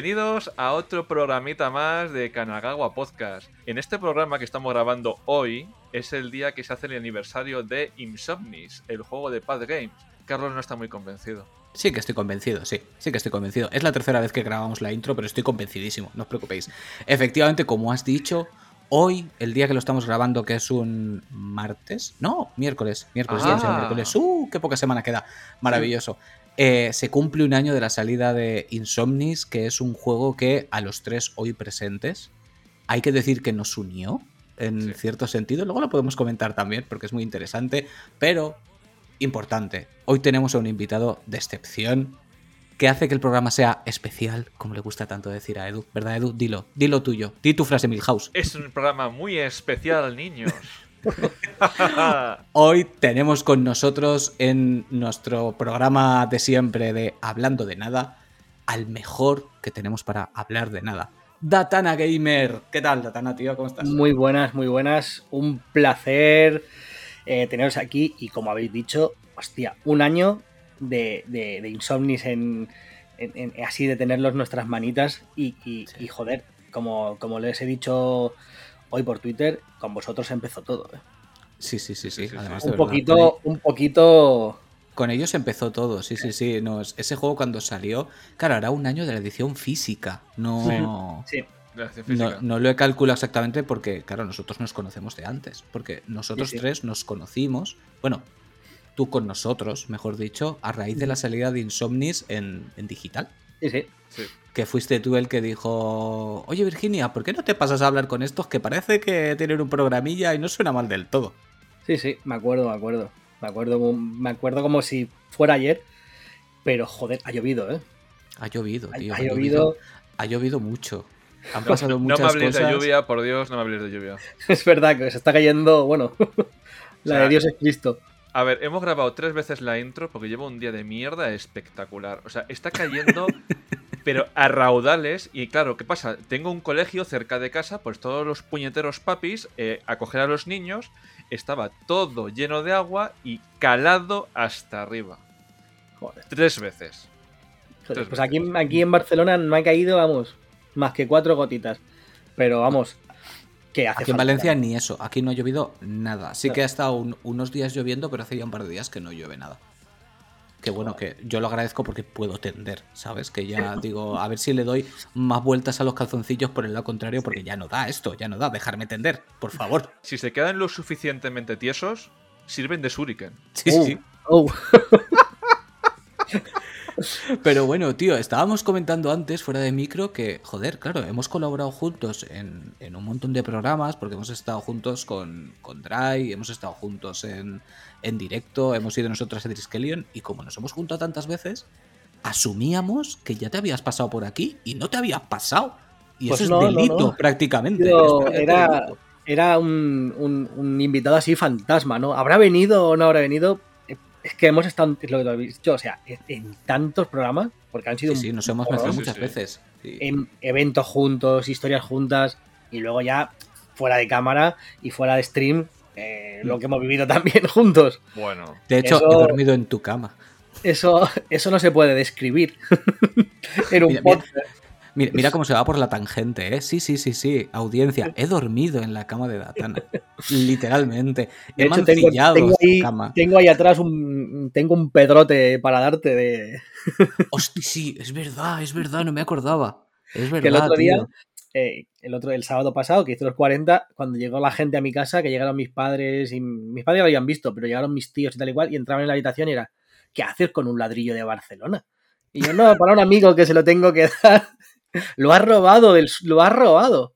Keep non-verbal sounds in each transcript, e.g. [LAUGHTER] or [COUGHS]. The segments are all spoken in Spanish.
Bienvenidos a otro programita más de Kanagawa Podcast. En este programa que estamos grabando hoy es el día que se hace el aniversario de Insomnis, el juego de Pad Games. Carlos no está muy convencido. Sí que estoy convencido, sí, sí que estoy convencido. Es la tercera vez que grabamos la intro, pero estoy convencidísimo, no os preocupéis. Efectivamente, como has dicho, hoy, el día que lo estamos grabando, que es un martes, no, miércoles, miércoles, Ah. miércoles, uh, qué poca semana queda, maravilloso. Eh, se cumple un año de la salida de Insomnis, que es un juego que a los tres hoy presentes, hay que decir que nos unió, en Sí. cierto sentido, luego lo podemos comentar también, porque es muy interesante, pero importante, hoy tenemos a un invitado de excepción, que hace que el programa sea especial, como le gusta tanto decir a Edu, ¿verdad Edu? Dilo, dilo tuyo, di tu frase Milhouse. Es un programa muy especial, niños. [LAUGHS] Hoy tenemos con nosotros en nuestro programa de siempre de Hablando de Nada, al mejor que tenemos para hablar de nada. Datana Gamer. ¿Qué tal, Datana, tío? ¿Cómo estás? Muy buenas, muy buenas. Un placer eh, teneros aquí y como habéis dicho, hostia, un año de, de- de Insomnis en, en- en- así de tenerlos en nuestras manitas y, y- Sí. y, joder, como, como les he dicho hoy por Twitter, con vosotros empezó todo. eh. Sí, sí, sí, sí. De Un verdad, poquito, un poquito... Con ellos empezó todo, sí, sí, sí. No, es- ese juego cuando salió, claro, era un año de la edición física. No, Sí, no, física. no lo he calculado exactamente porque, claro, nosotros nos conocemos de antes. Porque nosotros Sí, sí. tres nos conocimos, bueno, tú con nosotros, mejor dicho, a raíz de la salida de Insomnis en, en digital. sí, sí. Que fuiste tú el que dijo, oye Virginia, ¿por qué no te pasas a hablar con estos que parece que tienen un programilla y no suena mal del todo? Sí, sí, me acuerdo, me acuerdo. Me acuerdo, me acuerdo como si fuera ayer, pero joder, ha llovido, ¿eh? Ha llovido, Ha, tío. ha llovido, Ha llovido mucho. Han [LAUGHS] pasado No muchas me hables cosas. de lluvia, por Dios, no me hables de lluvia. [LAUGHS] es verdad que se está cayendo, bueno, [LAUGHS] la sea, de Dios es Cristo. A ver, hemos grabado tres veces la intro porque llevo un día de mierda espectacular. O sea, está cayendo, pero a raudales. Y claro, ¿qué pasa? Tengo un colegio cerca de casa, pues todos los puñeteros papis eh, a coger a los niños. Estaba todo lleno de agua y calado hasta arriba. Joder. Tres veces. Joder, Tres pues aquí, aquí en Barcelona no ha caído, vamos, más que cuatro gotitas. Pero vamos, que hace Aquí en falta. Valencia ni eso, aquí no ha llovido nada. Sí No. que ha estado un- unos días lloviendo, pero hace ya un par de días que no llueve nada. Que bueno, que yo lo agradezco porque puedo tender, ¿sabes? Que ya digo, a ver si le doy más vueltas a los calzoncillos por el lado contrario, porque ya no da esto, ya no da, dejarme tender, por favor. [LAUGHS] Si se quedan lo suficientemente tiesos, sirven de shuriken. Sí, Oh, sí. oh. [LAUGHS] Pero bueno, tío, estábamos comentando antes, fuera de micro, que, joder, claro, hemos colaborado juntos en, en un montón de programas, porque hemos estado juntos con, con Dry, hemos estado juntos en, en directo, hemos ido nosotros a Triskelion, y como nos hemos juntado tantas veces, asumíamos que ya te habías pasado por aquí y no te habías pasado. Y Pues eso no, es delito, no. prácticamente. Tío, era-. Era un, un- un invitado así fantasma, ¿no? ¿Habrá venido o no habrá venido? Es que hemos estado, es lo que habéis dicho, o sea, en- tantos programas, porque han sido Sí, nos hemos mezclado sí, muchas sí. veces. Sí. en eventos juntos, historias juntas, y luego ya fuera de cámara y fuera de stream, eh, lo que hemos vivido [LAUGHS] también juntos. Bueno, De hecho, eso- he dormido en tu cama. Eso, eso no se puede describir [LAUGHS] en un mira. podcast. Mira, mira cómo se va por la tangente, ¿eh? Sí, sí, sí, sí. Audiencia, he dormido en la cama de Datana. Literalmente. De He hecho, tengo, ahí, cama. tengo ahí atrás un, tengo un pedrote para darte de, [LAUGHS] Hostia, sí, es verdad, es verdad, no me acordaba. Es verdad. que el otro día, tío. eh, el otro el sábado pasado, que hice los 40, cuando llegó la gente a mi casa, que llegaron mis padres, y mis padres ya lo habían visto, pero llegaron mis tíos y tal igual, y entraban en la habitación y era, ¿qué haces con un ladrillo de Barcelona? Y yo, no, para un amigo que se lo tengo que [LAUGHS] dar. [LAUGHS] Lo ha robado, del, lo ha robado.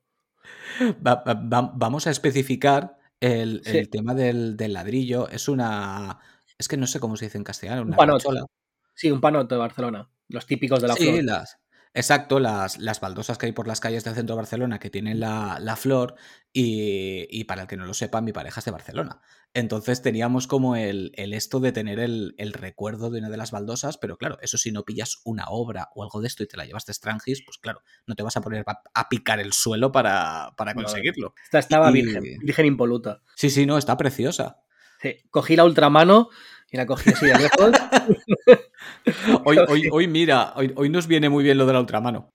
Va- va- va- vamos a especificar el, tema del, del ladrillo. Es una. Es que no sé cómo se dice en castellano. Una panote. cachola. Sí, un panote de Barcelona. Los típicos de la Sí, flor. las. Exacto, las, las baldosas que hay por las calles del centro de Barcelona que tienen la, la flor y, y para el que no lo sepa, mi pareja es de Barcelona. Entonces teníamos como el, el esto de tener el, el recuerdo de una de las baldosas, pero claro, eso si no pillas una obra o algo de esto y te la llevas de Strangis, pues claro, no te vas a poner a, a picar el suelo para, para conseguirlo. Esta estaba Y- virgen, virgen impoluta. Sí, sí, no, está preciosa. Sí, cogí la ultramano Y la cogí así de lejos. [LAUGHS] Hoy, hoy, hoy mira, hoy, hoy nos viene muy bien lo de la ultramano.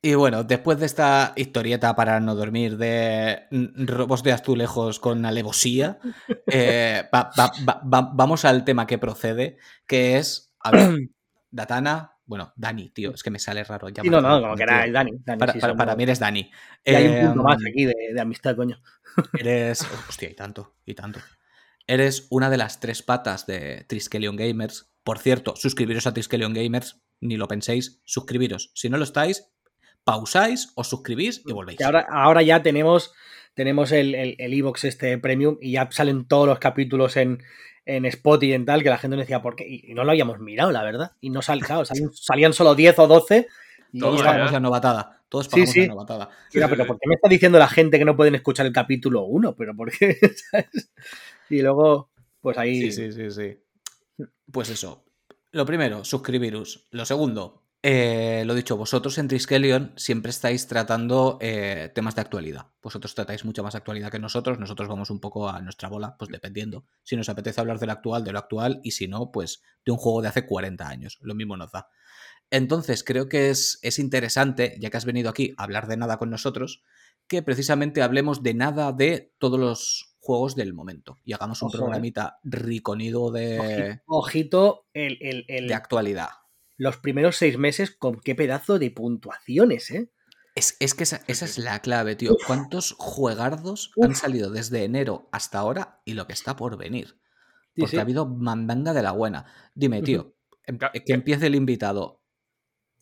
Y bueno, después de esta historieta para no dormir de mm, robos de azulejos con alevosía, [LAUGHS] eh, va- va- va- va- vamos al tema que procede, que es, a ver, [CLEARS THROAT] Datana, bueno, Dani, tío, es que me sale raro. Sí, no, no, como que era Dani. Dani, Para, sí, para- somos- para mí eres Dani. y hay un punto Eh, más aquí de, de amistad, coño. Eres. Hostia, y tanto, y tanto. Eres una de las tres patas de Triskelion Gamers. Por cierto, suscribiros a Triskelion Gamers, ni lo penséis, suscribiros. Si no lo estáis, pausáis, os suscribís y volvéis. Que ahora, ahora ya tenemos, tenemos el, el, el iVoox este premium y ya salen todos los capítulos en, en Spot y en tal, que la gente nos decía, ¿por qué? Y, y no lo habíamos mirado, la verdad. Y no sal, claro, salían, salían solo 10 o 12. Y Todos pagamos la novatada. Todos Sí, pagamos sí. la novatada. Mira, pero ¿por qué me está diciendo la gente que no pueden escuchar el capítulo 1? Pero ¿por qué? [LAUGHS] ¿Sabes? Y luego, pues ahí. Sí, sí, sí, sí. Pues eso. Lo primero, suscribiros. Lo segundo, eh, lo dicho, vosotros en Triskelion siempre estáis tratando eh, temas de actualidad. Vosotros tratáis mucha más actualidad que nosotros. Nosotros vamos un poco a nuestra bola, pues dependiendo. Si nos apetece hablar del actual, de lo actual, y si no, pues de un juego de hace 40 años. Lo mismo nos da. Entonces, creo que es, es interesante, ya que has venido aquí a hablar de nada con nosotros, que precisamente hablemos de nada de todos los juegos del momento y hagamos un Ojo, ¿eh? programita riconido de, Ojito, el, el- el- de actualidad. los primeros seis meses con qué pedazo de puntuaciones, ¿eh? Es, es que esa, esa es la clave, tío. ¿Cuántos juegardos han salido desde enero hasta ahora y lo que está por venir? Porque sí. ha habido mandanga de la buena. Dime, tío, em- que empiece el invitado.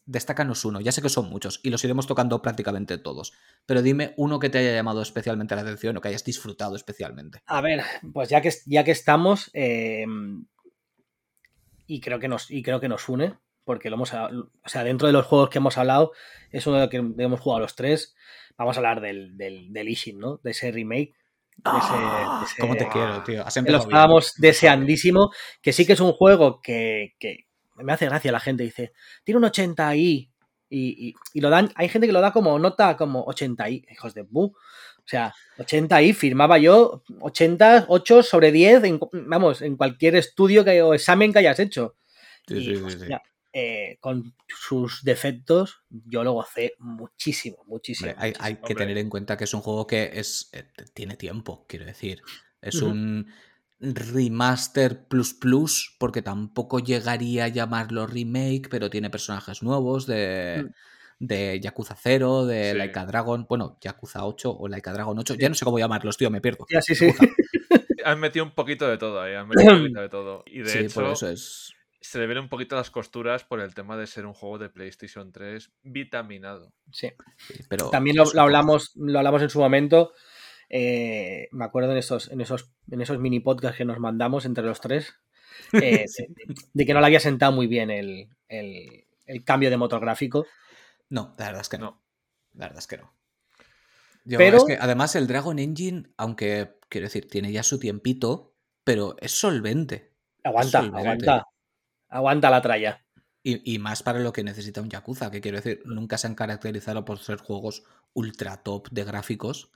Destácanos uno, ya sé que son muchos y los iremos tocando prácticamente todos, pero dime uno que te haya llamado especialmente la atención o que hayas disfrutado especialmente. A ver, pues ya que, ya que estamos, eh, y, creo que nos, y creo que nos une, porque lo hemos, o sea, dentro de los juegos que hemos hablado, es uno de los que hemos jugado los tres. Vamos a hablar del, del, del Ishin, ¿no? De ese remake. De ese, de ese- ¿Cómo te quiero, tío? Has lo estábamos deseandísimo, que sí que es un juego que, que me hace gracia la gente, dice, tiene un 80 ahí, y, y, y lo dan, hay gente que lo da como nota como 80 ahí, hijos de bu. O sea, 80 ahí, firmaba yo 80, 8 sobre 10, en, vamos, en cualquier estudio que, o examen que hayas hecho. Sí, Y, sí, sí, hostia, eh, con sus defectos, yo lo gocé muchísimo, muchísimo. Hombre, hay, hay que Hombre. tener en cuenta que es un juego que es eh, tiene tiempo, quiero decir. Es un remaster plus plus, porque tampoco llegaría a llamarlo remake, pero tiene personajes nuevos de, Mm. de Yakuza 0, de Sí. Laika Dragon, bueno, Yakuza 8 o Laika Dragon 8, ya no sé cómo llamarlos, tío, me pierdo. Ya, sí, sí. [LAUGHS] Han metido un poquito de todo ahí, han metido un poquito de todo. Y de Sí, hecho, por eso es... se le ven un poquito las costuras por el tema de ser un juego de PlayStation 3 vitaminado. sí. Pero También lo, hablamos, lo hablamos en su momento. Eh, me acuerdo en esos, en esos, en esos mini podcasts que nos mandamos entre los tres. [LAUGHS] eh, de, de que no le había sentado muy bien el, el- el cambio de motor gráfico. No, la verdad es que no. La verdad es que no. Yo, Pero- es que además el Dragon Engine, aunque quiero decir, tiene ya su tiempito, pero es solvente. Aguanta, solvente. aguanta. Aguanta la tralla. Y, y más para lo que necesita un Yakuza, que quiero decir, nunca se han caracterizado por ser juegos ultra top de gráficos.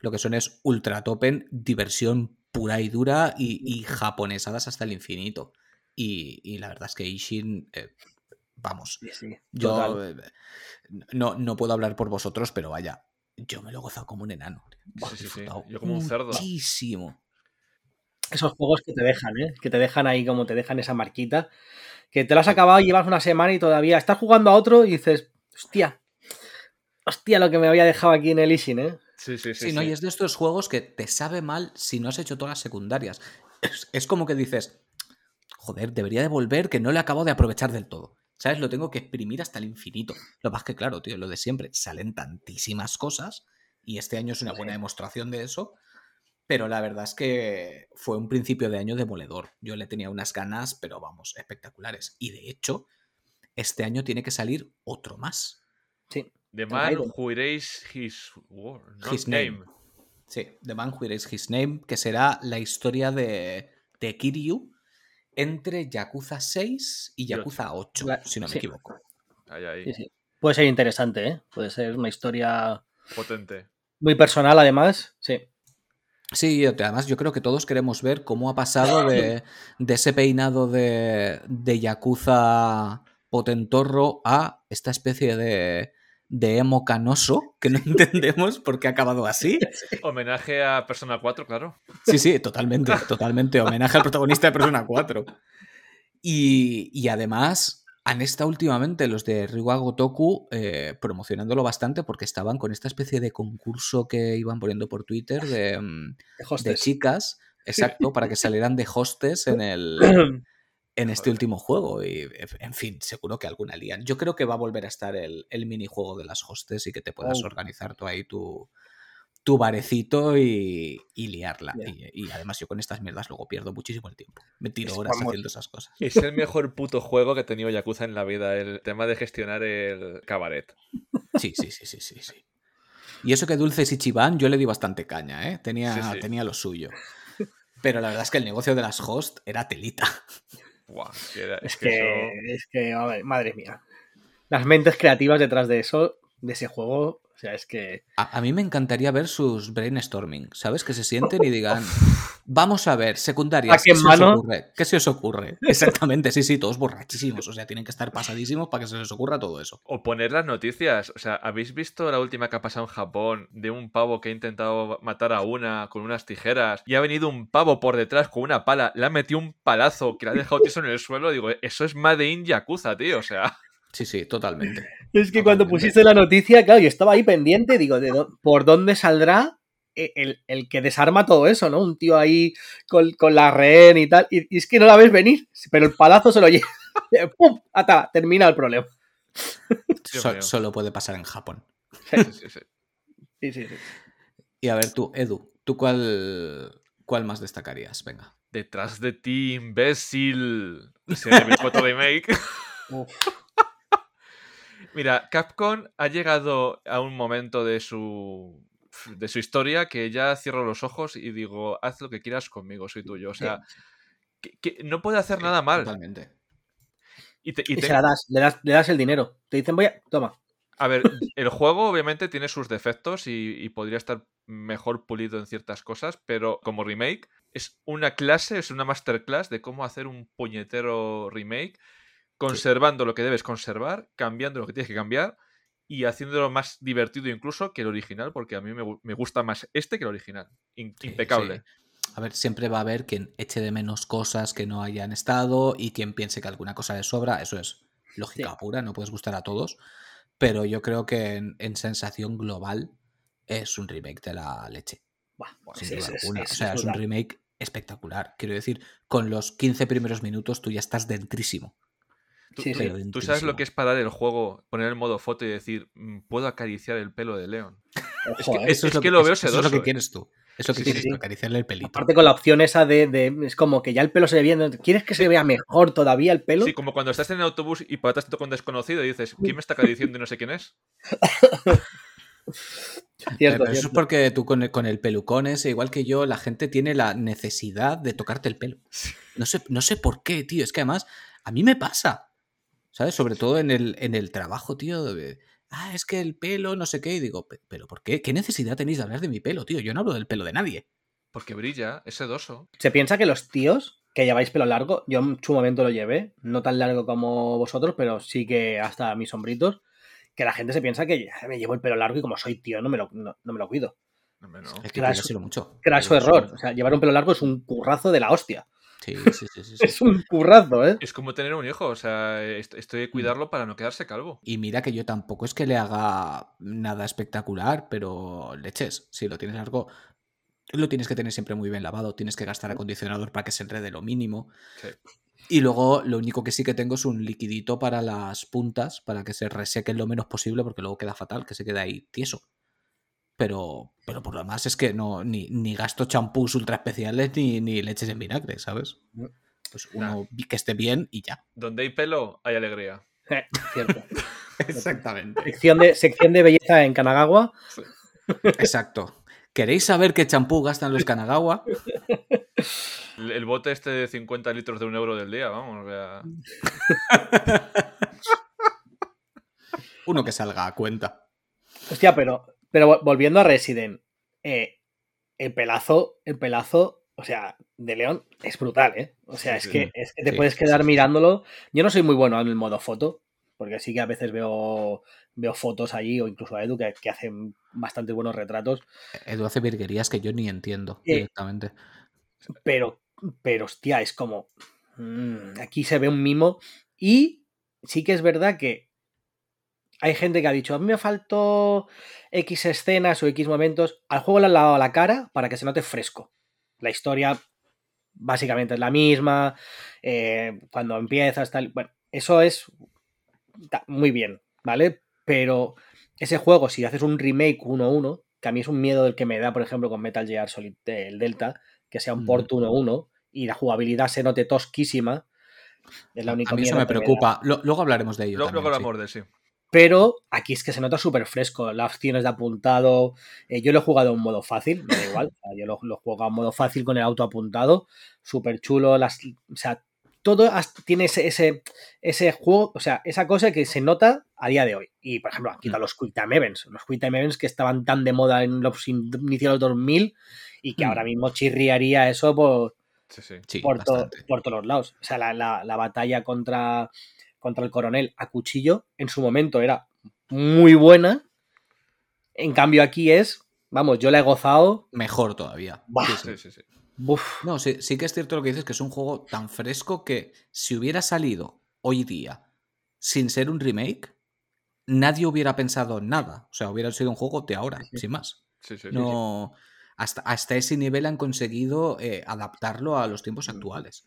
Lo que son es ultra top en diversión pura y dura y, y japonesadas hasta el infinito. Y, y la verdad es que Ishin, eh, vamos, Sí, sí, yo eh, no, no puedo hablar por vosotros, pero vaya, yo me lo he gozado como un enano. Buah, Sí, Yo como un cerdo. Muchísimo. Esos juegos que te dejan, ¿eh? Que te dejan ahí como te dejan esa marquita. Que te lo has acabado y llevas una semana y todavía estás jugando a otro y dices, hostia, hostia, lo que me había dejado aquí en el Ishin, ¿eh? Sí, sí, sí. Sí, no, sí. y es de estos juegos que te sabe mal si no has hecho todas las secundarias. Es, es como que dices, joder, debería de volver que no le acabo de aprovechar del todo. ¿Sabes? Lo tengo que exprimir hasta el infinito. Lo más que, claro, tío, lo de siempre. Salen tantísimas cosas y este año es una buena demostración de eso. Pero la verdad es que fue un principio de año demoledor. Yo le tenía unas ganas, pero vamos, espectaculares. Y de hecho, este año tiene que salir otro más. Sí. The man who erased his, word, not His name. Sí, The Man Who Erased His Name, que será la historia de, de Kiryu entre Yakuza 6 y. Yakuza 8, La- si no me sí. equivoco. Ahí, ahí. Sí, sí. Puede ser interesante, ¿eh? Puede ser una historia Potente. muy personal, además. Sí. Sí, además yo creo que todos queremos ver cómo ha pasado de, de ese peinado de, de Yakuza potentorro a esta especie de, de emo canoso que no [LAUGHS] entendemos por qué ha acabado así. [LAUGHS] Homenaje a Persona 4, claro. Sí, sí, totalmente, [LAUGHS] totalmente. Homenaje al protagonista de Persona 4. Y, y además han estado últimamente los de Ryuga Gotoku eh, promocionándolo bastante porque estaban con esta especie de concurso que iban poniendo por Twitter de, mm, de chicas, exacto, para que salieran de hostes en el [CLEARS THROAT] en este último juego. Y, en fin, seguro que alguna lían. Yo creo que va a volver a estar el, el minijuego de las hostes y que te puedas Oh. organizar tú ahí tu, tu barecito y, y liarla. Y, y además yo con estas mierdas luego pierdo muchísimo el tiempo. Me tiro Es horas vamos. haciendo esas cosas. Es el mejor puto juego que ha tenido Yakuza en la vida, el tema de gestionar el cabaret. Sí, sí, sí, sí, sí, sí. Y eso que Dulces y Chiván yo le di bastante caña, ¿eh? Tenía, Sí, sí. tenía lo suyo. Pero la verdad es que el negocio de las host era telita. Buah, es que, Es es que que, eso- es que, madre mía. Las mentes creativas detrás de eso, de ese juego, sea, es que. A, a mí me encantaría ver sus brainstorming, ¿sabes? Que se sienten y [LAUGHS] digan, vamos a ver, secundarias, Saque ¿qué en se os mano. ocurre? ¿Qué se os ocurre? [LAUGHS] Exactamente, sí, sí, todos borrachísimos, o sea, tienen que estar pasadísimos para que se les ocurra todo eso. O poner las noticias. O sea, ¿habéis visto la última que ha pasado en Japón de un pavo que ha intentado matar a una con unas tijeras y ha venido un pavo por detrás con una pala, le ha metido un palazo que le ha dejado tieso en el suelo? Digo, eso es Made in Yakuza, tío. O sea, Sí, sí, totalmente. Es que cuando pusiste la noticia, claro, yo estaba ahí pendiente, digo, ¿de ¿por dónde saldrá e- el, el que desarma todo eso, ¿no? Un tío ahí con, con la rehén y tal. Y, y es que no la ves venir, pero el palazo se lo lleva. [LAUGHS] ¡Pum! Ata, termina el problema. So- solo puede pasar en Japón. sí, sí, sí. Sí, sí, sí. Y a ver tú, Edu, ¿tú cuál, cuál más destacarías? Venga. Detrás de ti, imbécil. Resident Evil 4 Remake. Uf. Mira, Capcom ha llegado a un momento de su de su historia que ya cierro los ojos y digo, haz lo que quieras conmigo, soy tuyo. O sea, que, que no puede hacer nada mal. Totalmente. Y, te- y Y te- se la das, le das, le das el dinero. Te dicen, voy a. Toma. A ver, [LAUGHS] el juego obviamente tiene sus defectos y, y podría estar mejor pulido en ciertas cosas, pero como remake es una clase, es una masterclass de cómo hacer un puñetero remake, conservando lo que debes conservar, cambiando lo que tienes que cambiar y haciéndolo más divertido incluso que el original, porque a mí me, me gusta más este que el original. In- Sí, impecable. sí. A ver, siempre va a haber quien eche de menos cosas que no hayan estado y quien piense que alguna cosa le sobra. Eso es lógica Sí. pura, no puedes gustar a todos. Pero yo creo que en, en sensación global es un remake de la leche. Buah, Sin duda alguna. es o sea, es un remake espectacular. Quiero decir, con los 15 primeros minutos tú ya estás dentrísimo. Tú, Sí, tú- sí. Pero tú sabes lo que es parar el juego, poner el modo foto y decir, "Mm, puedo acariciar el pelo de León. Ojo, que eh. es que lo veo eso es lo sedoso, que eh. quieres tú. Es lo que Sí, quieres sí, tú, sí. acariciarle el pelito. Aparte con la opción esa de, de- Es como que ya el pelo se ve bien. ¿Quieres que se vea mejor todavía el pelo? Sí, como cuando estás en el autobús y para atrás te toca un desconocido y dices, ¿quién me está acariciando y no sé quién es? [LAUGHS] Cierto, eso es porque tú con el, con el pelucón ese, igual que yo, la gente tiene la necesidad de tocarte el pelo. No sé, no sé por qué, tío. Es que además, a mí me pasa. ¿Sabes? Sobre todo en el, en el trabajo, tío. de, ah, es que el pelo, no sé qué. Y digo, "Pe- ¿pero por qué? ¿Qué necesidad tenéis de hablar de mi pelo, tío? Yo no hablo del pelo de nadie. Porque brilla, es sedoso. Se piensa que los tíos que lleváis pelo largo, yo en su momento lo llevé, no tan largo como vosotros, pero sí que hasta mis sombritos, que la gente se piensa que ya me llevo el pelo largo y como soy tío no me lo, no, no me lo cuido. No. Es que mucho. Craso Cuídaselo error. mucho. O sea, llevar un pelo largo es un currazo de la hostia. Sí, sí, sí, sí, [LAUGHS] sí. Es un currazo, ¿eh? Es como tener un hijo, o sea, est- estoy de cuidarlo para no quedarse calvo. Y mira que yo tampoco es que le haga nada espectacular, pero leches, si lo tienes largo, lo tienes que tener siempre muy bien lavado, tienes que gastar acondicionador para que se enrede lo mínimo. Sí. Y luego lo único que sí que tengo es un liquidito para las puntas, para que se resequen lo menos posible, porque luego queda fatal, que se queda ahí tieso. Pero, pero por lo demás es que no, ni, ni gasto champús ultra especiales ni, ni leches en vinagre, ¿sabes? Pues uno que esté bien y ya. Donde hay pelo, hay alegría. Eh, cierto. [LAUGHS] Exactamente. Sección de, sección de belleza en Kanagawa. Exacto. ¿Queréis saber qué champú gastan los Kanagawa? El, el bote este de 50 litros de un euro del día, vamos. sea, [LAUGHS] Uno que salga a cuenta. Hostia, pero, pero vol- volviendo a Resident, eh, el pelazo, el pelazo, o sea, de León es brutal, ¿eh? O sea, es, que, es que te Sí, puedes quedar sí, sí. mirándolo. Yo no soy muy bueno en el modo foto, porque sí que a veces veo, veo fotos allí, o incluso a Edu, que, que hacen bastante buenos retratos. Edu hace virguerías que yo ni entiendo Eh, directamente. Pero, pero hostia, es como. mm, aquí se ve un mimo. Y sí que es verdad que hay gente que ha dicho: A mí me faltó X escenas o X momentos. Al juego le han lavado la cara para que se note fresco. La historia básicamente es la misma. eh, cuando empiezas, tal. Bueno, eso es muy bien, ¿vale? Pero ese juego, si haces un remake 1-1, que a mí es un miedo del que me da, por ejemplo, con Metal Gear Solid el Delta, que sea un port 1-1 y la jugabilidad se note tosquísima. Es la única A mí eso me preocupa. Luego hablaremos de ello. Lo- también, Luego sí. hablamos de sí. Pero aquí es que se nota súper fresco. Las opciones de apuntado. eh, yo lo he jugado en modo fácil, me da igual. yo lo, lo he jugado en modo fácil con el auto apuntado. Súper chulo. Las, o sea, todo has- tiene ese, ese, ese juego, o sea, esa cosa que se nota a día de hoy. Y, por ejemplo, han quitado Mm. los Quick Time Events. Los Quick Time Events que estaban tan de moda en los inicios de los 2000 y que Mm. ahora mismo chirriaría eso por, Sí, sí. Sí, por, to- por todos los lados. O sea, la, la- la batalla contra, contra el coronel a cuchillo en su momento era muy buena. En cambio, aquí es, vamos, yo la he gozado. Mejor todavía. Sí, sí. Sí, sí, sí. Buf, No, sí, sí que es cierto lo que dices, que es un juego tan fresco que si hubiera salido hoy día sin ser un remake, nadie hubiera pensado en nada. O sea, hubiera sido un juego de ahora, Sí. sin más. Sí, sí, sí. No, hasta, hasta ese nivel han conseguido eh, adaptarlo a los tiempos Mm. actuales.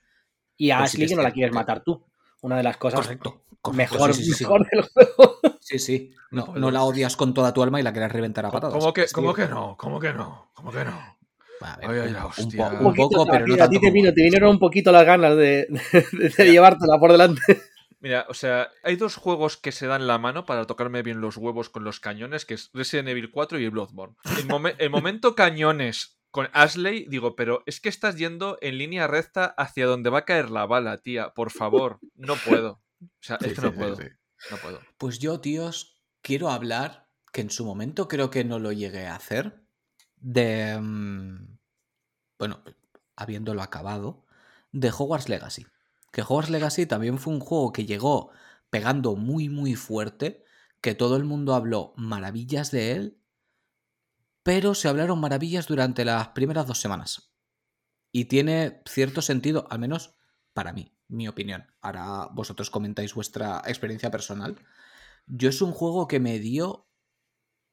y a Pues sí que Ashley que no la quieres matar tú. Una de las cosas Correcto. correcto, mejor, sí, sí, sí. mejor del juego. Sí, sí. No No, la odias con toda tu alma y la quieres reventar a ¿Cómo- patadas. ¿Cómo que, cómo que no? ¿Cómo que no? ¿Cómo que no? A ver, Ay, ay, un- la un, hostia. po- Un un poco, pero no a ti tanto te, como vino, te vinieron un poquito las ganas de, de- de llevártela por delante. Mira, o sea, hay dos juegos que se dan la mano para tocarme bien los huevos con los cañones, que es Resident Evil 4 y Bloodborne. El, momen- el momento cañones con Ashley, digo, pero es que estás yendo en línea recta hacia donde va a caer la bala, tía. Por favor, no puedo. O sea, Sí, es que sí, no sí, puedo. sí. No puedo. Pues yo, tíos, quiero hablar, que en su momento creo que no lo llegué a hacer, de... mm, Bueno, habiéndolo acabado, de Hogwarts Legacy. Que Hogwarts Legacy también fue un juego que llegó pegando muy, muy fuerte, que todo el mundo habló maravillas de él, pero se hablaron maravillas durante las primeras dos semanas. Y tiene cierto sentido, al menos para mí, mi opinión. Ahora vosotros comentáis vuestra experiencia personal. Yo es un juego que me dio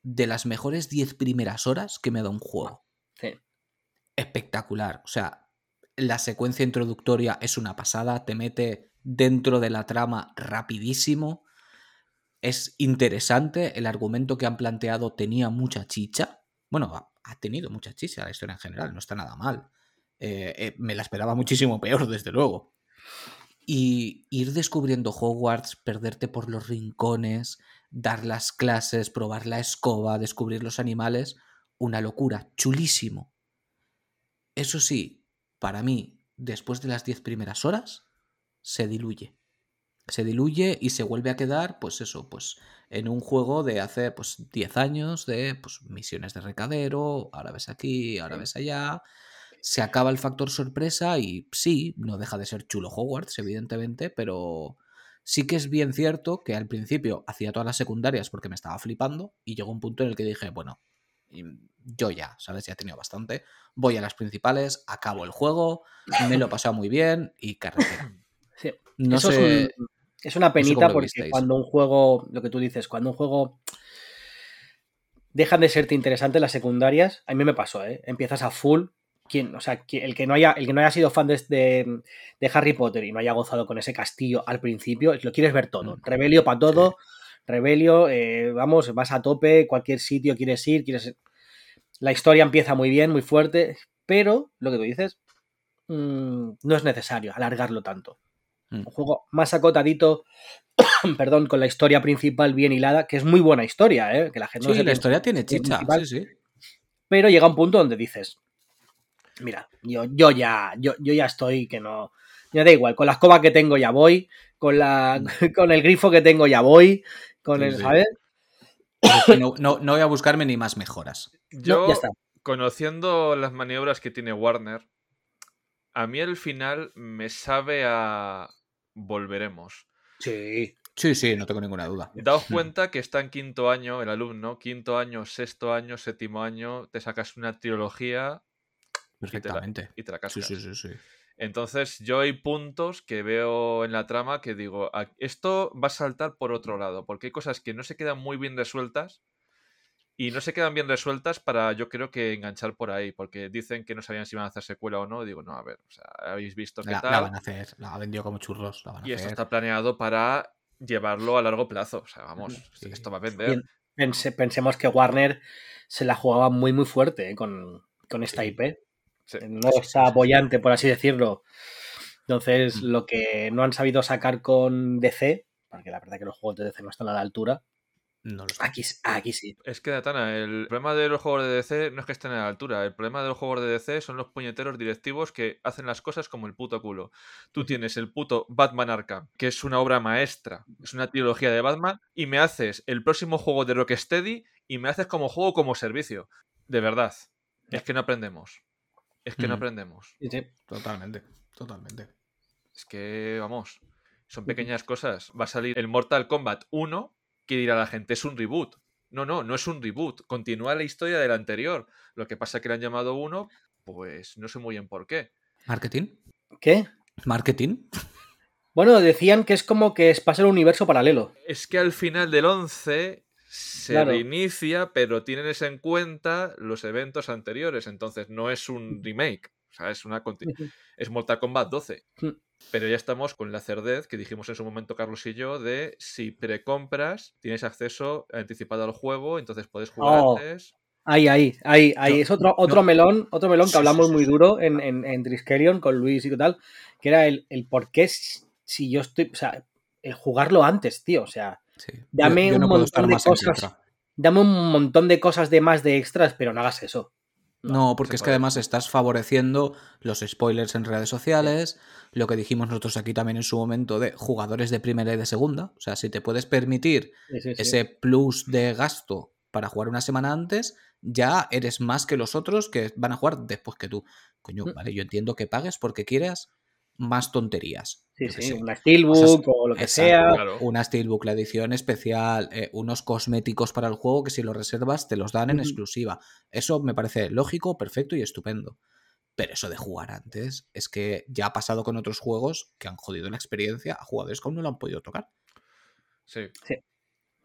de las mejores 10 primeras horas que me da un juego. Sí. Espectacular. O sea, la secuencia introductoria es una pasada, te mete dentro de la trama rapidísimo. Es interesante, el argumento que han planteado tenía mucha chicha. Bueno, ha, tenido mucha chicha la historia en general, no está nada mal. Eh, eh, me la esperaba muchísimo peor, desde luego. Y ir descubriendo Hogwarts, perderte por los rincones, dar las clases, probar la escoba, descubrir los animales, una locura, chulísimo. Eso sí, para mí, después de las 10 primeras horas, se diluye. Se diluye y se vuelve a quedar, pues eso, pues en un juego de hace pues 10 años de pues, misiones de recadero, ahora ves aquí, ahora ves allá. Se acaba el factor sorpresa y sí, no deja de ser chulo Hogwarts, evidentemente, pero sí que es bien cierto que al principio hacía todas las secundarias porque me estaba flipando y llegó un punto en el que dije, bueno, yo ya, ¿sabes? Ya he tenido bastante. Voy a las principales, acabo el juego, me lo he pasado muy bien y carretera. Sí. No Eso sé. es, un- es una penita porque cuando un juego, lo que tú dices, cuando un juego dejan de serte interesantes las secundarias, a mí me pasó, ¿eh? Empiezas a full. Quien, o sea, el que no haya, el que no haya sido fan de, de, de Harry Potter y no haya gozado con ese castillo al principio, lo quieres ver todo. Mm. Rebelio para todo, Rebelio, eh, vamos, vas a tope, cualquier sitio quieres ir, quieres. La historia empieza muy bien, muy fuerte, pero lo que tú dices, mm, no es necesario alargarlo tanto. Mm. Un juego más acotadito, [COUGHS] perdón, con la historia principal bien hilada, que es muy buena historia, ¿eh? que la gente no Sí, se la piensa historia tiene chicha, sí, sí. pero llega un punto donde dices, mira, yo, yo ya, yo, yo ya estoy que no, ya da igual, con la escoba que tengo ya voy, con la, [LAUGHS] con el grifo que tengo ya voy, con Sí, el, sí. ¿sabes? Es que No, no- no voy a buscarme ni más mejoras. No, Yo, ya está. conociendo las maniobras que tiene Warner, a mí el final me sabe a volveremos. Sí. Sí, sí, no tengo ninguna duda. Daos Hmm. cuenta que está en quinto año el alumno, quinto año, sexto año, séptimo año, te sacas una trilogía Perfectamente. y te la cascas. sí, sí, sí. Entonces yo hay puntos que veo en la trama que digo, "Ah, esto va a saltar por otro lado, porque hay cosas que no se quedan muy bien resueltas y no se quedan bien resueltas para yo creo que enganchar por ahí, porque dicen que no sabían si iban a hacer secuela o no, digo, no, a ver, o sea, habéis visto qué La, la tal van a hacer, la ha vendido como churros. La van a y esto hacer. está planeado para llevarlo a largo plazo, o sea, vamos, Sí. esto va a vender. Bien, pense- pensemos que Warner se la jugaba muy, muy fuerte eh, con, con esta Sí. IP. Sí. No está bollante, por así decirlo. Entonces, Mm. lo que no han sabido sacar con DC, porque la verdad que los juegos de DC no están a la altura, No lo sé. aquí, aquí sí. Es que, Natana, el problema de los juegos de DC no es que estén a la altura. El problema de los juegos de DC son los puñeteros directivos que hacen las cosas como el puto culo. Tú tienes el puto Batman Arkham, que es una obra maestra, es una trilogía de Batman, y me haces el próximo juego de Rocksteady y me haces como juego como servicio. De verdad. Es que no aprendemos. Es que no aprendemos. Sí, sí. Totalmente, totalmente. Es que, vamos, son pequeñas cosas. Va a salir el Mortal Kombat 1, que dirá la gente, es un reboot. No, no, no es un reboot. Continúa la historia del anterior. Lo que pasa es que le han llamado uno, pues no sé muy bien por qué. ¿Marketing? ¿Qué? ¿Marketing? Bueno, decían que es como que es pasa el universo paralelo. Es que al final del 11 se Claro. reinicia, pero tienen en cuenta los eventos anteriores. Entonces no es un remake. O sea, es una conti- es Mortal Kombat 12. Mm. Pero ya estamos con la cerdez que dijimos en su momento Carlos y yo de si precompras tienes acceso anticipado al juego, entonces puedes jugar Oh. antes. Ahí, ahí, ahí, ahí. Es otro, otro no. melón, otro melón que Sí, sí, hablamos sí, muy sí. duro en, en, en Triskelion con Luis y tal, que era el, el por qué si, yo estoy, o sea, el jugarlo antes, tío, o sea, Sí. Dame yo, yo un no montón de cosas. dame un montón de cosas de más de extras, pero no hagas eso. No, porque es que además estás favoreciendo los spoilers en redes sociales, lo que dijimos nosotros aquí también en su momento de jugadores de primera y de segunda. O sea, si te puedes permitir Sí, sí, sí. ese plus de gasto para jugar una semana antes, ya eres más que los otros que van a jugar después que tú. Coño, Mm. vale, yo entiendo que pagues porque quieras más tonterías. Sí, sí, una Steelbook o lo que Exacto, sea. Claro. Una Steelbook, la edición especial, eh, unos cosméticos para el juego que si los reservas te los dan en exclusiva. Eso me parece lógico, perfecto y estupendo. Pero eso de jugar antes es que ya ha pasado con otros juegos que han jodido la experiencia a jugadores que aún no lo han podido tocar. Sí.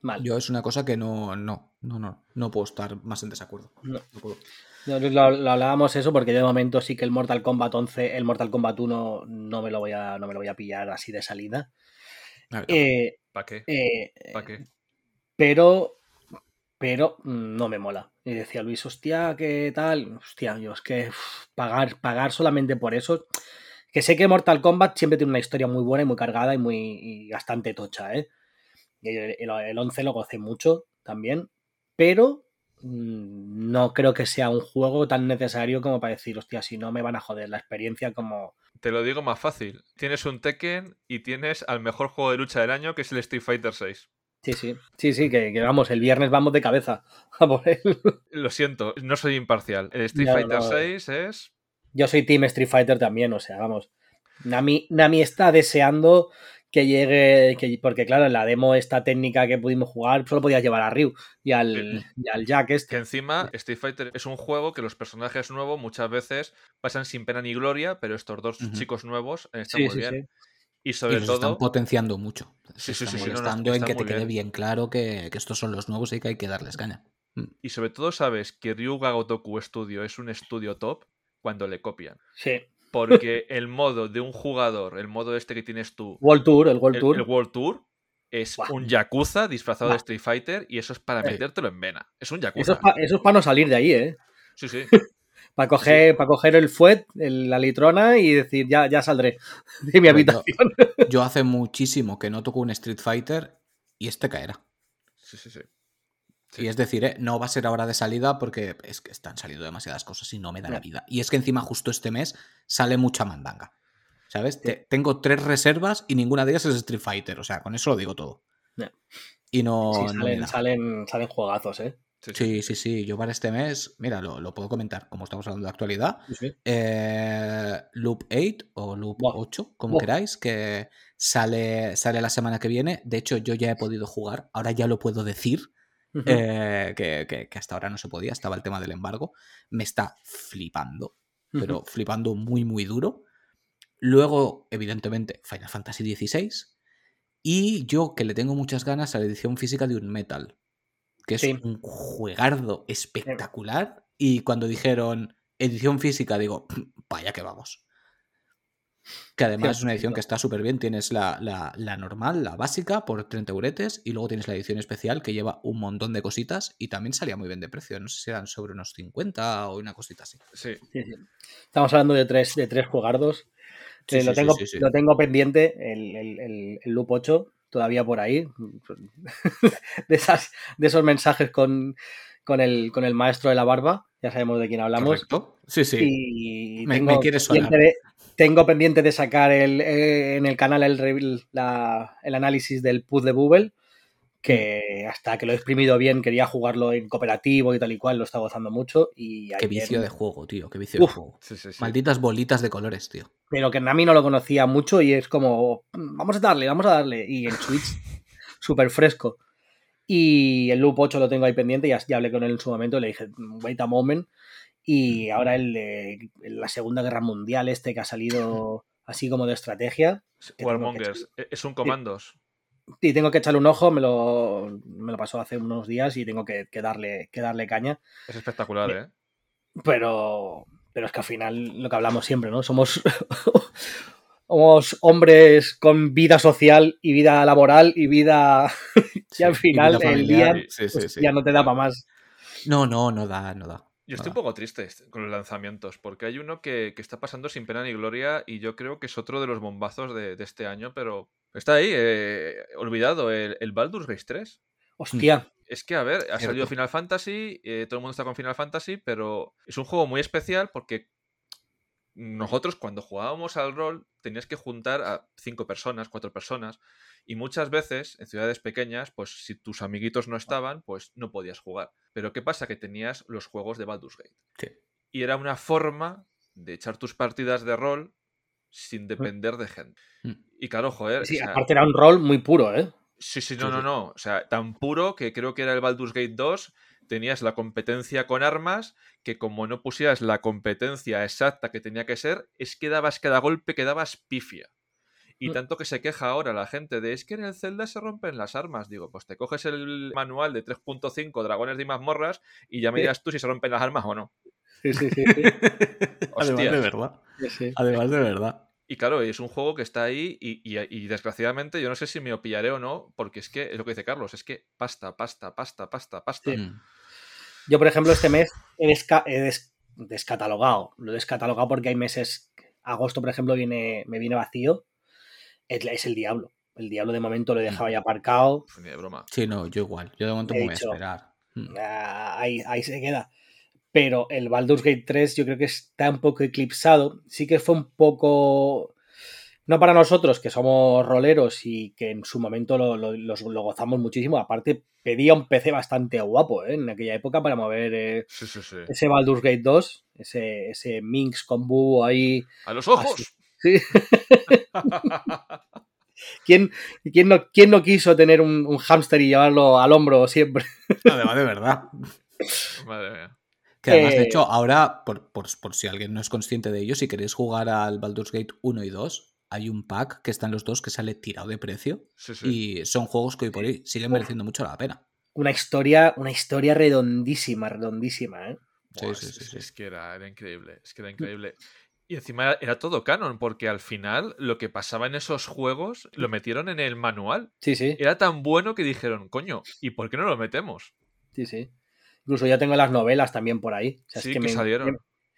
Mal. Yo es una cosa que no, no, no, no, no puedo estar más en desacuerdo. No. No puedo. No, Lo, lo hablábamos eso porque de momento sí que el Mortal Kombat 11, el Mortal Kombat 1 no me lo voy a, no me lo voy a pillar así de salida. A ver, Eh, ¿Para qué? eh, ¿Para qué? pero pero mm, no me mola. Y decía Luis, hostia, ¿qué tal? Hostia, yo es que uf, pagar, pagar solamente por eso. Que sé que Mortal Kombat siempre tiene una historia muy buena y muy cargada y muy y bastante tocha, ¿eh? El, el- el 11 lo gocé mucho también, pero mm, no creo que sea un juego tan necesario como para decir, hostia, si no me van a joder la experiencia como... Te lo digo más fácil. Tienes un Tekken y tienes al mejor juego de lucha del año, que es el Street Fighter 6. Sí, sí, sí, sí, que, que vamos, el viernes vamos de cabeza [LAUGHS] a por él. Lo siento, no soy imparcial. El Street No, Fighter no. 6 es. Yo soy Team Street Fighter también, o sea, vamos. Nami, Nami está deseando que llegue, que, porque claro, en la demo esta técnica que pudimos jugar solo podías llevar a Ryu y al, y al Jack Que este. encima Street Fighter es un juego que los personajes nuevos muchas veces pasan sin pena ni gloria, pero estos dos chicos nuevos están Sí, muy sí, bien. sí. Y y sobre los están todo, potenciando mucho. Sí, Se sí, están sí, sí, no, no, molestando en que te quede bien. bien claro que, que estos son los nuevos y que hay que darles caña. Mm. y sobre todo sabes que Ryuga Gotoku Studio es un estudio top cuando le copian. Sí. Porque el modo de un jugador, el modo este que tienes tú, World Tour, el World el, Tour. el World Tour, es un Yakuza disfrazado de. Street Fighter y eso es para Eh. metértelo en vena. Es un Eso Yakuza. es, eso es para no salir de ahí, ¿eh? Sí, sí. [LAUGHS] Para coger, para coger el fuet, el- la litrona y decir, ya, ya saldré [LAUGHS] de mi Pero yo- habitación. Yo hace muchísimo que no toco un Street Fighter y este caerá. Sí, sí, sí. Y es decir, ¿eh? no va a ser ahora de salida porque es que están saliendo demasiadas cosas y no me da la vida. Y es que encima justo este mes sale mucha mandanga. ¿Sabes? Sí. Te- tengo tres reservas y ninguna de ellas es Street Fighter. O sea, con eso lo digo todo. Y no, Sí, salen, salen, salen juegazos, ¿eh? Sí, sí, sí. Yo para este mes, mira, lo, lo puedo comentar, como estamos hablando de actualidad. Sí, sí. Eh, Loop 8 o Loop Buah. 8, como queráis, que sale, sale la semana que viene. De hecho, yo ya he podido jugar, ahora ya lo puedo decir, Eh, que, que- que hasta ahora no se podía, estaba el tema del embargo. Me está flipando, pero flipando muy, muy duro. Luego, evidentemente, Final Fantasy XVI. Y yo que le tengo muchas ganas a la edición física de un Metal, que es Sí. un juegardo espectacular. Y cuando dijeron edición física, digo, vaya que vamos. Que además es una edición que está súper bien. Tienes la, la- la normal, la básica, por 30 euretes. Y luego tienes la edición especial que lleva un montón de cositas. Y también salía muy bien de precio. No sé si eran sobre unos 50 o una cosita así. Sí. Sí, sí. Estamos hablando de tres, de tres jugardos. Sí, Eh, sí, lo, tengo, sí, sí. lo tengo pendiente, el, el, el- el Loop 8, todavía por ahí. [LAUGHS] de, esas, de esos mensajes con, con, el, con el maestro de la barba, ya sabemos de quién hablamos. ¿Correcto? Sí, sí. Y Me- tengo, me quiere sonar. pendiente de, tengo pendiente de sacar el, eh, en el canal el, la- el análisis del puzzle Bubble, que hasta que lo he exprimido bien quería jugarlo en cooperativo y tal y cual, lo está gozando mucho. Y Qué vicio de juego, tío. Qué vicio de Uf, juego. Sí, sí, sí. Malditas bolitas de colores, tío. pero que Nami no lo conocía mucho y es como, "Mm, vamos a darle, vamos a darle. Y en Switch, [LAUGHS] súper fresco. Y el Loop 8 lo tengo ahí pendiente, ya, ya hablé con él en su momento, le dije, wait a moment. Y ahora el de la Segunda Guerra Mundial, este que ha salido así como de estrategia. Warmongers. E- Es un comandos. Y tengo que echarle un ojo, me lo, me lo pasó hace unos días y tengo que, que darle, que darle caña. Es espectacular, ¿eh? Pero, pero es que al final lo que hablamos siempre, ¿no? Somos, [LAUGHS] somos hombres con vida social y vida laboral y vida. [LAUGHS] y al Sí, y final vida el día sí, sí, pues, sí. ya no te da para más. No, no, no da, no da. Yo estoy un poco triste con los lanzamientos, porque hay uno que, que está pasando sin pena ni gloria y yo creo que es otro de los bombazos de, de este año, pero está ahí, eh, olvidado, el, el Baldur's Gate 3. Hostia. Es que, a ver, ha salido. Final Fantasy, eh, todo el mundo está con Final Fantasy, pero es un juego muy especial porque nosotros cuando jugábamos al rol tenías que juntar a cinco personas, cuatro personas, y muchas veces en ciudades pequeñas, pues si tus amiguitos no estaban, pues no podías jugar. Pero ¿qué pasa? Que tenías los juegos de Baldur's Gate. Sí. Y era una forma de echar tus partidas de rol sin depender de gente. Mm. Y claro, joder. Sí, o sea, aparte era un rol muy puro, ¿eh? Sí, sí, no, no, no. O sea, tan puro que creo que era el Baldur's Gate 2. Tenías la competencia con armas, que como no pusieras la competencia exacta que tenía que ser, es que dabas cada golpe que dabas pifia. Y Mm. tanto que se queja ahora la gente de es que en el Zelda se rompen las armas. Digo, pues te coges el manual de 3.5 Dragones y mazmorras y ya me dirás tú si se rompen las armas o no. Sí, sí, sí. sí. [LAUGHS] Además de verdad. Sí, sí. Además de verdad. Y claro, es un juego que está ahí y, y- y desgraciadamente yo no sé si me lo pillaré o no, porque es que es lo que dice Carlos, es que pasta, pasta, pasta, pasta, pasta. Sí. Mm. Yo, por ejemplo, este mes he, desca- he des- descatalogado. Lo he descatalogado porque hay meses. Agosto, por ejemplo, viene, me viene vacío. Es, es el diablo. El diablo de momento lo he dejado ahí aparcado. Pf, Ni de broma. Sí, no, yo igual. Yo de momento me voy a esperar. Mm. Ah, ahí, ahí se queda. Pero el Baldur's Gate 3 yo creo que está un poco eclipsado. Sí que fue un poco. No para nosotros, que somos roleros y que en su momento lo, lo- los- lo gozamos muchísimo. Aparte, pedía un PC bastante guapo ¿eh? en aquella época para mover eh, Sí, sí, sí. ese Baldur's Gate 2, ese, ese Minx con búho ahí. ¡A los ojos! Sí. [LAUGHS] ¿Quién, quién, no, quién no quiso tener un, un hámster y llevarlo al hombro siempre? Además de verdad. Madre mía. Que además, de Eh, hecho, ahora, por, por- por si alguien no es consciente de ello, si queréis jugar al Baldur's Gate 1 y 2, hay un pack que están los dos que sale tirado de precio. Sí, sí. Y son juegos que hoy por hoy siguen mereciendo mucho la pena. Una historia, una historia redondísima, redondísima, ¿eh? Sí, Buah, sí, es, sí, es- sí. es que era, era increíble. Es que era increíble. Y encima era, era todo canon, porque al final lo que pasaba en esos juegos lo metieron en el manual. Sí, sí, Era tan bueno que dijeron, coño, ¿y por qué no lo metemos? sí, sí. Incluso ya tengo las novelas también por ahí. O sea, es Sí, que que me, salieron. me-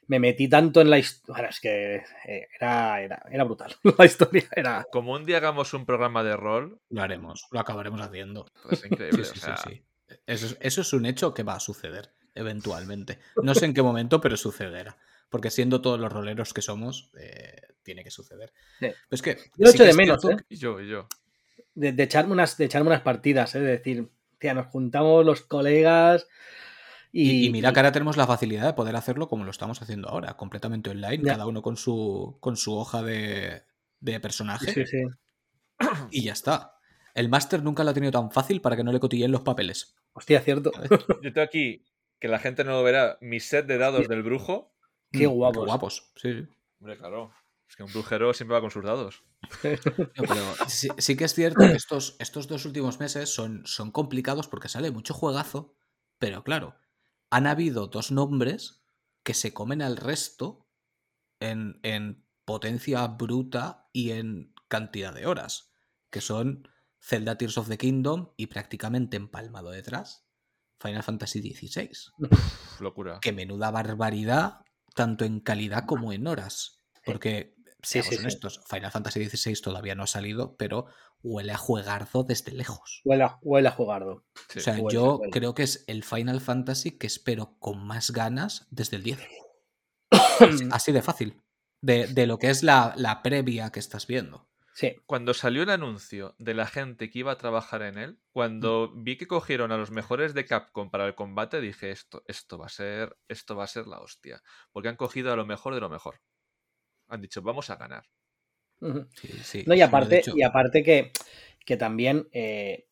me metí tanto en la historia. Bueno, es que eh, era, era, era brutal. [LAUGHS] La historia era. Como un día hagamos un programa de rol, Lo haremos, lo acabaremos haciendo. pues es increíble. Sí, sí, o sea, sí, sí. Eso, es- eso es un hecho que va a suceder, eventualmente. No sé en qué momento, pero sucederá. Porque siendo todos los roleros que somos, eh, tiene que suceder. Sí. Es que. Yo lo sí echo de es menos, cierto ¿eh? Y yo, y yo. De, de echarme unas, de echarme unas partidas, ¿eh? De decir, tía, nos juntamos los colegas Y, Y, mira que ahora tenemos la facilidad de poder hacerlo como lo estamos haciendo ahora, completamente online, Ya. cada uno con su, con su hoja de, de personaje sí, sí. [CLEARS THROAT] y ya está. El máster nunca lo ha tenido tan fácil para que no le cotilleen los papeles. Hostia, cierto. [LAUGHS] Yo tengo aquí, que la gente no lo verá, mi set de dados del brujo. Qué Mm, guapos. guapos, sí, sí. Hombre, claro. Es que un brujero siempre va con sus dados. [LAUGHS] No, pero sí, sí que es cierto que estos, estos dos últimos meses son, son complicados porque sale mucho juegazo, pero claro, han habido dos nombres que se comen al resto en, en potencia bruta y en cantidad de horas, que son Zelda Tears of the Kingdom y prácticamente empalmado detrás, Final Fantasy XVI. Uf, locura. Que menuda barbaridad, tanto en calidad como en horas. Porque, Sí, sí, Final Fantasy XVI todavía no ha salido, pero huele a juegardo desde lejos. Huele a, huele a jugardo. Sí. o sea, huele, yo huele. creo que es el Final Fantasy que espero con más ganas desde el 10. [COUGHS] Así de fácil. De, de lo que es la, la previa que estás viendo. Sí. Cuando salió el anuncio de la gente que iba a trabajar en él, cuando Mm. vi que cogieron a los mejores de Capcom para el combate, dije esto, esto va a ser, esto va a ser la hostia. Porque han cogido a lo mejor de lo mejor. Han dicho, vamos a ganar. Ujú. Sí, sí, No, y aparte, y aparte que, que también, eh,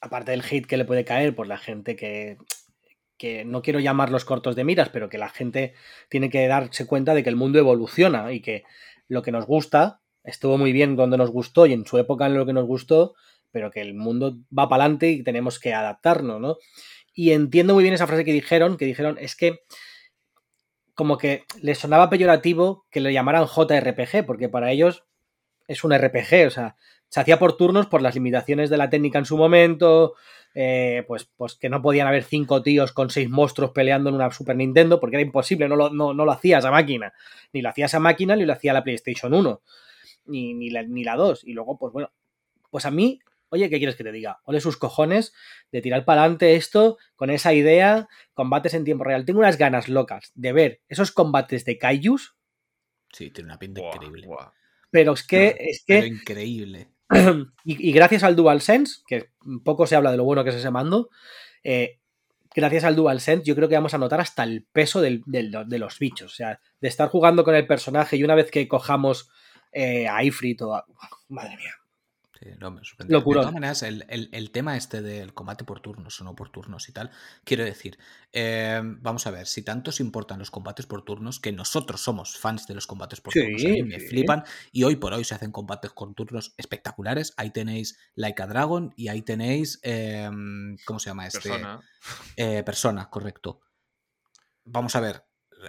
aparte del hate que le puede caer por la gente que, que no quiero llamarlos cortos de miras, pero que la gente tiene que darse cuenta de que el mundo evoluciona y que lo que nos gusta estuvo muy bien cuando nos gustó y en su época en lo que nos gustó, pero que el mundo va para adelante y tenemos que adaptarnos, ¿no? Y entiendo muy bien esa frase que dijeron, que dijeron, es que como que les sonaba peyorativo que le llamaran JRPG, porque para ellos es un RPG, o sea, se hacía por turnos por las limitaciones de la técnica en su momento, eh, pues, pues que no podían haber cinco tíos con seis monstruos peleando en una Super Nintendo, porque era imposible, no lo, no, no lo hacías a máquina, ni lo hacías a máquina, ni lo hacía la PlayStation 1, ni, ni, la, ni la 2, y luego, pues bueno, pues a mí, oye, ¿qué quieres que te diga? Ole sus cojones de tirar para adelante esto con esa idea, combates en tiempo real. Tengo unas ganas locas de ver esos combates de Kaijus, Sí, tiene una pinta increíble. pero es que, es Pero que increíble. [CLEARS THROAT] y, y gracias al DualSense, que poco se habla de lo bueno que es ese mando, eh, gracias al DualSense yo creo que vamos a notar hasta el peso del- del- de los bichos. O sea, de estar jugando con el personaje y una vez que cojamos eh, a Ifrit o a... [LAUGHS] Madre mía. Sí, no, me sorprende. De todas maneras, el, el- el tema este del combate por turnos o no por turnos y tal, quiero decir, eh, vamos a ver, si tanto os importan los combates por turnos, que nosotros somos fans de los combates por Sí, turnos, a mí me sí. flipan, y hoy por hoy se hacen combates con turnos espectaculares, ahí tenéis Like a Dragon y ahí tenéis, eh, ¿cómo se llama este? Persona. Eh, persona, correcto. Vamos a ver,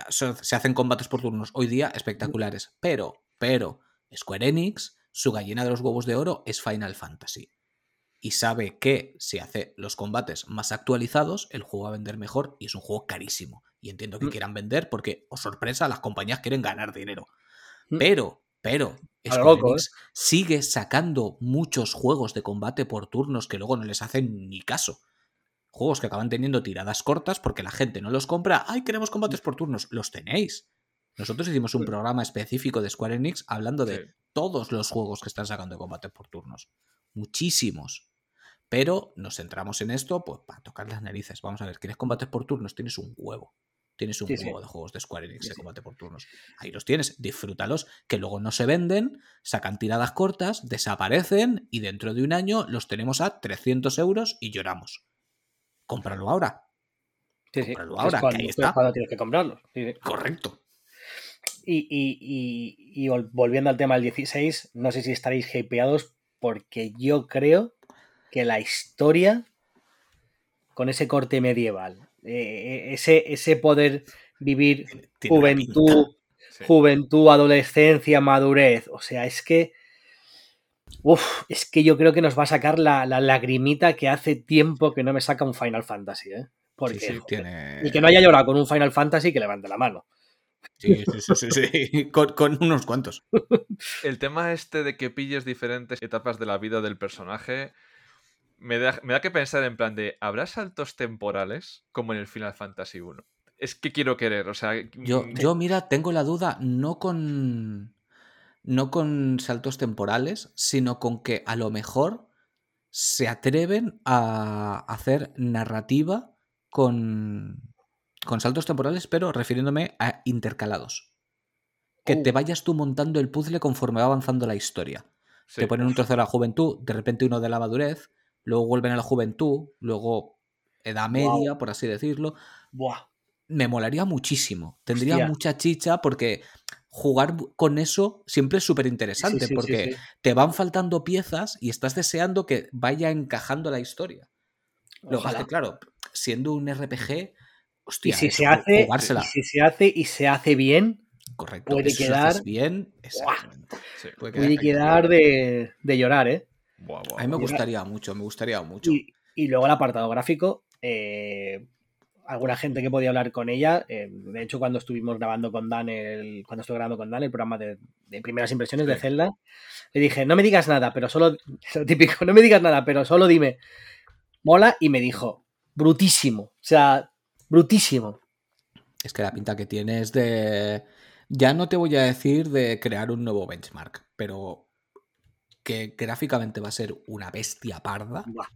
se hacen combates por turnos hoy día espectaculares, pero, pero, Square Enix, su gallina de los huevos de oro es Final Fantasy. Y sabe que si hace los combates más actualizados, el juego va a vender mejor y es un juego carísimo. Y entiendo que Mm. quieran vender porque, oh sorpresa, las compañías quieren ganar dinero. Mm. Pero, pero, Square loco, ¿eh? Enix sigue sacando muchos juegos de combate por turnos que luego no les hacen ni caso. Juegos que acaban teniendo tiradas cortas porque la gente no los compra. ¡Ay, queremos combates por turnos! Los tenéis. Nosotros hicimos un Sí. programa específico de Square Enix hablando de Sí. todos los juegos que están sacando de combate por turnos. Muchísimos. Pero nos centramos en esto pues para tocar las narices. Vamos a ver, ¿quieres combates por turnos? Tienes un huevo. Tienes un Sí, huevo de juegos de Square Enix de combate por turnos. Ahí los tienes, disfrútalos, que luego no se venden, sacan tiradas cortas, desaparecen y dentro de un año los tenemos a 300 euros y lloramos. Cómpralo ahora. Sí, sí. Cómpralo Es ahora, que cuando, ahí es está. cuando tienes que sí. Correcto. Y, y- y- y vol- volviendo al tema del 16, no sé si estaréis hypeados porque yo creo que la historia con ese corte medieval, eh, ese, ese poder vivir Tiene juventud. Sí. juventud, adolescencia, madurez, o sea, es que... Uf, es que yo creo que nos va a sacar la, la lagrimita que hace tiempo que no me saca un Final Fantasy, ¿eh? Porque, Sí, sí, joder, tiene... el que no haya llorado con un Final Fantasy, que levante la mano. Sí, sí, sí, sí, sí. [LAUGHS] Con, con unos cuantos. El tema este de que pilles diferentes etapas de la vida del personaje me da, me da que pensar en plan de, ¿habrá saltos temporales como en el Final Fantasy 1? Es que quiero querer, o sea... Yo, mm, yo, mira, tengo la duda no con. No con saltos temporales, sino con que a lo mejor se atreven a hacer narrativa con, con saltos temporales, pero refiriéndome a intercalados. Que te Uh. vayas tú montando el puzzle conforme va avanzando la historia. Sí. Te ponen un trozo de la juventud, de repente uno de la madurez, luego vuelven a la juventud, luego edad media, por así decirlo. Buah. Me molaría muchísimo. Tendría Hostia. mucha chicha porque jugar con eso siempre es súper interesante sí, sí, porque te van faltando piezas y estás deseando que vaya encajando la historia. Lo que, claro, siendo un RPG, hostia, Y si se hace, jugársela. y si se hace y se hace bien, Correcto. puede quedar- bien. Exactamente. Sí. Puede quedar puede quedar de, de llorar, ¿eh? Buah, buah, A mí me gustaría mucho, me gustaría mucho. Y, y luego el apartado gráfico. eh, alguna gente que podía hablar con ella. eh, de hecho, cuando estuvimos grabando con Dan, el, cuando estuve grabando con Dan el programa de, de primeras impresiones de. Zelda, le dije, no me digas nada, pero solo. [LAUGHS] Lo típico, no me digas nada, pero solo dime. Mola, y me dijo, brutísimo. O sea, brutísimo. Es que la pinta que tiene es de. Ya no te voy a decir de crear un nuevo benchmark, pero que gráficamente va a ser una bestia parda. Buah.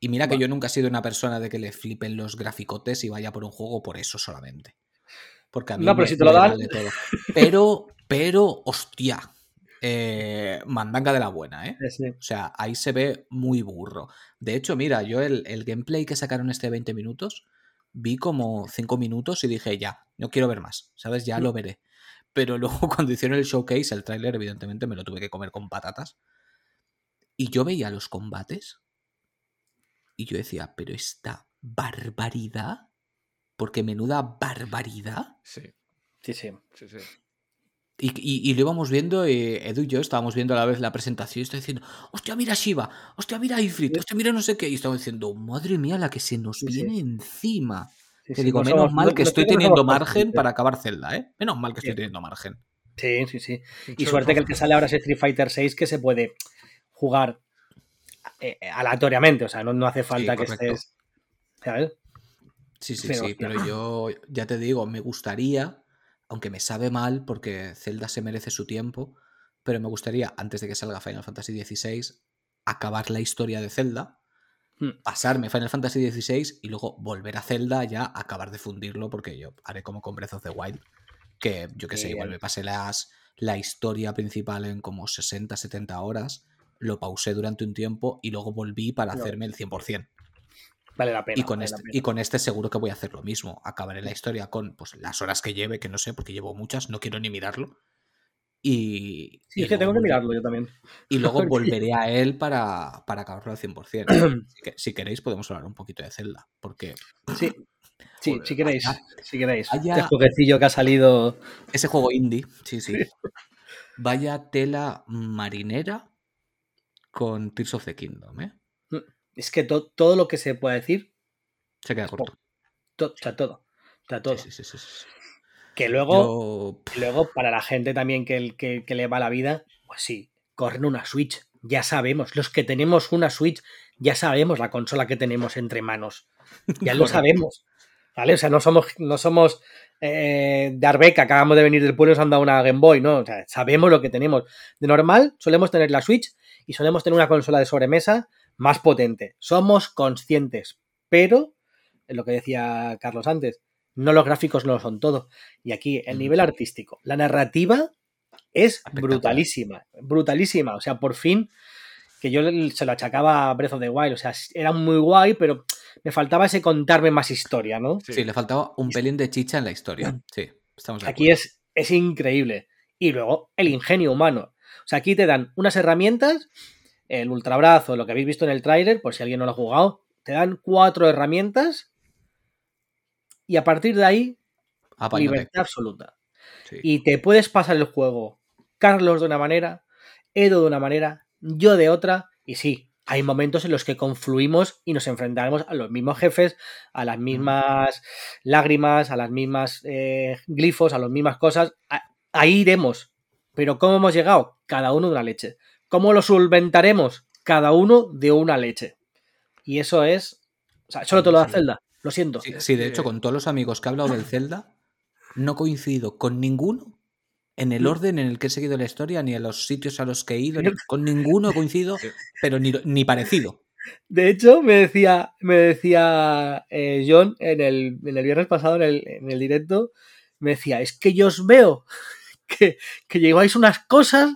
Y mira que yo nunca he sido una persona de que le flipen los graficotes y vaya por un juego por eso solamente. Porque a mí No, pero me- si te lo dan- vale todo. Pero, pero, hostia. eh, mandanga de la buena, ¿eh? Sí. O sea, ahí se ve muy burro. De hecho, mira, yo el, el gameplay que sacaron este 20 minutos, vi como 5 minutos y dije, ya, no quiero ver más, ¿sabes? Ya lo veré. Pero [LAUGHS] luego cuando hicieron el showcase, el tráiler, evidentemente me lo tuve que comer con patatas. Y yo veía los combates y yo decía, pero esta barbaridad, porque menuda barbaridad. Sí, Sí, sí. sí, sí. Y, y- y lo íbamos viendo, y Edu y yo estábamos viendo a la vez la presentación y estoy diciendo, hostia, mira Shiva, hostia, mira Ifrit, hostia, mira no sé qué. Y estamos diciendo, madre mía, la que se nos Sí, sí. viene encima. Sí, sí, digo, no menos somos- mal que no estoy teniendo margen para acabar Zelda, ¿eh? Menos mal que estoy teniendo margen. Sí, sí, sí. Y suerte que el que sale ahora es Street Fighter 6 que se puede jugar eh, aleatoriamente, o sea, no, no hace falta que estés. ¿Sabes? Sí, sí, Pero, sí, pero yo ya te digo, me gustaría, aunque me sabe mal porque Zelda se merece su tiempo, pero me gustaría, antes de que salga Final Fantasy XVI, acabar la historia de Zelda, Hmm. pasarme Final Fantasy XVI y luego volver a Zelda ya acabar de fundirlo porque yo haré como con Breath of the Wild, que yo que sé, igual me pasé las, la historia principal en como 60, 70 horas, lo pausé durante un tiempo y luego volví para hacerme el 100%. Vale la pena. Y con, vale la este, pena. y con este seguro que voy a hacer lo mismo. Acabaré la historia con pues, las horas que lleve, que no sé, porque llevo muchas, no quiero ni mirarlo. Y, Sí, y es que tengo que mirarlo yo también. Y luego [LAUGHS] volveré a él para, para acabarlo al 100%. Así [CLEARS THROAT] que, si queréis, podemos hablar un poquito de Zelda. Porque Sí, sí, Joder, si queréis. vaya- Si queréis. vaya- Este jueguecillo que ha salido. ese juego indie, sí, sí. Vaya tela marinera con Tears of the Kingdom, ¿eh? Es que to- todo lo que se pueda decir, Se queda corto. to- o sea, todo. O sea, todo. Sí, sí, sí. Que luego, Yo- luego, para la gente también que, que, que le va la vida, pues sí, corren una Switch. Ya sabemos. Los que tenemos una Switch, ya sabemos la consola que tenemos entre manos. [LAUGHS] Ya lo sabemos. ¿Vale? O sea, no somos, no somos eh, de Arbeca, acabamos de venir del pueblo y nos han dado una Game Boy, ¿no? O sea, sabemos lo que tenemos. De normal, solemos tener la Switch y solemos tener una consola de sobremesa más potente. Somos conscientes, pero, es lo que decía Carlos antes, no los gráficos no lo son todo. Y aquí, el Ujú. nivel artístico, la narrativa es brutalísima, brutalísima. O sea, por fin, que yo se lo achacaba a Breath of the Wild, o sea, era muy guay, pero me faltaba ese contarme más historia, ¿no? Sí. Sí, le faltaba un pelín de chicha en la historia. Sí, estamos de Aquí es, es increíble. Y luego el ingenio humano. O sea, aquí te dan unas herramientas, el ultrabrazo, lo que habéis visto en el tráiler, por si alguien no lo ha jugado, te dan cuatro herramientas y a partir de ahí, Apáñate. libertad absoluta. Sí. Y te puedes pasar el juego, Carlos de una manera, Edo de una manera, yo de otra, y sí, hay momentos en los que confluimos y nos enfrentamos a los mismos jefes, a las mismas lágrimas, a las mismas eh, glifos, a las mismas cosas. Ahí iremos. Pero ¿cómo hemos llegado? Cada uno de una leche. ¿Cómo lo solventaremos? Cada uno de una leche. Y eso es. O sea, solo te lo da. Zelda. Lo siento. Sí, de hecho, con todos los amigos que he hablado del Zelda, no coincido con ninguno en el No. orden en el que he seguido la historia, ni en los sitios a los que he ido, ni- con ninguno he coincidido, Sí. pero ni, ni parecido. De hecho, me decía, me decía eh, John en el, en el viernes pasado en el, en el directo, me decía, es que yo os veo [LAUGHS] que, que lleváis unas cosas.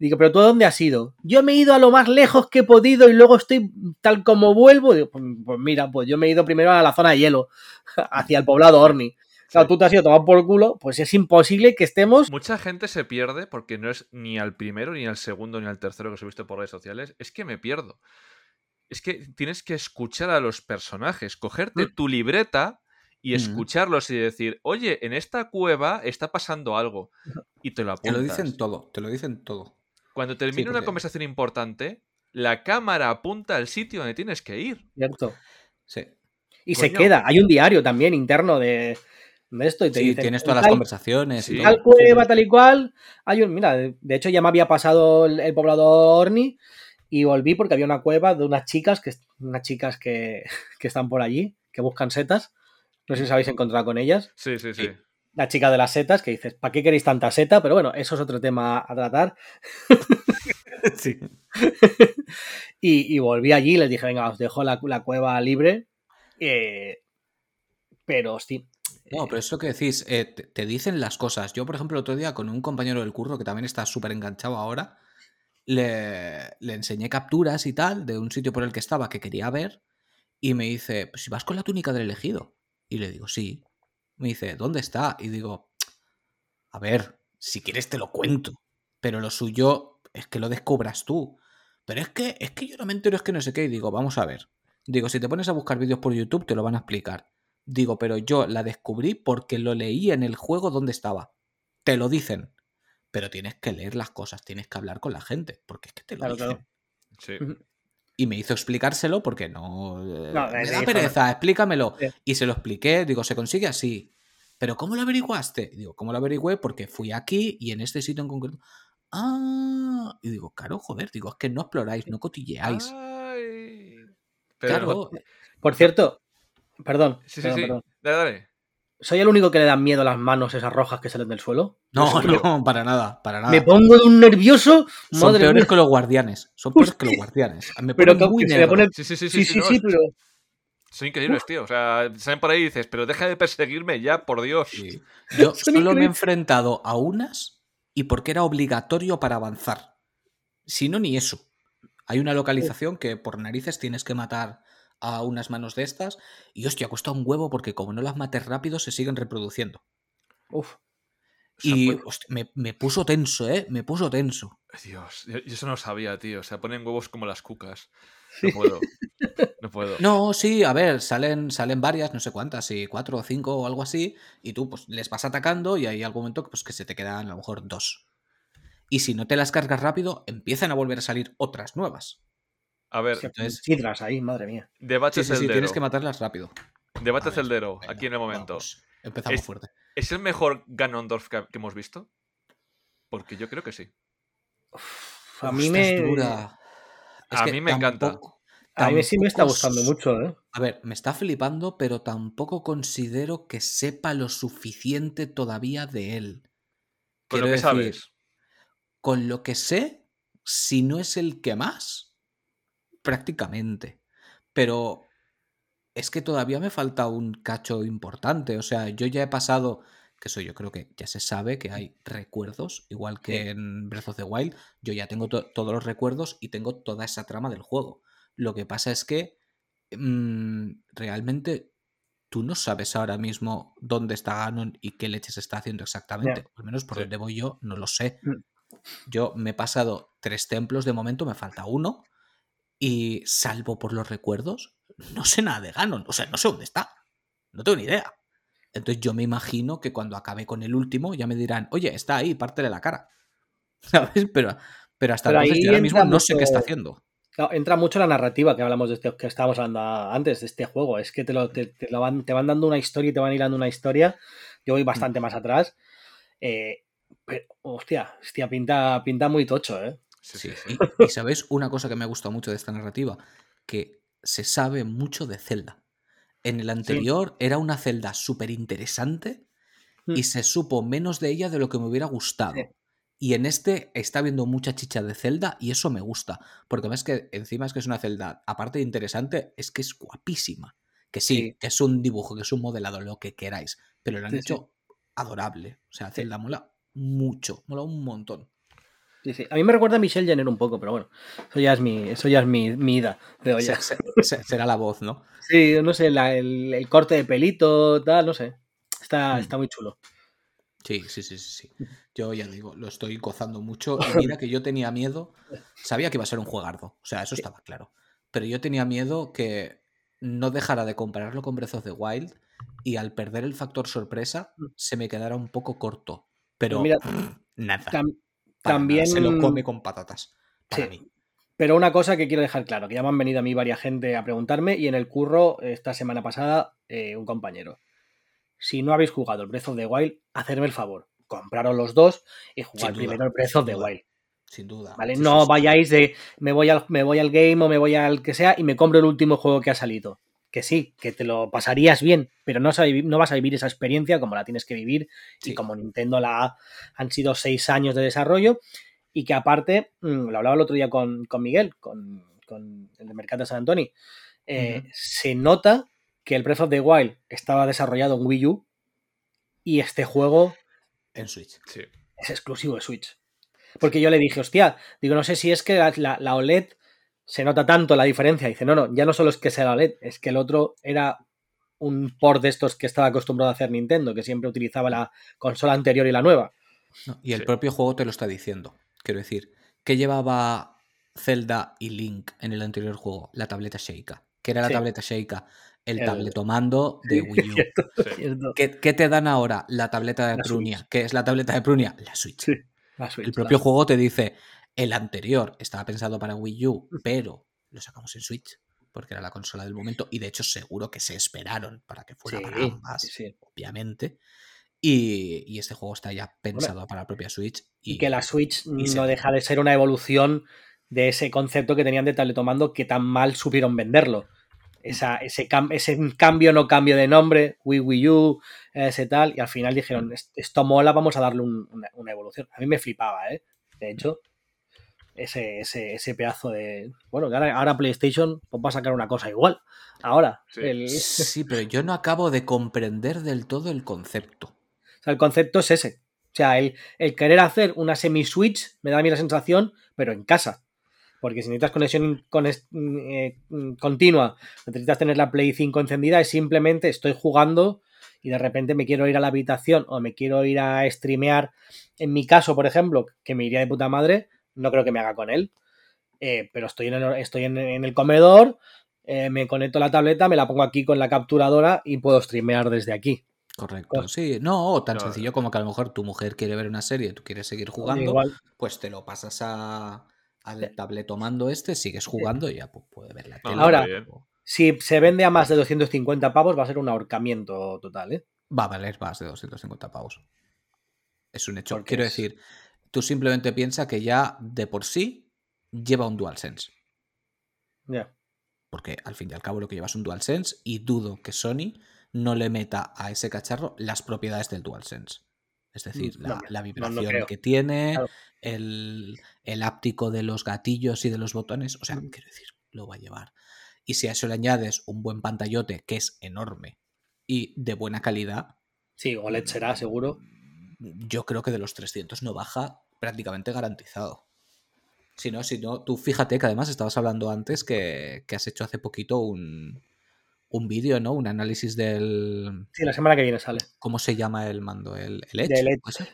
Digo, pero ¿tú a dónde has ido? Yo me he ido a lo más lejos que he podido y luego estoy tal como vuelvo. Digo, pues, pues mira, pues yo me he ido primero a la zona de hielo, [LAUGHS] hacia el poblado Orni. Claro, tú te has ido a tomar por culo, pues es imposible que estemos. Mucha gente se pierde porque no es ni al primero, ni al segundo, ni al tercero que se visto por redes sociales. Es que me pierdo. Es que tienes que escuchar a los personajes, cogerte Mm. tu libreta y Mm. escucharlos y decir, oye, en esta cueva está pasando algo. [LAUGHS] Y te lo Te lo apuntas. dicen todo, te lo dicen todo. Cuando termina una porque- conversación importante, la cámara apunta al sitio donde tienes que ir. Cierto. Sí. Y se Coño. queda. Hay un diario también interno de, de esto y te Sí, dicen, tienes "En todas las tal- conversaciones y Sí. tal cueva, tal y cual. Hay un, mira, de, de hecho ya me había pasado el, el poblado Orni y volví porque había una cueva de unas chicas que unas chicas que, [LAUGHS] que están por allí, que buscan setas. No sé si os habéis encontrado con ellas. Sí, sí, sí. La chica de las setas que dices, ¿para qué queréis tanta seta? Pero bueno, eso es otro tema a tratar. [LAUGHS] Sí. [LAUGHS] Y, y volví allí y les dije, venga, os dejo la, la cueva libre. Eh, pero sí. No, pero es lo que decís, eh, te, te dicen las cosas. Yo, por ejemplo, el otro día con un compañero del curro que también está súper enganchado ahora, le, le enseñé capturas y tal de un sitio por el que estaba que quería ver y me dice, pues si vas con la túnica del elegido. Y le digo, sí. Me dice, ¿dónde está? Y digo, a ver, si quieres te lo cuento, pero lo suyo es que lo descubras tú. Pero es que, es que yo no me entero, es que no sé qué. Y digo, vamos a ver. Digo, si te pones a buscar vídeos por YouTube, te lo van a explicar. Digo, pero yo la descubrí porque lo leí en el juego donde estaba. Te lo dicen. Pero tienes que leer las cosas, tienes que hablar con la gente, porque es que te lo Claro, dicen. claro. Sí. Y me hizo explicárselo porque no. eh, No, me da pereza, explícamelo. Sí. Y se lo expliqué, digo, se consigue así. Pero ¿cómo lo averiguaste? Digo, ¿cómo lo averigüé? Porque fui aquí y en este sitio en concreto. Ah, y digo, claro, joder, digo, es que no exploráis, no cotilleáis. Ay. Pero- claro, Por cierto, perdón. Sí, sí, perdón, sí. perdón. Dale, dale. ¿Soy el único que le dan miedo a las manos esas rojas que salen del suelo? no, no, para nada, para nada. Me pongo de un nervioso. Son Madre peores mía. que los guardianes. Son peores que los guardianes. Me Pero ponen que, muy se me pone. Sí, sí, sí, Sí, sí, sí, no, sí, pero. Son increíbles, tío. O sea, salen por ahí y dices, pero deja de perseguirme ya, por Dios. Sí. Yo [LAUGHS] Son solo me he increíbles. enfrentado a unas y porque era obligatorio para avanzar. Si no, ni eso. Hay una localización que por narices tienes que matar a unas manos de estas y hostia, cuesta un huevo porque como no las mates rápido se siguen reproduciendo. Uf. O sea, Y hostia, me, me puso tenso, ¿eh? Me puso tenso. Dios, yo, yo eso no lo sabía, tío. O sea, ponen huevos como las cucas. No puedo. No [LAUGHS] puedo. No, sí, a ver, salen, salen varias, no sé cuántas, si cuatro o cinco o algo así, y tú pues les vas atacando y hay algún momento pues, que se te quedan a lo mejor dos. Y si no te las cargas rápido, empiezan a volver a salir otras nuevas. A ver, Sí, sidras ahí, madre mía. debate Sí, sí, sí, celdero. tienes que matarlas rápido. Debate celdero, venga, aquí en el momento. vamos, empezamos Es- fuerte. ¿Es el mejor Ganondorf que, que hemos visto? Porque yo creo que sí. A mí me. dura. A mí me encanta. A mí sí me está gustando mucho, ¿eh? A ver, me está flipando, pero tampoco considero que sepa lo suficiente todavía de él. Con lo Quiero que decir, sabes. con lo que sé, si no es el que más, prácticamente. Pero es que todavía me falta un cacho importante. O sea, yo ya he pasado, que eso yo creo que ya se sabe, que hay recuerdos, igual que Sí. en Breath of the Wild, yo ya tengo to- todos los recuerdos y tengo toda esa trama del juego. Lo que pasa es que mm, realmente tú no sabes ahora mismo dónde está Ganon y qué leches está haciendo exactamente. Al menos por Sí. donde voy yo, no lo sé. Mm. Yo me he pasado tres templos de momento, me falta uno. Y salvo por los recuerdos, no sé nada de Ganon. O sea, no sé dónde está. No tengo ni idea. Entonces yo me imagino que cuando acabe con el último ya me dirán, oye, está ahí, pártele la cara. [LAUGHS] ¿Sabes? Pero, pero hasta Pero entonces ahí yo ahora mismo no sé qué está haciendo. Entra mucho la narrativa que hablamos de este, que estábamos hablando antes de este juego. Es que te, lo, te, te lo van, te van dando una historia y te van hilando una historia. Yo voy bastante más atrás. Eh, pero, hostia, hostia, pinta, pinta muy tocho, ¿eh? Sí, Sí. Y, y sabéis una cosa que me ha gustado mucho de esta narrativa, que se sabe mucho de Zelda. En el anterior era una Zelda súper interesante y se supo menos de ella de lo que me hubiera gustado. [LAUGHS] Y en este está viendo mucha chicha de Zelda y eso me gusta. Porque ves que encima es que es una Zelda, aparte de interesante, es que es guapísima. Que sí, que es un dibujo, que es un modelado, lo que queráis. Pero lo han hecho adorable. O sea, Zelda mola mucho, mola un montón. Sí, sí. A mí me recuerda a Michelle Jenner un poco, pero bueno, eso ya es mi, eso ya es mi, mi ida de será la voz, ¿no? Sí, no sé, la- el, el corte de pelito, tal, no sé. Está, Mm. está muy chulo. Sí, sí, sí, sí, sí. Yo ya digo, lo estoy gozando mucho. [LAUGHS] Y mira que yo tenía miedo. Sabía que iba a ser un juegardo. O sea, eso estaba claro. Pero yo tenía miedo que no dejara de compararlo con Breath of the Wild y al perder el factor sorpresa Mm. se me quedara un poco corto. Pero Mira, nada. Tam- para también. nada, se lo come con patatas. Para Sí. mí. Pero una cosa que quiero dejar claro, que ya me han venido a mí varias gente a preguntarme y en el curro esta semana pasada eh, un compañero. Si no habéis jugado el Breath of the Wild, hacerme el favor, compraros los dos y jugar primero el Breath of the. Wild. Sin duda. ¿Vale? Sí, no sí. vayáis de me voy, al, me voy al game o me voy al que sea y me compro el último juego que ha salido. Que sí, que te lo pasarías bien, pero no, vas a vivir- no vas a vivir esa experiencia como la tienes que vivir Sí. y como Nintendo la ha- han sido seis años de desarrollo y que aparte, mm, lo hablaba el otro día con, con Miguel, con, con el de Mercado de San Antonio, eh, se nota que el Breath of the Wild estaba desarrollado en Wii U y este juego En Switch. Sí. es exclusivo de Switch. Porque yo le dije, hostia, digo, no sé si es que la, la- la OLED se nota tanto la diferencia. Dice, no, no, ya no solo es que sea la OLED, es que el otro era un port de estos que estaba acostumbrado a hacer Nintendo, que siempre utilizaba la consola anterior y la nueva. No, y el Sí. propio juego te lo está diciendo. Quiero decir, ¿qué llevaba Zelda y Link en el anterior juego? La tableta Sheikah. ¿Qué era la Sí. tableta Sheikah? El, El- tabletomando de [LAUGHS] Wii U. Cierto, Sí. cierto. ¿Qué, qué te dan ahora? La tableta de La Prunia. Switch. ¿Qué es la tableta de Prunia? La Switch. Sí, la Switch, el propio la- juego te dice, el anterior estaba pensado para Wii U, pero lo sacamos en Switch, porque era la consola del momento, y de hecho seguro que se esperaron para que fuera Sí, para ambas, sí, obviamente. Y, y este juego está ya pensado para la propia Switch. Y que la Switch se no deja de ser una evolución de ese concepto que tenían de tabletomando que tan mal supieron venderlo. Esa, ese, cam- ese cambio, no cambio de nombre, Wii Wii U, ese tal, y al final dijeron, "Est- esto mola, vamos a darle un- una, una evolución. A mí me flipaba, ¿eh? De hecho, ese, ese, ese pedazo de... Bueno, que ahora, ahora PlayStation pues, va a sacar una cosa igual. Ahora, Sí. el, o Sí, pero yo no acabo de comprender del todo el concepto. sea, el concepto es ese. O sea, el, el querer hacer una semi-switch me da a mí la sensación, pero en casa. Porque si necesitas conexión con- eh, continua, necesitas tener la Play 5 encendida, es simplemente estoy jugando y de repente me quiero ir a la habitación o me quiero ir a streamear. En mi caso, por ejemplo, que me iría de puta madre, no creo que me haga con él. eh, pero estoy en el, estoy en, en el comedor, eh, me conecto a la tableta, me la pongo aquí con la capturadora y puedo streamear desde aquí. Correcto. Claro. Sí, no, tan No, sencillo como que a lo mejor tu mujer quiere ver una serie, tú quieres seguir jugando, Igual, pues te lo pasas a, al tabletomando este, sigues jugando y ya pues, puede ver la No, tele. Ahora- si se vende a más de 250 pavos, va a ser un ahorcamiento total, ¿eh? va a valer más de 250 pavos. Es un hecho. Porque Quiero es- decir, tú simplemente piensa que ya de por sí lleva un DualSense. Ya. Porque al fin y al cabo lo que lleva es un DualSense y dudo que Sony no le meta a ese cacharro las propiedades del DualSense. Es decir, Mm, la, no vibración que tiene, Claro. el, el áptico de los gatillos y de los botones. O sea, Mm. quiero decir, lo va a llevar. Y si a eso le añades un buen pantallote, que es enorme y de buena calidad, Sí, OLED será, seguro. Yo creo que de los 300 no baja prácticamente garantizado. Si no, si no, tú fíjate que además estabas hablando antes que, que has hecho hace poquito un, un vídeo, ¿no? Un análisis del... Sí, la semana que viene sale. ¿Cómo se llama el mando? ¿El, el Edge? Del Edge, ¿puede ser?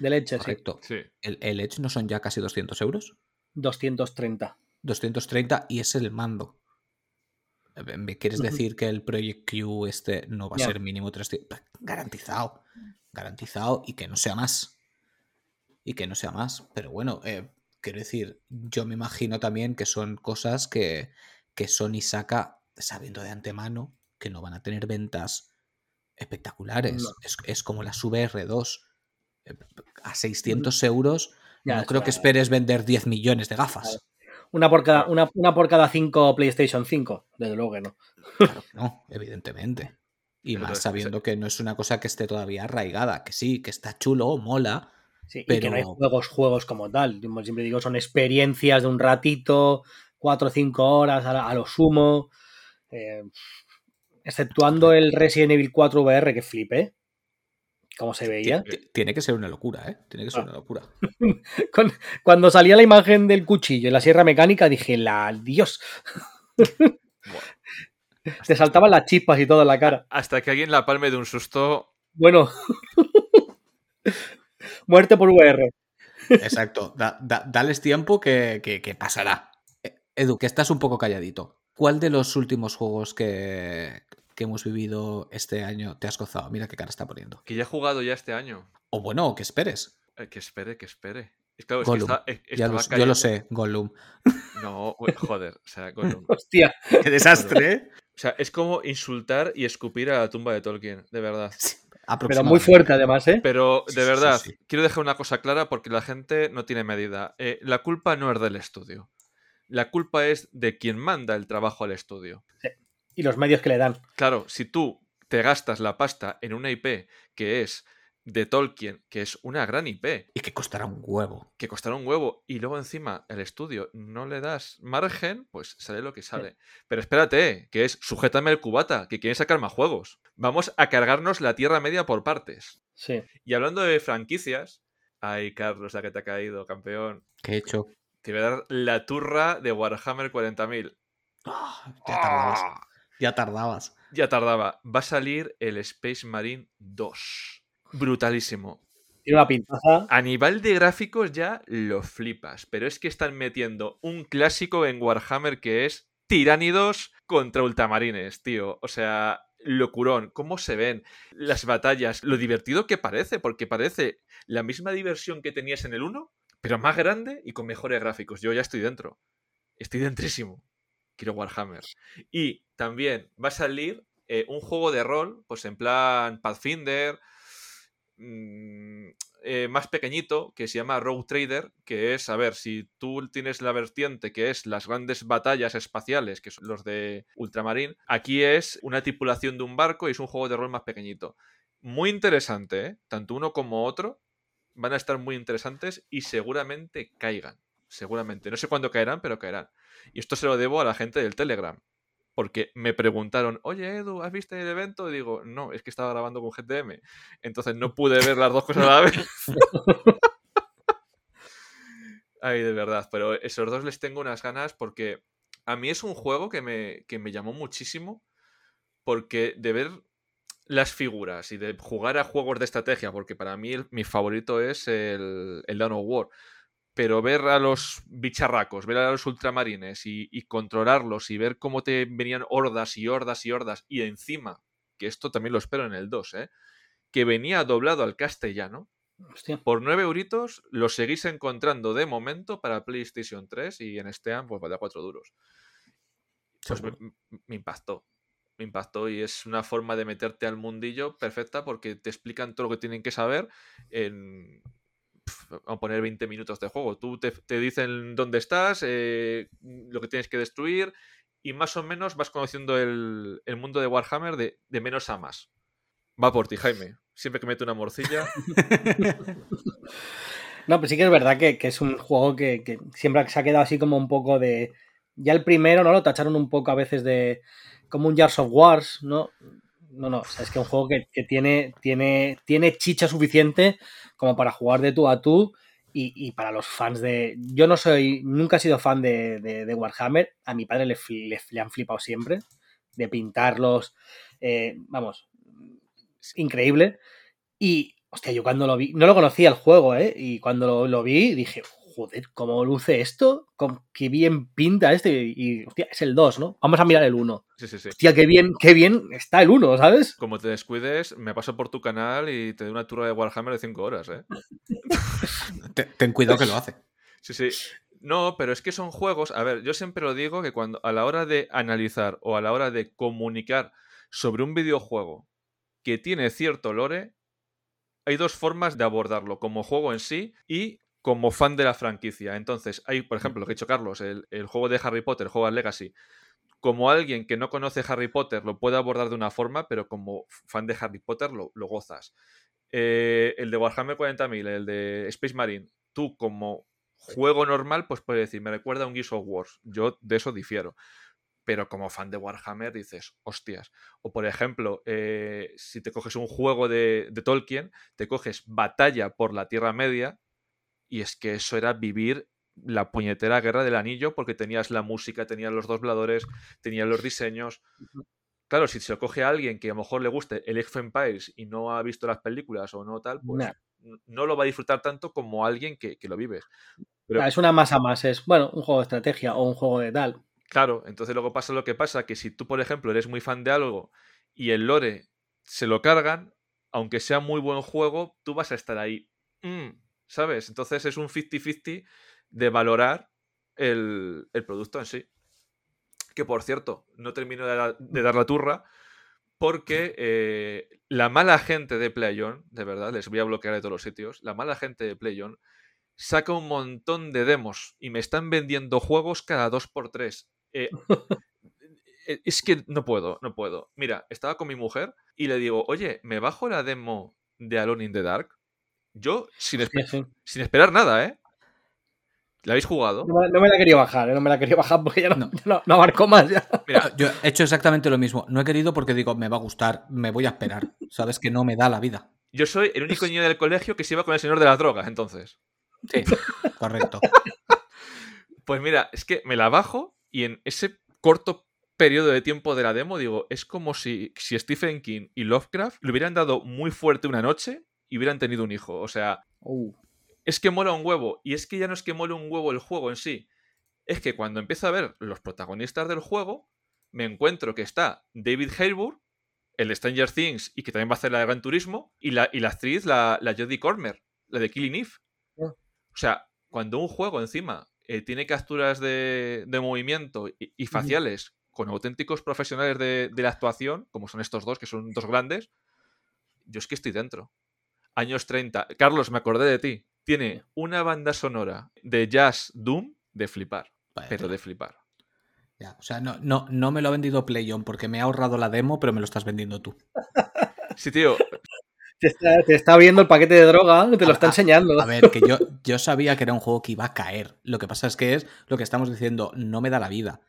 De leche, sí. Correcto. Sí. ¿El, el Edge no son ya casi 200 euros? 230. 230 y es el mando. Eh, ¿Me quieres decir que el Project Q este no va a ser mínimo 300? Garantizado. Garantizado y que no sea más. Y que no sea más. Pero bueno, eh, quiero decir, yo me imagino también que son cosas que, que Sony saca sabiendo de antemano que no van a tener ventas espectaculares. No. Es, es como la VR2. Eh, A 600 euros Ya, no creo que esperes vender 10 millones de gafas. Una por cada, una, una por cada cinco PlayStation 5. Desde luego que no. Claro que no, evidentemente. Y Pero más es- sabiendo que no es una cosa que esté todavía arraigada, que sí, que está chulo, mola, Sí, Pero- y que no hay juegos, juegos como tal. Como siempre digo, son experiencias de un ratito, cuatro o cinco horas a, lo sumo. Eh, exceptuando el Resident Evil 4 VR que flipé. Como se veía. Ti- Tiene que ser una locura, ¿eh? Tiene que ser Ah. una locura. [LAUGHS] Cuando salía la imagen del cuchillo y la sierra mecánica, dije, la Dios. [LAUGHS] [LAUGHS] Te saltaban las chispas y todo en la cara. Hasta que alguien la palme de un susto. Bueno. [LAUGHS] Muerte por VR. Exacto. Da- da- dales tiempo que, que- que pasará. Eh, Edu, que estás un poco calladito. ¿Cuál de los últimos juegos que, que hemos vivido este año te has gozado? Mira qué cara está poniendo. Que ya he jugado ya este año. O bueno, que esperes. Eh, que espere, que espere. Es claro, es Gollum. que está- Ya estaba lo- yo lo sé, Gollum. No, joder. O sea, Gollum. [LAUGHS] Hostia. ¡Qué desastre! ¿eh? O sea, es como insultar y escupir a la tumba de Tolkien, de verdad. Pero muy fuerte además, ¿eh? Pero de sí, verdad, sí, sí. quiero dejar una cosa clara porque la gente no tiene medida. Eh, la culpa no es del estudio. La culpa es de quien manda el trabajo al estudio. Y los medios que le dan. Claro, si tú te gastas la pasta en una IP que es de Tolkien, que es una gran IP, Y que costará un huevo. que costará un huevo, y luego encima el estudio no le das margen, pues sale lo que sale. Pero espérate, que es sujétame el cubata, que quieren sacar más juegos. Vamos a cargarnos la Tierra Media por partes. Sí. Y hablando de franquicias, ay Carlos, la que te ha caído, campeón. ¿Qué he hecho? Te voy a dar la turra de Warhammer 40.000. Ah, ya tardabas. ¡Ah! Ya tardabas. Ya tardaba. Va a salir el Space Marine 2. Brutalísimo. Tiene una pintaza. A nivel de gráficos ya lo flipas, pero es que están metiendo un clásico en Warhammer que es Tiránidos contra Ultramarines, tío. O sea, locurón, cómo se ven las batallas, lo divertido que parece, porque parece la misma diversión que tenías en el 1, pero más grande y con mejores gráficos. Yo ya estoy dentro. Estoy dentrísimo. Quiero Warhammer. Y también va a salir eh, un juego de rol, pues en plan Pathfinder, eh, más pequeñito, que se llama Rogue Trader, que es, a ver, si tú tienes la vertiente que es las grandes batallas espaciales, que son los de Ultramarine, aquí es una tripulación de un barco y es un juego de rol más pequeñito. Muy interesante, ¿eh? Tanto uno como otro van a estar muy interesantes y seguramente caigan. Seguramente. No sé cuándo caerán, pero caerán. Y esto se lo debo a la gente del Telegram. Porque me preguntaron, oye Edu, ¿has visto el evento? Y digo, no, es que estaba grabando con GTM. Entonces no pude ver las dos cosas a la vez. [LAUGHS] Ay, de verdad. Pero esos dos les tengo unas ganas porque a mí es un juego que me, que me llamó muchísimo. Porque de ver las figuras y de jugar a juegos de estrategia, porque para mí mi favorito es el, el Dawn of War. Pero ver a los bicharracos, ver a los ultramarines y, y controlarlos y ver cómo te venían hordas y hordas y hordas, y encima, que esto también lo espero en el 2, ¿eh? que venía doblado al castellano, Hostia. por 9 euritos lo seguís encontrando de momento para PlayStation 3 y en Steam pues vale a 4 duros. Pues me, me impactó. Me impactó y es una forma de meterte al mundillo perfecta porque te explican todo lo que tienen que saber en. A poner 20 minutos de juego. Tú te, te dicen dónde estás, eh, lo que tienes que destruir y más o menos vas conociendo el, el mundo de Warhammer de, de menos a más. Va por ti, Jaime. Siempre que mete una morcilla. [LAUGHS] No, pero sí que es verdad que, que es un juego que, que siempre se ha quedado así como un poco de. Ya el primero, ¿no? Lo tacharon un poco a veces de. como un Jars of Wars, ¿no? No, no, o sea, es que es un juego que, que tiene, tiene, tiene chicha suficiente como para jugar de tú a tú y, y para los fans de. Yo no soy. Nunca he sido fan de, de- Warhammer. A mi padre le, le- han flipado siempre. De pintarlos. eh, vamos. Increíble. Y, hostia, yo cuando lo vi, no lo conocía el juego, ¿eh? Y cuando lo vi dije, joder, ¿cómo luce esto? ¿Cómo- qué bien pinta este. Y, hostia, es el 2, ¿no? Vamos a mirar el 1. Sí, sí, sí. Hostia, qué bien, qué bien está el 1, ¿sabes? Como te descuides, me paso por tu canal y te doy una turra de Warhammer de 5 horas, ¿eh? [LAUGHS] Te- Ten cuidado que lo hace. Sí, sí. No, pero es que son juegos. A ver, yo siempre lo digo que cuando a la hora de analizar o a la hora de comunicar sobre un videojuego que tiene cierto lore, hay dos formas de abordarlo, como juego en sí y como fan de la franquicia. Entonces, hay, por ejemplo, lo que ha dicho Carlos, el, el juego de Harry Potter, Hogwarts Legacy. Como alguien que no conoce Harry Potter lo puede abordar de una forma, pero como fan de Harry Potter lo, lo gozas. eh, el de Warhammer 40.000, el de Space Marine, tú como juego normal, pues puedes decir, me recuerda a un Gears of Wars. Yo de eso difiero. Pero como fan de Warhammer dices, hostias. O por ejemplo, eh, si te coges un juego de, de Tolkien, te coges Batalla por la Tierra Media, y es que eso era vivir la puñetera guerra del anillo porque tenías la música, tenías los dobladores, tenías los diseños. Claro, si se lo coge a alguien que a lo mejor le guste el Age of Empires y no ha visto las películas o no tal, pues no lo va a disfrutar tanto como alguien que, lo vive. Pero, es una masa más, es bueno, un juego de estrategia o un juego de tal. Claro, entonces luego pasa lo que pasa, que si tú, por ejemplo, eres muy fan de algo y el lore se lo cargan, aunque sea muy buen juego, tú vas a estar ahí. Mm, ¿Sabes? Entonces es un 50-50 de valorar el, producto en sí. Que por cierto, no termino de, dar la turra porque eh, la mala gente de PlayOn, de verdad, les voy a bloquear de todos los sitios, la mala gente de PlayOn saca un montón de demos y me están vendiendo juegos cada dos por tres. Eh, eh, es que no puedo, no puedo. Mira, estaba con mi mujer y le digo, oye, ¿me bajo la demo de Alone in the Dark? Yo, sin, sin esperar nada, ¿eh? ¿La habéis jugado? No, me la quería bajar, ¿eh? no me la quería bajar porque ya no, no. abarco más. Ya. Mira, yo he hecho exactamente lo mismo. No he querido porque digo, me va a gustar, me voy a esperar. Sabes que no me da la vida. Yo soy el único niño del colegio que se iba con el señor de las drogas, entonces. Sí, correcto. [LAUGHS] Pues mira, es que me la bajo y en ese corto periodo de tiempo de la demo, digo, es como si, si Stephen King y Lovecraft le hubieran dado muy fuerte una noche y hubieran tenido un hijo. O sea, uh. es que mola un huevo. Y es que ya no es que mola un huevo el juego en sí. Es que cuando empiezo a ver los protagonistas del juego, me encuentro que está David Harbour, el de Stranger Things, y que también va a hacer la de Gran Turismo, y la, y la actriz, la, la Jodie Cormer, la de Killing Eve. Ah. O sea, cuando un juego encima eh, tiene capturas de, movimiento y, faciales con auténticos profesionales de, de, la actuación, como son estos dos, que son dos grandes, yo es que estoy dentro años 30. Carlos, me acordé de ti. Tiene una banda sonora de jazz Doom de flipar. pero de flipar. Ya, o sea, no, no, no me lo ha vendido PlayOn porque me ha ahorrado la demo, pero me lo estás vendiendo tú. Sí, tío. Te está, viendo el paquete de droga, te lo está enseñando. A ver, que yo, yo sabía que era un juego que iba a caer. Lo que pasa es que es lo que estamos diciendo, no me da la vida.